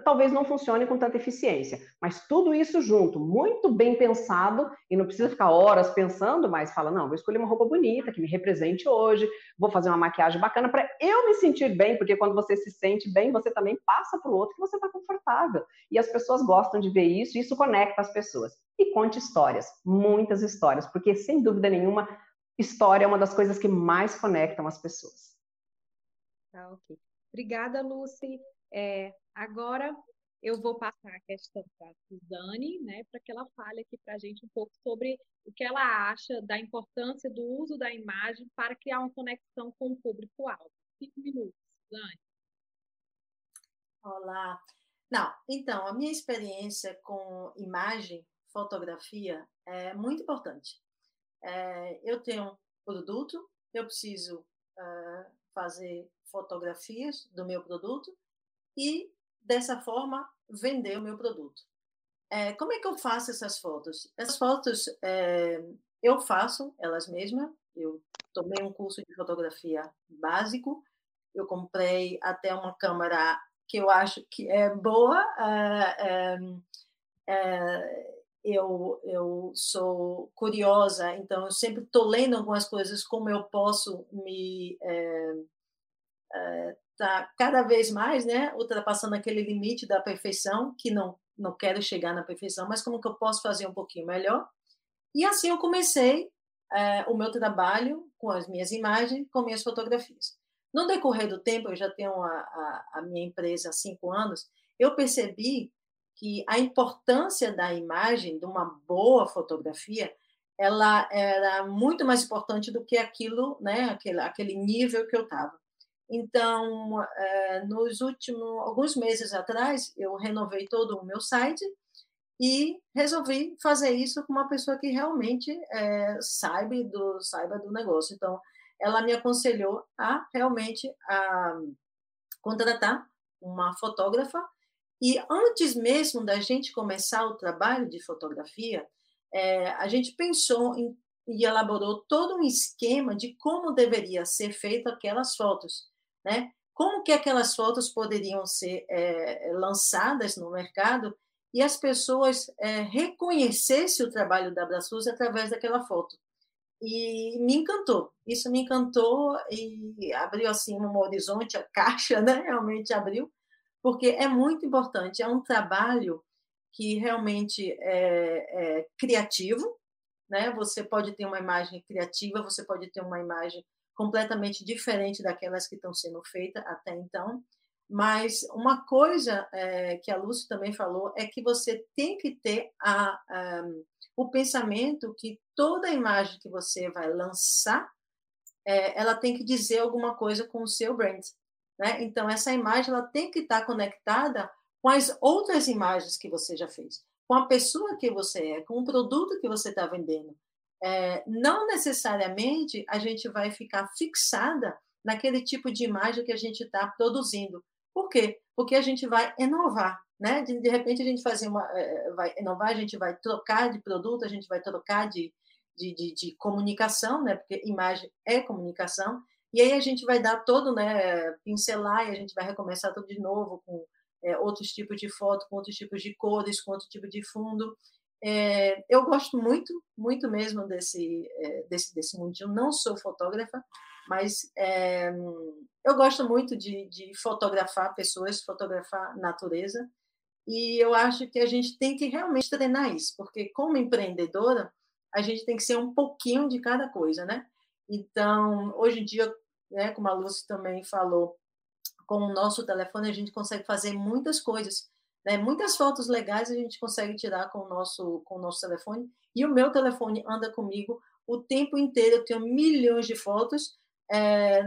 talvez não funcione com tanta eficiência. Mas tudo isso junto, muito bem pensado, e não precisa ficar horas pensando, mas fala: não, vou escolher uma roupa bonita que me represente hoje, vou fazer uma maquiagem bacana para eu me sentir bem, porque quando você se sente bem, você também passa para o outro que você está confortável. E as pessoas gostam de ver isso, e isso conecta as pessoas. E conte histórias, muitas histórias, porque sem dúvida nenhuma, história é uma das coisas que mais conectam as pessoas. Tá, ok. Obrigada, Lucy. É, agora eu vou passar a questão para a Suzane, né, para que ela fale aqui para a gente um pouco sobre o que ela acha da importância do uso da imagem para criar uma conexão com o público-alvo. Cinco minutos, Suzane. Olá. Não, então, a minha experiência com imagem, fotografia, é muito importante. É, eu tenho um produto, eu preciso uh, fazer fotografias do meu produto e, dessa forma, vender o meu produto. É, como é que eu faço essas fotos? Essas fotos é, eu faço elas mesmas. Eu tomei um curso de fotografia básico. Eu comprei até uma câmera que eu acho que é boa. É, é, eu, eu sou curiosa, então eu sempre estou lendo algumas coisas, como eu posso me é, é, tá cada vez mais, né, ultrapassando aquele limite da perfeição, que não não quero chegar na perfeição, mas como que eu posso fazer um pouquinho melhor? E assim eu comecei é, o meu trabalho com as minhas imagens, com minhas fotografias. No decorrer do tempo, eu já tenho a, a, a minha empresa há cinco anos, eu percebi que a importância da imagem, de uma boa fotografia, ela era muito mais importante do que aquilo, né, aquele, aquele nível que eu estava. Então, é, nos últimos alguns meses atrás, eu renovei todo o meu site e resolvi fazer isso com uma pessoa que realmente é, saiba do saiba do negócio. Então, ela me aconselhou a realmente a contratar uma fotógrafa e antes mesmo da gente começar o trabalho de fotografia, é, a gente pensou em, e elaborou todo um esquema de como deveria ser feito aquelas fotos né? Como que aquelas fotos poderiam ser é, lançadas no mercado e as pessoas é, reconhecessem o trabalho da Abraçuz através daquela foto. E me encantou, isso me encantou e abriu assim um horizonte, a caixa né? realmente abriu, porque é muito importante, é um trabalho que realmente é, é criativo, né? Você pode ter uma imagem criativa, você pode ter uma imagem completamente diferente daquelas que estão sendo feitas até então. Mas uma coisa é, que a Lúcia também falou é que você tem que ter a, a, o pensamento que toda imagem que você vai lançar, é, ela tem que dizer alguma coisa com o seu brand. Né? Então, essa imagem ela tem que estar conectada com as outras imagens que você já fez, com a pessoa que você é, com o produto que você está vendendo é, não necessariamente a gente vai ficar fixada naquele tipo de imagem que a gente está produzindo. Por quê? Porque a gente vai inovar, né? De, de repente a gente fazer uma, é, vai inovar, a gente vai trocar de produto, a gente vai trocar de, de, de, de, comunicação, né? Porque imagem é comunicação. E aí a gente vai dar todo, né? Pincelar e a gente vai recomeçar tudo de novo com é, outros tipos de foto, com outros tipos de cores, com outro tipo de fundo. É, eu gosto muito, muito mesmo desse, é, desse, desse mundinho. Não sou fotógrafa, mas é, eu gosto muito de, de fotografar pessoas, fotografar natureza. E eu acho que a gente tem que realmente treinar isso, porque como empreendedora, a gente tem que ser um pouquinho de cada coisa, né? Então, hoje em dia, né, como a Lúcia também falou, com o nosso telefone a gente consegue fazer muitas coisas. Né? Muitas fotos legais a gente consegue tirar com o nosso, com o nosso telefone, e o meu telefone anda comigo o tempo inteiro. Eu tenho milhões de fotos, é,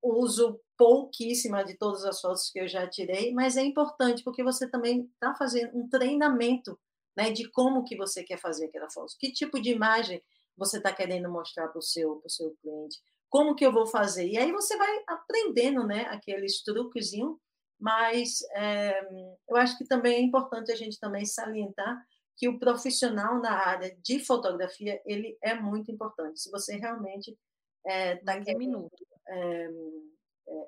uso pouquíssima de todas as fotos que eu já tirei, mas é importante porque você também está fazendo um treinamento né, de como que você quer fazer aquela foto, que tipo de imagem você está querendo mostrar para o seu, seu cliente, como que eu vou fazer, e aí você vai aprendendo né, aqueles truquezinhos mas é, eu acho que também é importante a gente também salientar que o profissional na área de fotografia ele é muito importante. Se você realmente é, querendo é,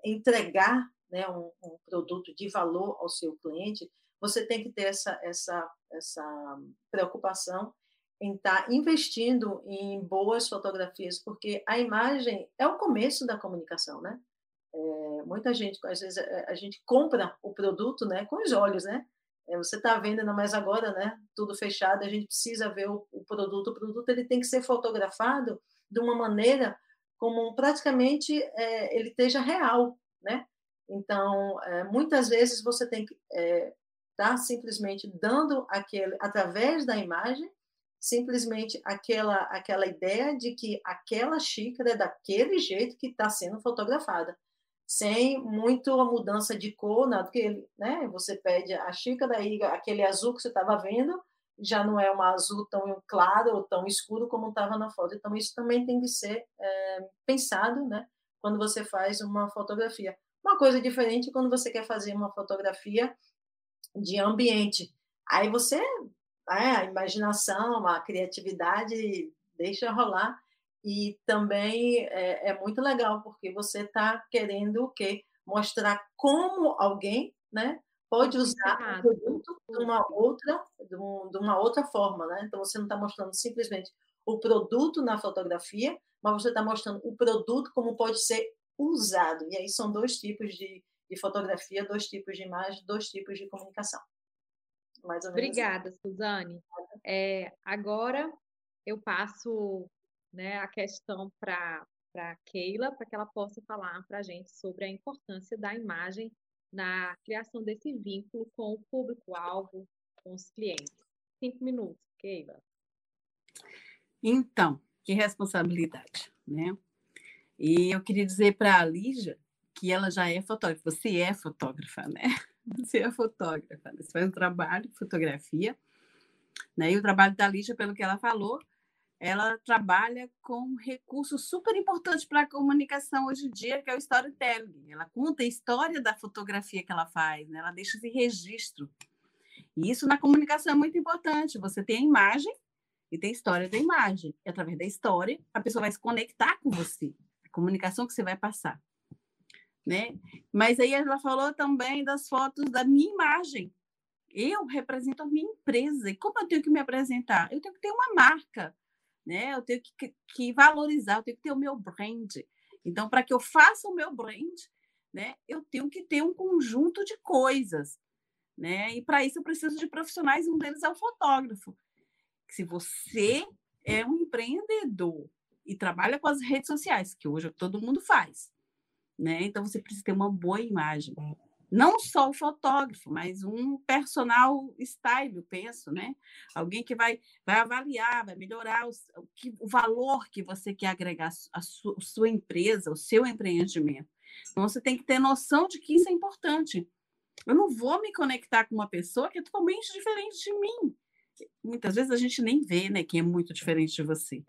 entregar né, um, um, produto de valor ao seu cliente, você tem que ter essa, essa, essa preocupação em estar tá investindo em boas fotografias, porque a imagem é o começo da comunicação, né? É, muita gente, às vezes, a, a gente compra o produto né, com os olhos, né? É, você está vendo, ainda mais agora, né? Tudo fechado, a gente precisa ver o, o, produto. O produto ele tem que ser fotografado de uma maneira como praticamente é, ele esteja real, né? Então, é, muitas vezes você tem que estar é, tá simplesmente dando aquele, através da imagem, simplesmente aquela, aquela ideia de que aquela xícara é daquele jeito que está sendo fotografada, sem muito a mudança de cor, nada, porque né, você pede a xícara aí, aquele azul que você estava vendo, já não é um azul tão claro ou tão escuro como estava na foto. Então, isso também tem que ser é, pensado né, quando você faz uma fotografia. Uma coisa diferente quando você quer fazer uma fotografia de ambiente. Aí você, é, a imaginação, a criatividade deixa rolar e também é, é muito legal porque você está querendo o quê? Mostrar como alguém, né, pode usar o produto de uma outra, de, uma outra forma, né? Então você não está mostrando simplesmente o produto na fotografia, mas você está mostrando o produto como pode ser usado. E aí são dois tipos de, de fotografia, dois tipos de imagem, dois tipos de comunicação. Mais ou menos Obrigada, assim. Suzane. É, agora eu passo né, a questão para a Keila, para que ela possa falar para a gente sobre a importância da imagem na criação desse vínculo com o público-alvo, com os clientes. Cinco minutos, Keila. Então, que responsabilidade, né? E eu queria dizer para a Lígia que ela já é fotógrafa. Você é fotógrafa, né? Você é fotógrafa. Você faz um trabalho de fotografia. Né? E o trabalho da Lígia, pelo que ela falou, ela trabalha com um recurso super importante para a comunicação hoje em dia, que é o storytelling. Ela conta a história da fotografia que ela faz, né? ela deixa esse registro. E isso na comunicação é muito importante. Você tem a imagem e tem a história da imagem. E através da história, a pessoa vai se conectar com você comunicação que você vai passar. Né? Mas aí ela falou também das fotos da minha imagem. Eu represento a minha empresa. E como eu tenho que me apresentar? Eu tenho que ter uma marca, né? Eu tenho que, que valorizar, eu tenho que ter o meu brand. Então, para que eu faça o meu brand, né, eu tenho que ter um conjunto de coisas. Né? E para isso eu preciso de profissionais, um deles é o fotógrafo. Se você é um empreendedor e trabalha com as redes sociais, que hoje todo mundo faz. Né? Então você precisa ter uma boa imagem. Não só o fotógrafo, mas um personal style, eu penso, né? Alguém que vai, vai avaliar, vai melhorar o, o, que, o valor que você quer agregar à sua, à sua empresa, ao seu empreendimento. Então você tem que ter noção de que isso é importante. Eu não vou me conectar com uma pessoa que é totalmente diferente de mim. Muitas vezes a gente nem vê, né, quem é muito diferente de você.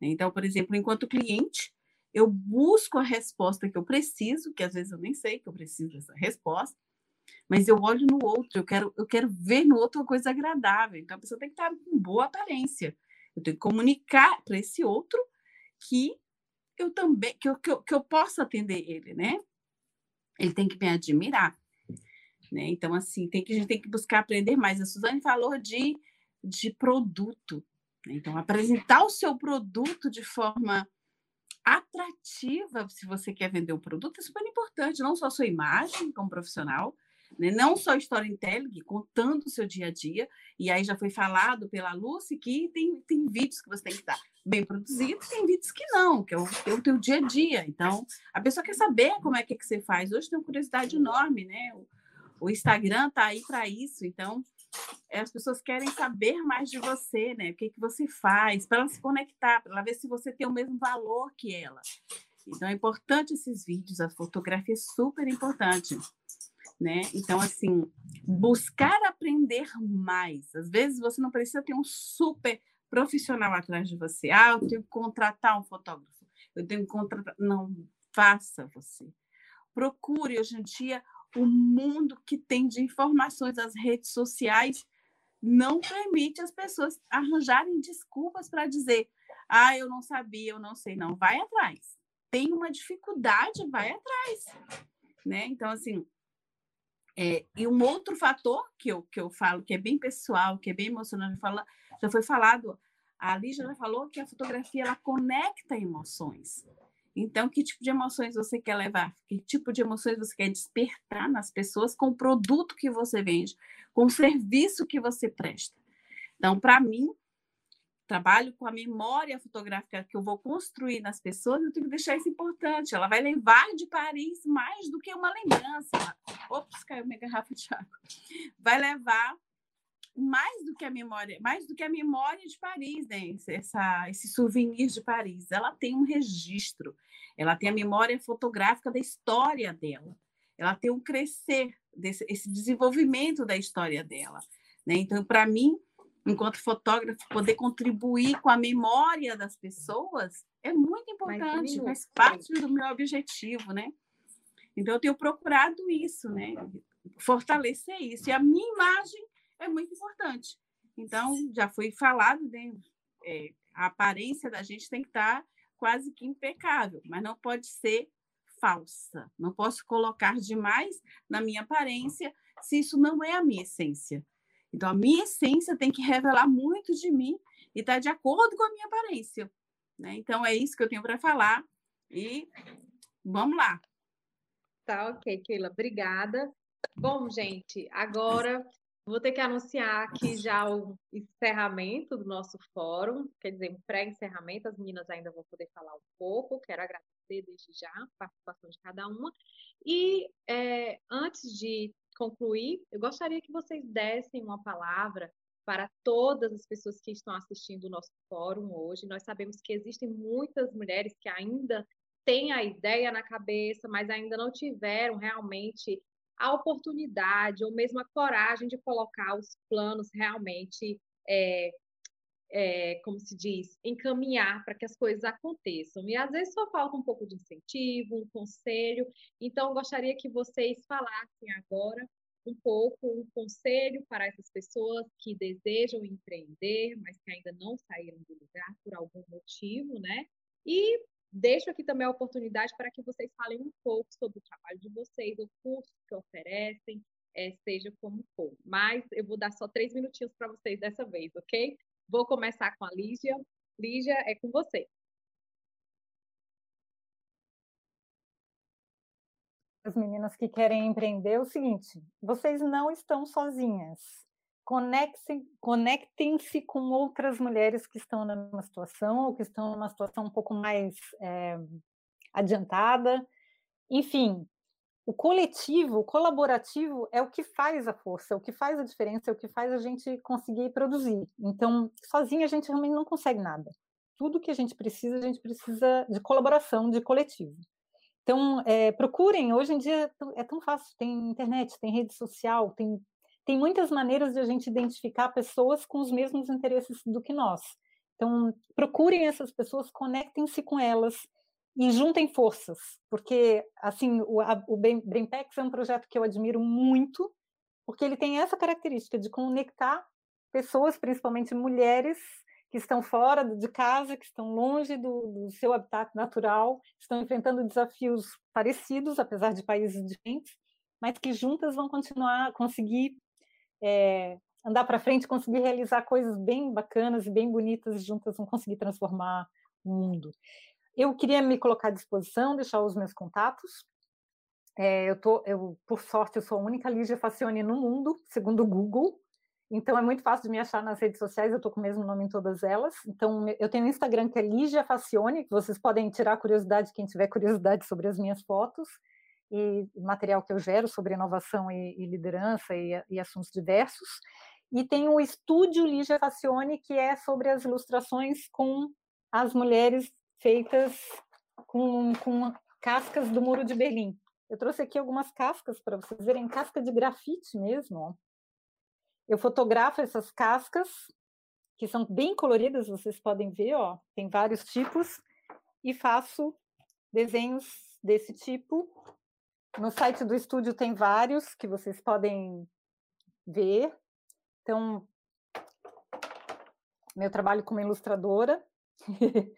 Então, por exemplo, enquanto cliente, eu busco a resposta que eu preciso, que às vezes eu nem sei que eu preciso dessa resposta, mas eu olho no outro, eu quero, eu quero ver no outro uma coisa agradável. Então, a pessoa tem que estar com boa aparência. Eu tenho que comunicar para esse outro que eu também, que eu, que eu, que eu possa atender ele, né? Ele tem que me admirar. Né? Então, assim, tem que, a gente tem que buscar aprender mais. A Suzane falou de, de produto. Né? Então, apresentar o seu produto de forma atrativa, se você quer vender um produto, é super importante, não só a sua imagem como profissional, né? não só storytelling, contando o seu dia a dia, e aí já foi falado pela Lucy que tem, tem vídeos que você tem que estar bem produzidos, tem vídeos que não, que é o, é o teu dia a dia. Então, a pessoa quer saber como é que, é que você faz. Hoje tem uma curiosidade enorme, né? O, o Instagram está aí para isso, então as pessoas querem saber mais de você, né? O que, que você faz, para ela se conectar, para ela ver se você tem o mesmo valor que ela. Então, é importante esses vídeos, a fotografia é super importante. Né? Então, assim, buscar aprender mais. Às vezes você não precisa ter um super profissional atrás de você. Ah, eu tenho que contratar um fotógrafo. Eu tenho que contratar. Não, faça você. Procure hoje em dia o mundo que tem de informações, as redes sociais, não permite as pessoas arranjarem desculpas para dizer, ah, eu não sabia, eu não sei, não. Vai atrás. Tem uma dificuldade, vai atrás. Né? Então, assim, é, e um outro fator que eu, que eu falo, que é bem pessoal, que é bem emocionante, fala, já foi falado, a Lígia já falou que a fotografia ela conecta emoções. Então, que tipo de emoções você quer levar? Que tipo de emoções você quer despertar nas pessoas com o produto que você vende, com o serviço que você presta? Então, para mim, trabalho com a memória fotográfica que eu vou construir nas pessoas, eu tenho que deixar isso importante. Ela vai levar de Paris mais do que uma lembrança. Ops, caiu minha garrafa de água. Vai levar mais do que a memória, mais do que a memória de Paris, né? Essa, esse souvenir de Paris. Ela tem um registro, ela tem a memória fotográfica da história dela, ela tem um crescer, desse, esse desenvolvimento da história dela. Né? Então, para mim, enquanto fotógrafo, poder contribuir com a memória das pessoas é muito importante, faz parte do meu objetivo, né? Então, eu tenho procurado isso, né? Fortalecer isso. E a minha imagem é muito importante. Então, já foi falado, né? É, a aparência da gente tem que estar quase que impecável, mas não pode ser falsa. Não posso colocar demais na minha aparência se isso não é a minha essência. Então, a minha essência tem que revelar muito de mim e estar tá de acordo com a minha aparência. Né? Então, é isso que eu tenho para falar. E vamos lá. Tá, ok, Keila. Obrigada. Bom, gente, agora vou ter que anunciar aqui já o encerramento do nosso fórum, quer dizer, um pré-encerramento. As meninas ainda vão poder falar um pouco. Quero agradecer desde já a participação de cada uma. E é, antes de concluir, eu gostaria que vocês dessem uma palavra para todas as pessoas que estão assistindo o nosso fórum hoje. Nós sabemos que existem muitas mulheres que ainda têm a ideia na cabeça, mas ainda não tiveram realmente a oportunidade ou mesmo a coragem de colocar os planos realmente é, é, como se diz, encaminhar para que as coisas aconteçam. E às vezes só falta um pouco de incentivo, um conselho. Então, gostaria que vocês falassem agora um pouco um conselho para essas pessoas que desejam empreender, mas que ainda não saíram do lugar por algum motivo, né? E deixo aqui também a oportunidade para que vocês falem um pouco sobre o trabalho de vocês, o curso que oferecem, é, seja como for. Mas eu vou dar só três minutinhos para vocês dessa vez, ok? Vou começar com a Lígia. Lígia, é com você. As meninas que querem empreender, é o seguinte: vocês não estão sozinhas. Conectem-se conectem com outras mulheres que estão na mesma situação ou que estão numa situação um pouco mais é, adiantada. Enfim, o coletivo, o colaborativo é o que faz a força, é o que faz a diferença, é o que faz a gente conseguir produzir. Então, sozinha a gente realmente não consegue nada. Tudo que a gente precisa, a gente precisa de colaboração, de coletivo. Então, é, procurem, hoje em dia é tão fácil, tem internet, tem rede social, tem, tem muitas maneiras de a gente identificar pessoas com os mesmos interesses do que nós. Então, procurem essas pessoas, conectem-se com elas, e juntem forças, porque assim o, a, o Brainpex é um projeto que eu admiro muito, porque ele tem essa característica de conectar pessoas, principalmente mulheres, que estão fora de casa, que estão longe do, do seu habitat natural, estão enfrentando desafios parecidos, apesar de países diferentes, mas que juntas vão continuar a conseguir é, andar para frente, conseguir realizar coisas bem bacanas e bem bonitas, juntas vão conseguir transformar o mundo. Eu queria me colocar à disposição, deixar os meus contatos. É, eu tô, eu, por sorte, eu sou a única Lígia Facione no mundo, segundo o Google. Então é muito fácil de me achar nas redes sociais, eu estou com o mesmo nome em todas elas. Então eu tenho um Instagram que é Lígia Facione, vocês podem tirar curiosidade, quem tiver curiosidade sobre as minhas fotos e material que eu gero sobre inovação e, e liderança e, e, assuntos diversos. E tem o Estúdio Lígia Facione, que é sobre as ilustrações com as mulheres feitas com, com cascas do Muro de Berlim. Eu trouxe aqui algumas cascas para vocês verem, casca de grafite mesmo. Eu fotografo essas cascas, que são bem coloridas, vocês podem ver, ó, tem vários tipos, e faço desenhos desse tipo. No site do estúdio tem vários que vocês podem ver. Então, meu trabalho como ilustradora.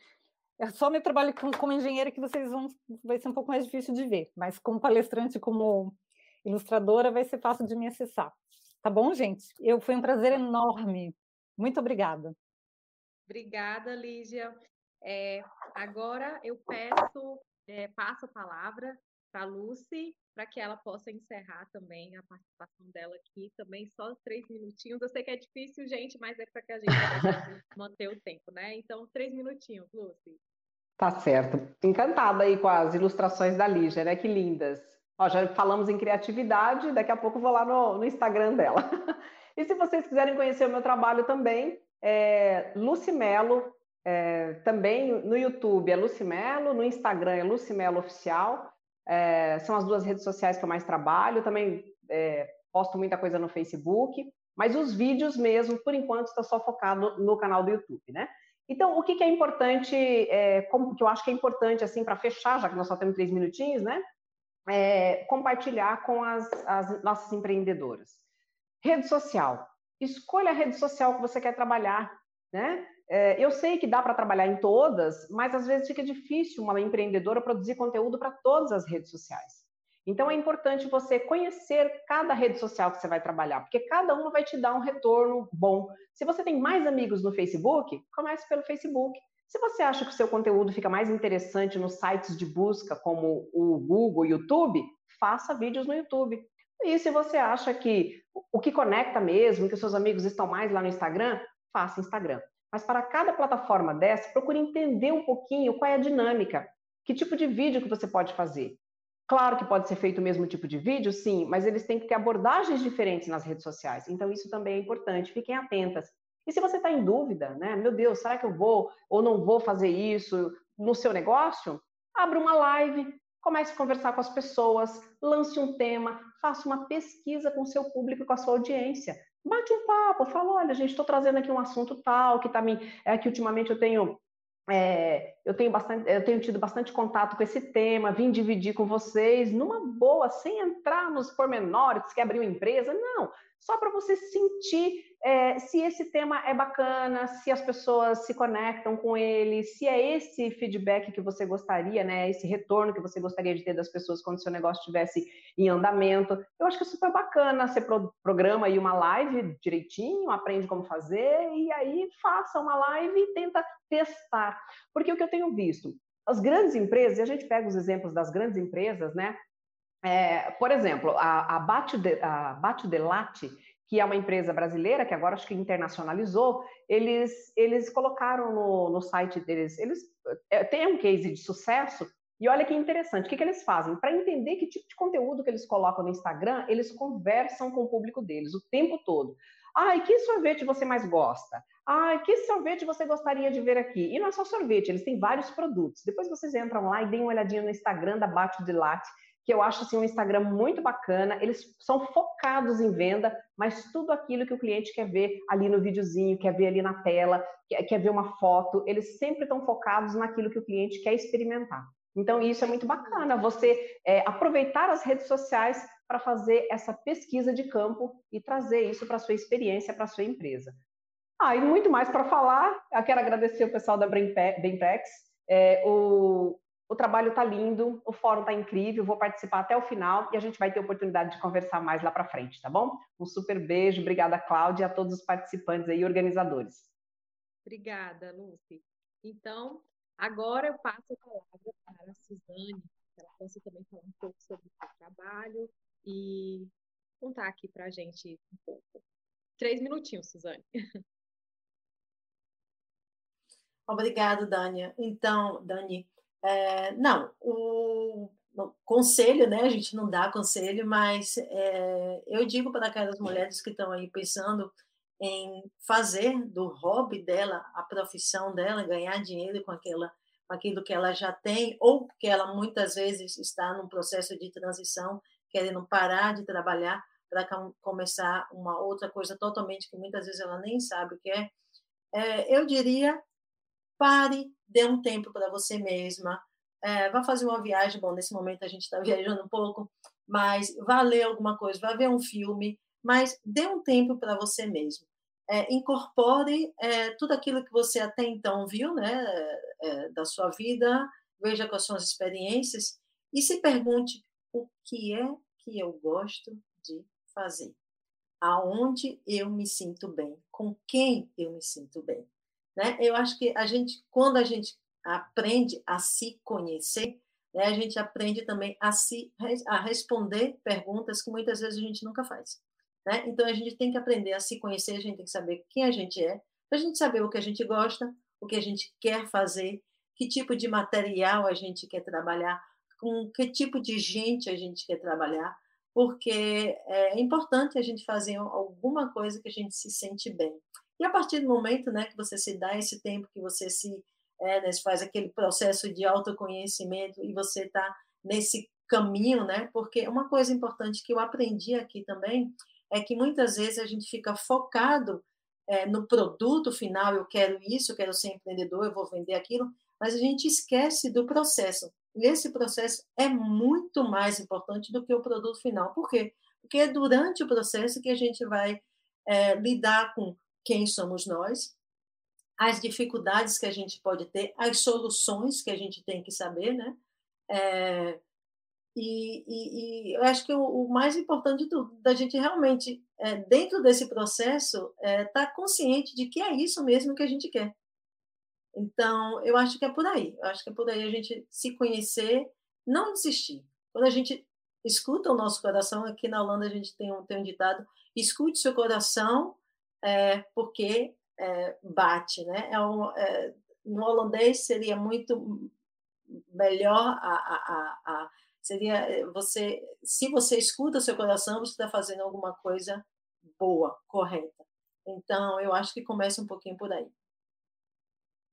É só meu trabalho como engenheira que vocês vão vai ser um pouco mais difícil de ver, mas como palestrante, como ilustradora, vai ser fácil de me acessar. Tá bom, gente? Eu foi um prazer enorme. Muito obrigada. Obrigada, Lígia. É, agora eu peço, é, passo a palavra para Lucy, para que ela possa encerrar também a participação dela aqui, também só três minutinhos. Eu sei que é difícil, gente, mas é para que a gente manter o tempo, né? Então, três minutinhos, Lucy. Tá certo. Encantada aí com as ilustrações da Lígia, né? Que lindas. Ó, já falamos em criatividade, daqui a pouco vou lá no, no Instagram dela. e se vocês quiserem conhecer o meu trabalho também, é Lucimelo, é, também no YouTube é Lucimelo, no Instagram é Lucimelo Oficial. É, são as duas redes sociais que eu mais trabalho. Também é, posto muita coisa no Facebook, mas os vídeos mesmo, por enquanto, está só focado no canal do YouTube, né? Então, o que, que é importante, é, como que eu acho que é importante, assim, para fechar, já que nós só temos três minutinhos, né? É, compartilhar com as, as nossas empreendedoras. Rede social. Escolha a rede social que você quer trabalhar, né? É, eu sei que dá para trabalhar em todas, mas às vezes fica difícil uma empreendedora produzir conteúdo para todas as redes sociais. Então é importante você conhecer cada rede social que você vai trabalhar, porque cada uma vai te dar um retorno bom. Se você tem mais amigos no Facebook, comece pelo Facebook. Se você acha que o seu conteúdo fica mais interessante nos sites de busca, como o Google, YouTube, faça vídeos no YouTube. E se você acha que o que conecta mesmo, que os seus amigos estão mais lá no Instagram, faça Instagram. Mas para cada plataforma dessa, procure entender um pouquinho qual é a dinâmica, que tipo de vídeo que você pode fazer. Claro que pode ser feito o mesmo tipo de vídeo, sim, mas eles têm que ter abordagens diferentes nas redes sociais. Então, isso também é importante. Fiquem atentas. E se você está em dúvida, né? Meu Deus, será que eu vou ou não vou fazer isso no seu negócio? Abra uma live, comece a conversar com as pessoas, lance um tema, faça uma pesquisa com o seu público, com a sua audiência. Bate um papo, fala, olha, gente, estou trazendo aqui um assunto tal, que tá me. É que ultimamente eu tenho é, eu, tenho bastante, eu tenho tido bastante contato com esse tema, vim dividir com vocês numa boa, sem entrar nos pormenores, que abriu empresa, não, só para você sentir é, se esse tema é bacana, se as pessoas se conectam com ele, se é esse feedback que você gostaria, né, esse retorno que você gostaria de ter das pessoas quando seu negócio estivesse em andamento. Eu acho que é super bacana. Você programa aí uma live direitinho, aprende como fazer e aí faça uma live e tenta testar. Porque o que eu tenho visto, as grandes empresas, e a gente pega os exemplos das grandes empresas, né? É, por exemplo, a, a Bate de, Delate, que é uma empresa brasileira, que agora acho que internacionalizou, eles, eles colocaram no, no site deles, eles é, têm um case de sucesso, e olha que interessante, o que, que eles fazem? Para entender que tipo de conteúdo que eles colocam no Instagram, eles conversam com o público deles o tempo todo. Ai, que sorvete você mais gosta? Ai, que sorvete você gostaria de ver aqui? E não é só sorvete, eles têm vários produtos. Depois vocês entram lá e deem uma olhadinha no Instagram da Bate de Latte, que eu acho assim, um Instagram muito bacana. Eles são focados em venda, mas tudo aquilo que o cliente quer ver ali no videozinho, quer ver ali na tela, quer, quer ver uma foto, eles sempre estão focados naquilo que o cliente quer experimentar. Então, isso é muito bacana, você é, aproveitar as redes sociais para fazer essa pesquisa de campo e trazer isso para sua experiência, para sua empresa. Ah, e muito mais para falar, eu quero agradecer o pessoal da Brainpex, é, o, o trabalho está lindo, o fórum está incrível, vou participar até o final e a gente vai ter oportunidade de conversar mais lá para frente, tá bom? Um super beijo, obrigada, Cláudia, e a todos os participantes aí, organizadores. Obrigada, Lucy. Então, agora eu passo a palavra para a Suzane, que ela possa também falar um pouco sobre o seu trabalho e contar aqui para a gente um pouco. Três minutinhos, Suzane. Obrigado, Dania. Então, Dani, é, não, o, o, conselho, né? A gente não dá conselho, mas é, eu digo para aquelas mulheres que estão aí pensando em fazer do hobby dela a profissão dela, ganhar dinheiro com aquela aquilo que ela já tem, ou que ela muitas vezes está num processo de transição, querendo parar de trabalhar para começar uma outra coisa totalmente que muitas vezes ela nem sabe o que é. é eu diria pare, dê um tempo para você mesma, é, vá fazer uma viagem. Bom, nesse momento a gente está viajando um pouco, mas vá ler alguma coisa, vá ver um filme, mas dê um tempo para você mesmo. É, incorpore é, tudo aquilo que você até então viu né, é, da sua vida, veja são as experiências e se pergunte o que é que eu gosto de fazer, aonde eu me sinto bem, com quem eu me sinto bem. Né? Eu acho que a gente, quando a gente aprende a se conhecer, né, a gente aprende também a se a responder perguntas que muitas vezes a gente nunca faz. Né? Então a gente tem que aprender a se conhecer, a gente tem que saber quem a gente é, para a gente saber o que a gente gosta, o que a gente quer fazer, que tipo de material a gente quer trabalhar, com que tipo de gente a gente quer trabalhar, porque é importante a gente fazer alguma coisa que a gente se sente bem. E a partir do momento né, que você se dá esse tempo, que você se é, né, faz aquele processo de autoconhecimento e você está nesse caminho, né? Porque uma coisa importante que eu aprendi aqui também é que muitas vezes a gente fica focado é, no produto final, eu quero isso, eu quero ser empreendedor, eu vou vender aquilo, mas a gente esquece do processo. E esse processo é muito mais importante do que o produto final. Por quê? Porque é durante o processo que a gente vai é, lidar com quem somos nós, as dificuldades que a gente pode ter, as soluções que a gente tem que saber, né? É, e, e, e, eu acho que o, o, mais importante de tudo, da gente realmente, é, dentro desse processo, estar é, tá consciente de que é isso mesmo que a gente quer. Então, eu acho que é por aí. Eu acho que é por aí a gente se conhecer, não desistir. Quando a gente escuta o nosso coração, aqui na Holanda a gente tem um, tem um ditado: escute seu coração, é, porque é, bate, né? É um, é, no holandês seria muito melhor a, a, a, seria é, você se você escuta seu coração você está fazendo alguma coisa boa correta. Então eu acho que começa um pouquinho por aí.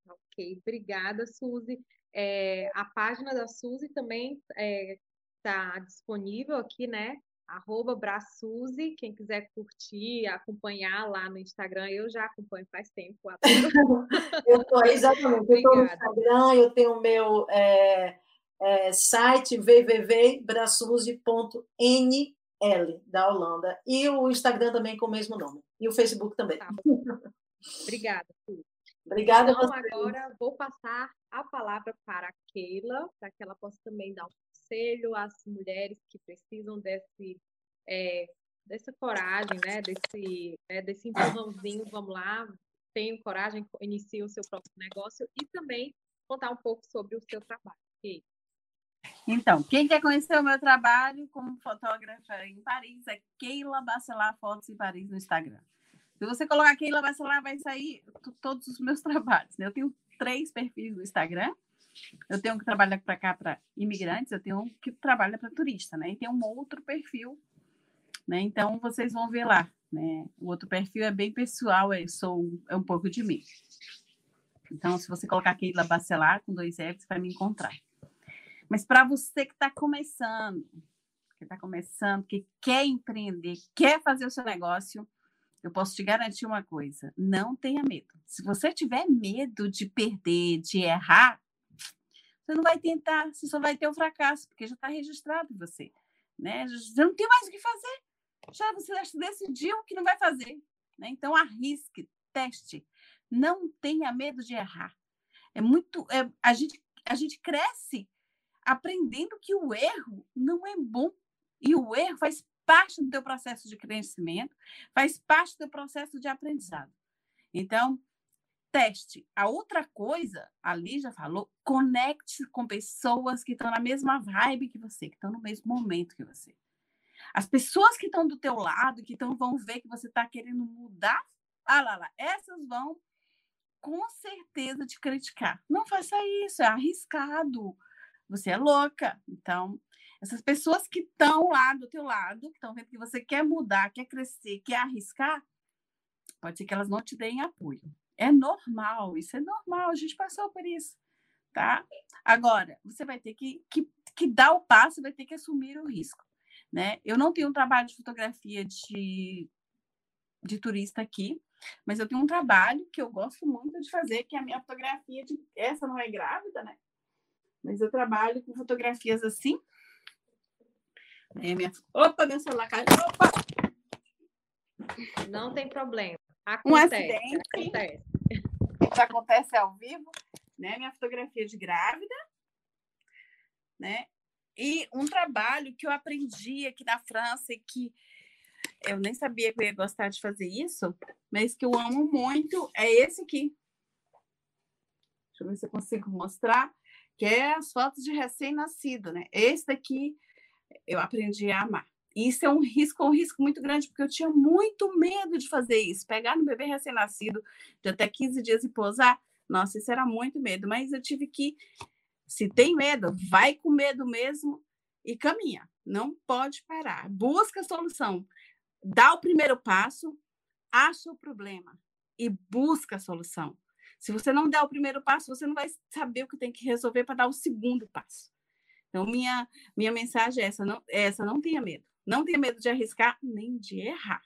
Ok obrigada Suzy. É, a página da Suzy também está é, disponível aqui né arroba Braçuzi, quem quiser curtir, acompanhar lá no Instagram, eu já acompanho faz tempo. eu estou, exatamente, eu estou no Instagram, eu tenho o meu é, é, site www.braçuzi.nl da Holanda, e o Instagram também com o mesmo nome, e o Facebook também. Tá. Obrigada, Obrigada. Então, agora vou passar a palavra para a Keila, para que ela possa também dar um conselho às mulheres que precisam desse, é, dessa coragem, né? Desse, né? desse empurrãozinho, vamos lá, tenham coragem, inicie o seu próprio negócio e também contar um pouco sobre o seu trabalho. Okay? Então, quem quer conhecer o meu trabalho como fotógrafa em Paris é Keila Bacelar Fotos em Paris no Instagram. Se você colocar Keila Bacelar, vai sair todos os meus trabalhos. Né? Eu tenho três perfis no Instagram. Eu tenho um que trabalha para cá para imigrantes, eu tenho um que trabalha para turista, né? E tem um outro perfil, né? Então vocês vão ver lá, né? O outro perfil é bem pessoal, é sou é um pouco de mim. Então, se você colocar Keila Bacelar com dois F's, vai me encontrar. Mas para você que está começando, que está começando, que quer empreender, quer fazer o seu negócio, eu posso te garantir uma coisa: não tenha medo. Se você tiver medo de perder, de errar, você não vai tentar, você só vai ter o um fracasso, porque já está registrado você. Né? Você não tem mais o que fazer. Já você decidiu que não vai fazer. Né? Então, arrisque, teste. Não tenha medo de errar. É muito. É, a, gente, a gente cresce aprendendo que o erro não é bom. E o erro faz parte do teu processo de crescimento, faz parte do processo de aprendizado. Então, teste. A outra coisa, ali já falou, conecte com pessoas que estão na mesma vibe que você, que estão no mesmo momento que você. As pessoas que estão do teu lado, que tão, vão ver que você está querendo mudar, ah lá, lá, essas vão com certeza te criticar. Não faça isso, é arriscado. Você é louca. Então, essas pessoas que estão lá do teu lado, que estão vendo que você quer mudar, quer crescer, quer arriscar, pode ser que elas não te deem apoio. É normal, isso é normal, a gente passou por isso, tá? Agora, você vai ter que, que, que dar o passo, vai ter que assumir o risco, né? Eu não tenho um trabalho de fotografia de, de turista aqui, mas eu tenho um trabalho que eu gosto muito de fazer, que é a minha fotografia de... Essa não é grávida, né? Mas eu trabalho com fotografias assim. É minha... Opa, meu celular caiu. Opa! Não tem problema. Acontece, um acidente. Acontece. Isso acontece ao vivo, né? Minha fotografia de grávida, né? E um trabalho que eu aprendi aqui na França e que eu nem sabia que eu ia gostar de fazer isso, mas que eu amo muito, é esse aqui. Deixa eu ver se eu consigo mostrar, que é as fotos de recém-nascido, né? Esse daqui eu aprendi a amar. Isso é um risco, um risco muito grande, porque eu tinha muito medo de fazer isso. Pegar no bebê recém-nascido de até 15 dias e posar, nossa, isso era muito medo. Mas eu tive que, se tem medo, vai com medo mesmo e caminha. Não pode parar. Busca a solução. Dá o primeiro passo, acha o problema e busca a solução. Se você não der o primeiro passo, você não vai saber o que tem que resolver para dar o segundo passo. Então, minha, minha mensagem é essa: não, é essa, não tenha medo. Não tenha medo de arriscar nem de errar.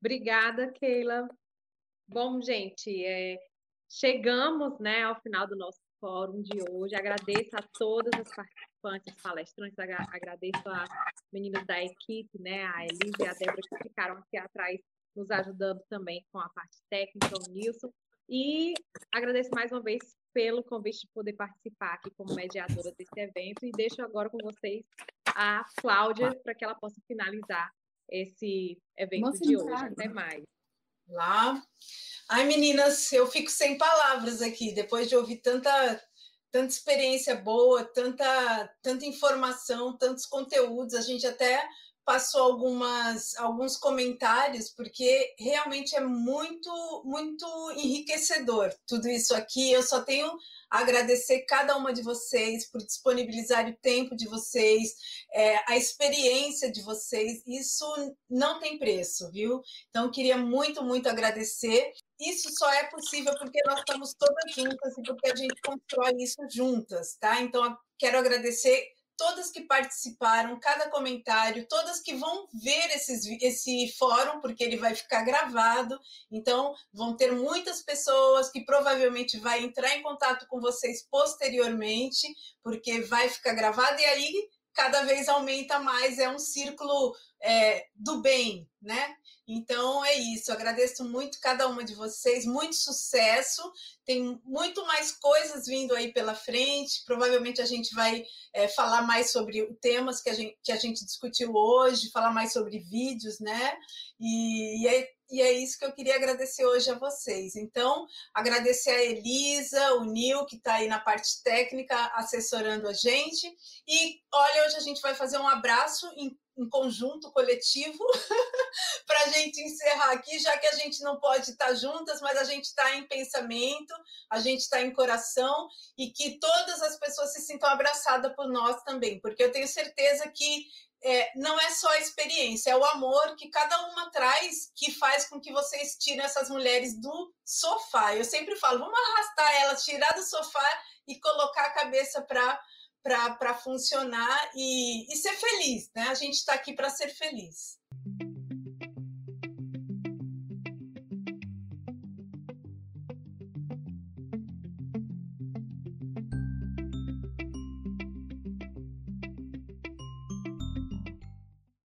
Obrigada, Keila. Bom, gente, é, chegamos né, ao final do nosso fórum de hoje. Agradeço a todas as participantes, palestrantes, agradeço as meninas da equipe, né, a Elisa e a Débora, que ficaram aqui atrás nos ajudando também com a parte técnica, o Nilson. E agradeço mais uma vez pelo convite de poder participar aqui como mediadora desse evento. E deixo agora com vocês a Cláudia para que ela possa finalizar esse evento Nossa, de hoje. Até mais. Lá. Ai, meninas, eu fico sem palavras aqui, depois de ouvir tanta, tanta experiência boa, tanta, tanta informação, tantos conteúdos. A gente até passou algumas, alguns comentários, porque realmente é muito, muito enriquecedor tudo isso aqui. Eu só tenho a agradecer cada uma de vocês por disponibilizar o tempo de vocês, é, a experiência de vocês. Isso não tem preço, viu? Então, queria muito, muito agradecer. Isso só é possível porque nós estamos todas juntas e porque a gente constrói isso juntas, tá? Então, quero agradecer todas que participaram, cada comentário, todas que vão ver esses, esse fórum, porque ele vai ficar gravado. Então, vão ter muitas pessoas que provavelmente vai entrar em contato com vocês posteriormente, porque vai ficar gravado e aí cada vez aumenta mais, é um círculo é, do bem, né? Então é isso, agradeço muito cada uma de vocês, muito sucesso. Tem muito mais coisas vindo aí pela frente. Provavelmente a gente vai é, falar mais sobre temas que a, gente, que a gente discutiu hoje, falar mais sobre vídeos, né? E, e, é, e é isso que eu queria agradecer hoje a vocês. Então, agradecer a Elisa, o Nil, que está aí na parte técnica, assessorando a gente. E olha, hoje a gente vai fazer um abraço em um conjunto coletivo para a gente encerrar aqui, já que a gente não pode estar juntas, mas a gente está em pensamento, a gente está em coração e que todas as pessoas se sintam abraçadas por nós também, porque eu tenho certeza que é, não é só a experiência, é o amor que cada uma traz que faz com que vocês tirem essas mulheres do sofá. Eu sempre falo, vamos arrastar elas, tirar do sofá e colocar a cabeça para para funcionar e, e ser feliz, né? A gente está aqui para ser feliz.